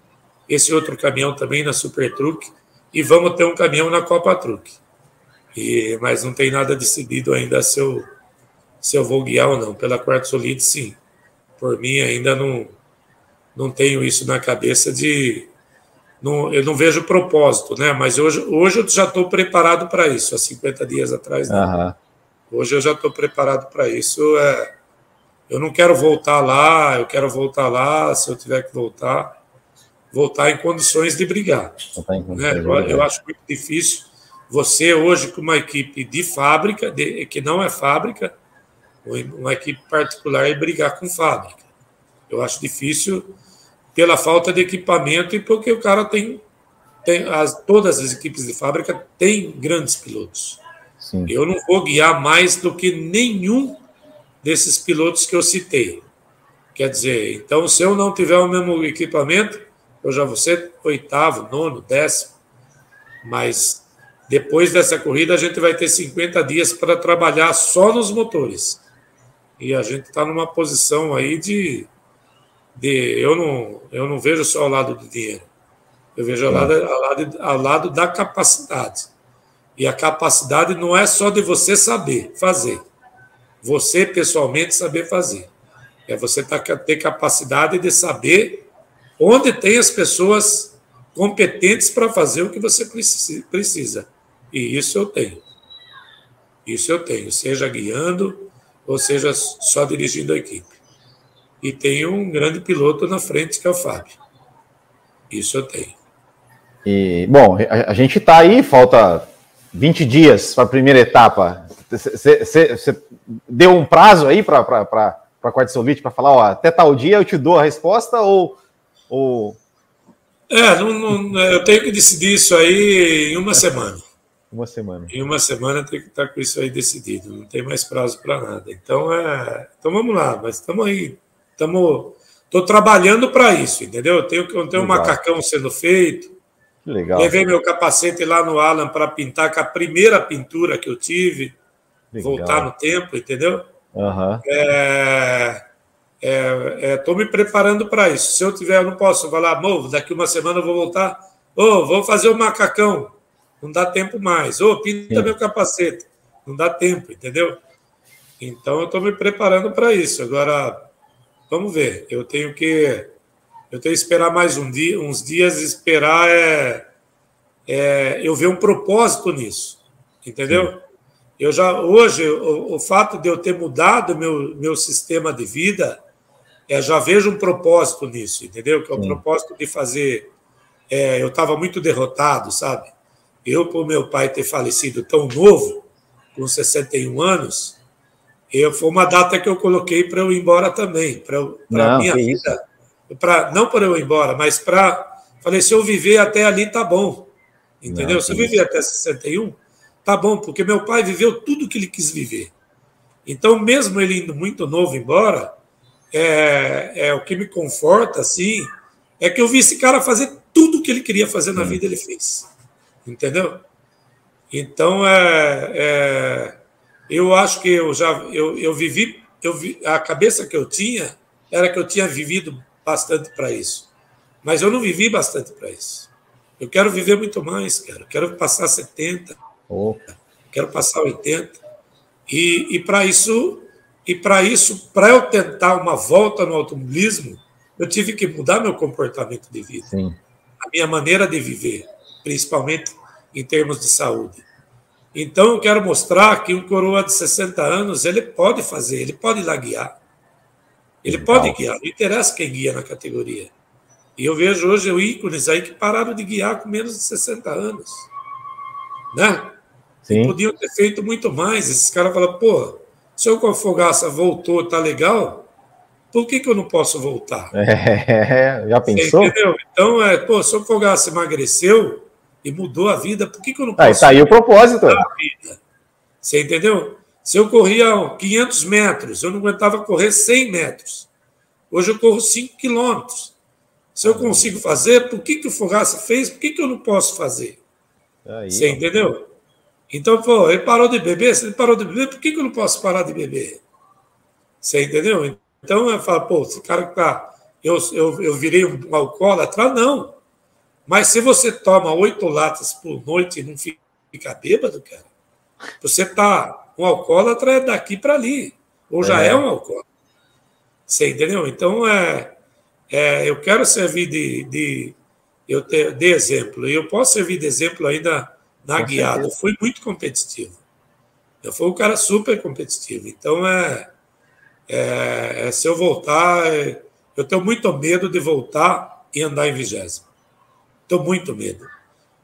S2: esse outro caminhão também na Super Truck, e vamos ter um caminhão na Copa Truck. E, mas não tem nada decidido ainda se eu, se eu vou guiar ou não. Pela Quarto Solid, sim. Por mim, ainda não, não tenho isso na cabeça de não, eu não vejo propósito, né? Mas hoje, hoje eu já estou preparado para isso. Há 50 dias atrás, Uhum. Hoje eu já estou preparado para isso. É, eu não quero voltar lá, eu quero voltar lá, se eu tiver que voltar, voltar em condições de brigar. Né? Eu, eu, acho muito difícil você hoje com uma equipe de fábrica, de, que não é fábrica, uma equipe particular e brigar com fábrica. Eu acho difícil pela falta de equipamento e porque o cara tem, tem as, todas as equipes de fábrica têm grandes pilotos. Sim. Eu não vou guiar mais do que nenhum desses pilotos que eu citei. Quer dizer, então, se eu não tiver o mesmo equipamento, eu já vou ser oitavo, nono, décimo. Mas depois dessa corrida, a gente vai ter 50 dias para trabalhar só nos motores. E a gente está numa posição aí de de eu não eu não vejo só ao lado do dinheiro. Eu vejo ao lado, ao lado, ao lado da capacidade. E a capacidade não é só de você saber fazer. você pessoalmente saber fazer. É você tá, ter capacidade de saber onde tem as pessoas competentes para fazer o que você precisa. E isso eu tenho. Isso eu tenho, seja guiando ou seja só dirigindo a equipe. E tenho um grande piloto na frente que é o Fábio. Isso eu tenho.
S1: E, bom, a, a gente está aí, falta 20 dias para a primeira etapa. Você deu um prazo aí para a Quartzolite para falar, ó, até tal dia eu te dou a resposta ou. ou...
S2: É, não, não, eu tenho que decidir isso aí em uma semana.
S1: Uma semana.
S2: Em uma semana tem que estar com isso aí decidido. Não tem mais prazo para nada. Então, é, então vamos lá, mas estamos aí. Estamos. Estou trabalhando para isso, entendeu? Eu tenho, eu tenho um macacão sendo feito.
S1: Legal.
S2: Levei meu capacete lá no Alan para pintar com a primeira pintura que eu tive. Legal. Voltar no tempo, entendeu?
S1: Uhum.
S2: É, estou é, é, me preparando para isso. Se eu tiver, eu não posso falar, movo, daqui uma semana eu vou voltar. Ô, oh, vou fazer o macacão. Não dá tempo mais. Ô, oh, pinta Sim. meu capacete. Não dá tempo, entendeu? Então eu estou me preparando para isso. Agora, vamos ver. Eu tenho que. Eu tenho que esperar mais um dia, uns dias, esperar é, é eu ver um propósito nisso. Entendeu? Sim. Eu já hoje o, o, fato de eu ter mudado meu meu sistema de vida, é, já vejo um propósito nisso, entendeu? Que é o Sim. propósito de fazer. É, eu estava muito derrotado, sabe? Eu, por meu pai ter falecido tão novo, com 61 anos, eu, foi uma data que eu coloquei para eu ir embora também, para a minha vida. Pra, não para eu ir embora, mas para. Falei, se eu viver até ali, tá bom. Entendeu? Não, se eu viver até 61, tá bom, porque meu pai viveu tudo que ele quis viver. Então, mesmo ele indo muito novo embora, é, é o que me conforta, assim, é que eu vi esse cara fazer tudo que ele queria fazer na vida, ele fez. Entendeu? Então, é, é, eu acho que eu já eu, eu vivi, eu vi, a cabeça que eu tinha era que eu tinha vivido bastante para isso. Mas eu não vivi bastante para isso. Eu quero viver muito mais, cara. quero passar 70, oh. quero passar 80. E, e para isso, e para isso, para eu tentar uma volta no automobilismo, eu tive que mudar meu comportamento de vida,
S1: Sim.
S2: a minha maneira de viver principalmente em termos de saúde. Então, eu quero mostrar que um coroa de 60 anos, ele pode fazer, ele pode ir lá guiar. Ele Legal. pode guiar, não interessa quem guia na categoria. E eu vejo hoje ícones aí que pararam de guiar com menos de 60 anos. Né?
S1: Sim.
S2: Podiam ter feito muito mais. Esses caras falam, pô, se o Fogaça voltou, tá legal, por que, que eu não posso voltar?
S1: É, já pensou? Entendeu?
S2: Então, é, pô, se o Fogaça emagreceu, e mudou a vida, por que, que eu não
S1: posso? Aí tá aí o propósito.
S2: Você entendeu? Se eu corria 500 metros, eu não aguentava correr 100 metros. Hoje eu corro 5 quilômetros. Se eu consigo fazer, por que, que o Fogaça fez? Por que, que eu não posso fazer? Aí, Você entendeu? Então, pô, ele parou de beber, se ele parou de beber, por que, que eu não posso parar de beber? Você entendeu? Então eu falo, pô, esse cara que tá. Eu, eu, eu virei um alcoólatra? Não. Mas se você toma oito latas por noite e não fica bêbado, cara, você tá um alcoólatra é daqui para ali, ou já é, é um alcoólatra. Você entendeu? Então, é, é, eu quero servir de, de, eu te, de exemplo, e eu posso servir de exemplo ainda na Com guiada. Certeza. Eu fui muito competitivo. Eu fui um cara super competitivo. Então, é, é, é se eu voltar, é, eu tenho muito medo de voltar e andar em vigésimo. Estou muito medo.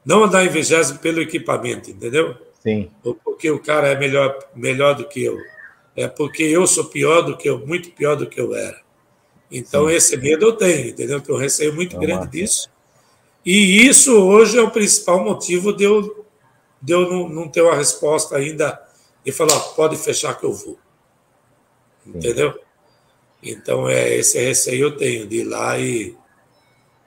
S2: Não andar em vigésimo pelo equipamento, entendeu?
S1: Sim.
S2: Ou porque o cara é melhor, melhor do que eu. É porque eu sou pior do que eu, muito pior do que eu era. Então, Sim. esse medo eu tenho, entendeu? Que eu receio muito Não, grande disso. E isso hoje é o principal motivo de eu, de eu não, não ter uma resposta ainda e falar, pode fechar que eu vou. Entendeu? Sim. Então, é esse receio eu tenho de ir lá e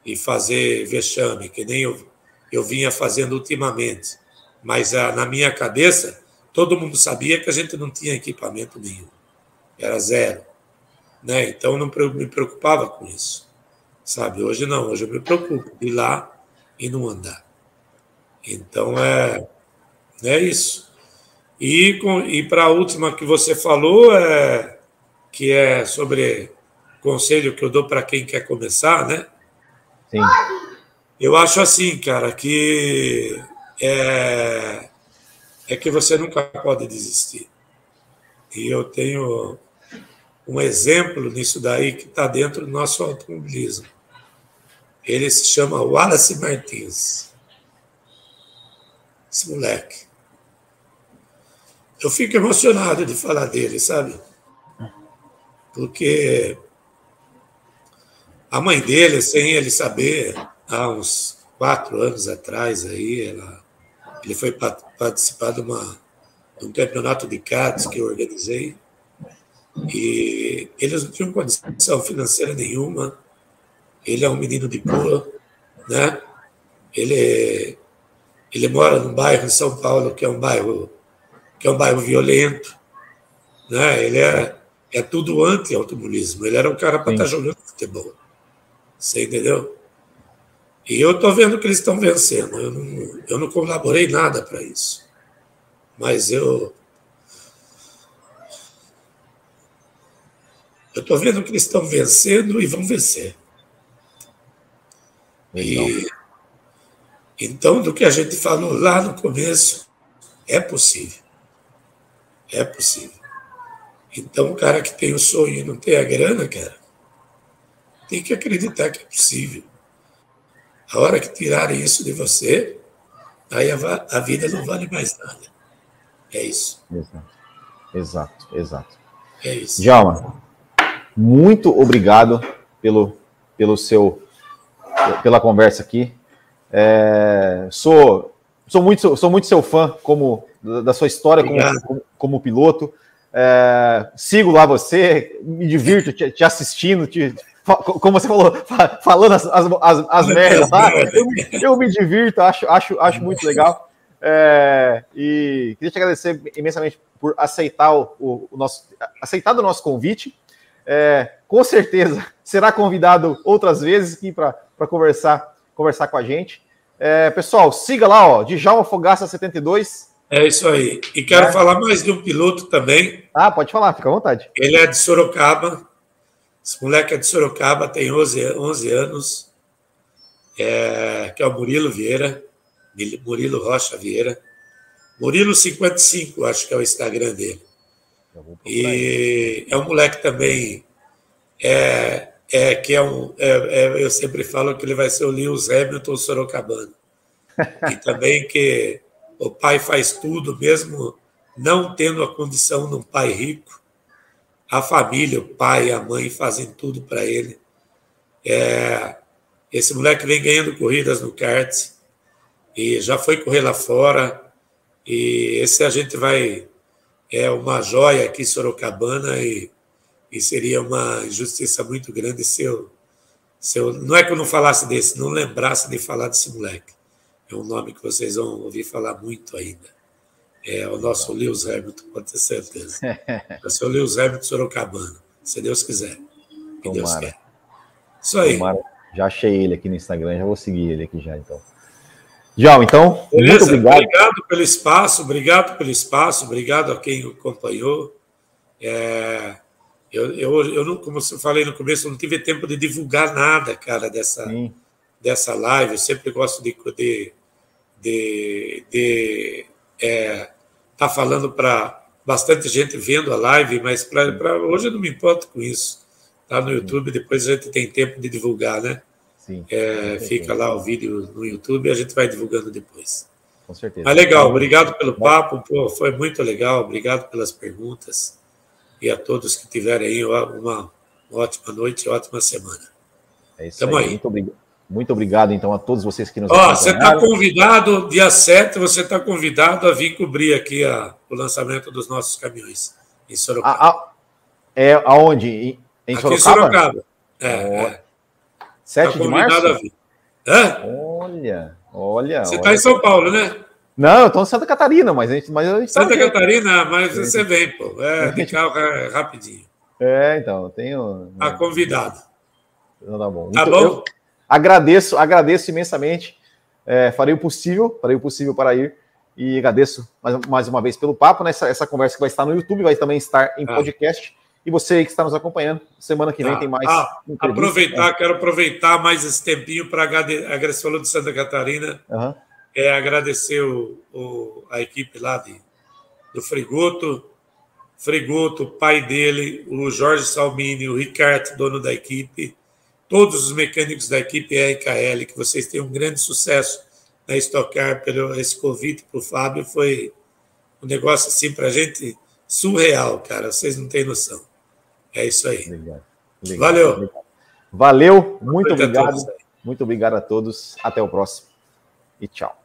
S2: e fazer vexame, que nem eu, eu vinha fazendo ultimamente. Mas ah, na minha cabeça, todo mundo sabia que a gente não tinha equipamento nenhum. Era zero. Né? Então, não me preocupava com isso. Sabe? Hoje não, hoje eu me preocupo de ir lá e não andar. Então, é, é isso. E, e para a última que você falou, é, que é sobre conselho que eu dou para quem quer começar, né? Sim. Eu acho assim, cara, que é, é que você nunca pode desistir. E eu tenho um exemplo nisso daí que está dentro do nosso automobilismo. Ele se chama Wallace Martins. Esse moleque. Eu fico emocionado de falar dele, sabe? Porque a mãe dele, sem ele saber, há uns quatro anos atrás, aí, ela, ele foi participar de, uma, de um campeonato de karts que eu organizei. E eles não tinham condição financeira nenhuma. Ele é um menino de boa, né? Ele, ele mora num bairro em São Paulo que é um bairro que é um bairro violento, né? Ele é, é tudo anti-automobilismo. Ele era um cara para estar tá jogando futebol. Você entendeu? E eu estou vendo que eles estão vencendo. Eu não, eu não colaborei nada para isso. Mas eu. Eu estou vendo que eles estão vencendo e vão vencer. E, então, do que a gente falou lá no começo, é possível. É possível. Então, o cara que tem o sonho e não tem a grana, cara, tem que acreditar que é possível. A hora que tirarem isso de você, aí a, a vida não vale mais nada. É isso.
S1: Exato, exato. exato. É isso. Djalma, muito obrigado pelo, pelo seu, pela conversa aqui. É, sou, sou, muito, sou muito seu fã como da sua história como, como, como, piloto. É, sigo lá você, me divirto te, te assistindo, te, como você falou, falando as, as, as, as merdas lá, eu, eu, me divirto, acho, acho, acho muito legal. É, e queria te agradecer imensamente por aceitar o, o, o nosso aceitar o nosso convite. É, com certeza será convidado outras vezes aqui para conversar, conversar com a gente. É, pessoal, siga lá, ó, Djalma Fogaça 72.
S2: É isso aí. E quero é. falar mais de um piloto também.
S1: Ah, pode falar, fica à vontade.
S2: Ele é de Sorocaba, esse moleque é de Sorocaba, tem 11, 11 anos, é, que é o Murilo Vieira, Murilo Rocha Vieira. Murilo 55, acho que é o Instagram dele. E é um moleque também é, é, que é um. É, é, eu sempre falo que ele vai ser o Lewis Hamilton Sorocabano. e também que o pai faz tudo, mesmo não tendo a condição de um pai rico, a família, o pai, a mãe fazem tudo para ele. É, esse moleque vem ganhando corridas no kart e já foi correr lá fora. E esse a gente vai. É uma joia aqui em Sorocabana e, e seria uma injustiça muito grande se eu, se eu. Não é que eu não falasse desse, não lembrasse de falar desse moleque. É um nome que vocês vão ouvir falar muito ainda. É o nosso Lewis Hamilton, pode ter certeza. Vai ser o Lewis Hamilton Sorocabana, se Deus quiser. Que Tomara. Deus quer. Isso aí. Tomara.
S1: Já achei ele aqui no Instagram, já vou seguir ele aqui já, então. João, então,
S2: Beleza? muito obrigado. Obrigado pelo espaço, obrigado pelo espaço, obrigado a quem acompanhou. É, eu, eu, eu não, como eu falei no começo, eu não tive tempo de divulgar nada, cara, dessa, dessa live. Eu sempre gosto de, de, de, de é, tá falando para bastante gente vendo a live, mas para hoje eu não me importo com isso. Tá no YouTube, depois a gente tem tempo de divulgar, né? Sim. É, fica lá o vídeo no YouTube e a gente vai divulgando depois. Com certeza. Mas legal, obrigado pelo papo, pô, foi muito legal, obrigado pelas perguntas e a todos que tiverem aí uma ótima noite, ótima semana.
S1: É isso Tamo aí. aí. Muito obrigado. Muito obrigado, então, a todos vocês que nos
S2: Ó, Você está convidado, dia 7, você está convidado a vir cobrir aqui a, o lançamento dos nossos caminhões em Sorocaba. A, a,
S1: é aonde? Em,
S2: em aqui Sorocaba? em Sorocaba. É, oh. é.
S1: 7 tá de março? A vir.
S2: Hã?
S1: Olha, olha.
S2: Você está em São Paulo, né?
S1: Não, eu estou em Santa Catarina, mas a gente. Mas a gente
S2: Santa Catarina, mas você vem, pô. É, de carro é rapidinho.
S1: É, então, eu tenho.
S2: Tá convidado.
S1: Não, tá bom.
S2: Tá bom?
S1: Eu, Agradeço, agradeço imensamente. É, farei o possível, farei o possível para ir. E agradeço mais, mais uma vez pelo papo, né? Essa, essa, conversa que vai estar no YouTube, vai também estar em ah. podcast. E você que está nos acompanhando, semana que vem ah, tem mais. Ah,
S2: aproveitar, né? quero aproveitar mais esse tempinho para agradecer, falou de Santa Catarina, uhum. é agradecer o, o, a equipe lá de, do Frigoto, Frigoto, pai dele, o Jorge Salmini, o Ricardo, dono da equipe, todos os mecânicos da equipe RKL, que vocês tenham um grande sucesso na Stock Car pelo esse convite para o Fábio, foi um negócio assim para a gente surreal, cara, vocês não têm noção. É isso aí. Obrigado. Obrigado. Valeu.
S1: Valeu, muito obrigado. Muito obrigado a todos. Até o próximo. E tchau.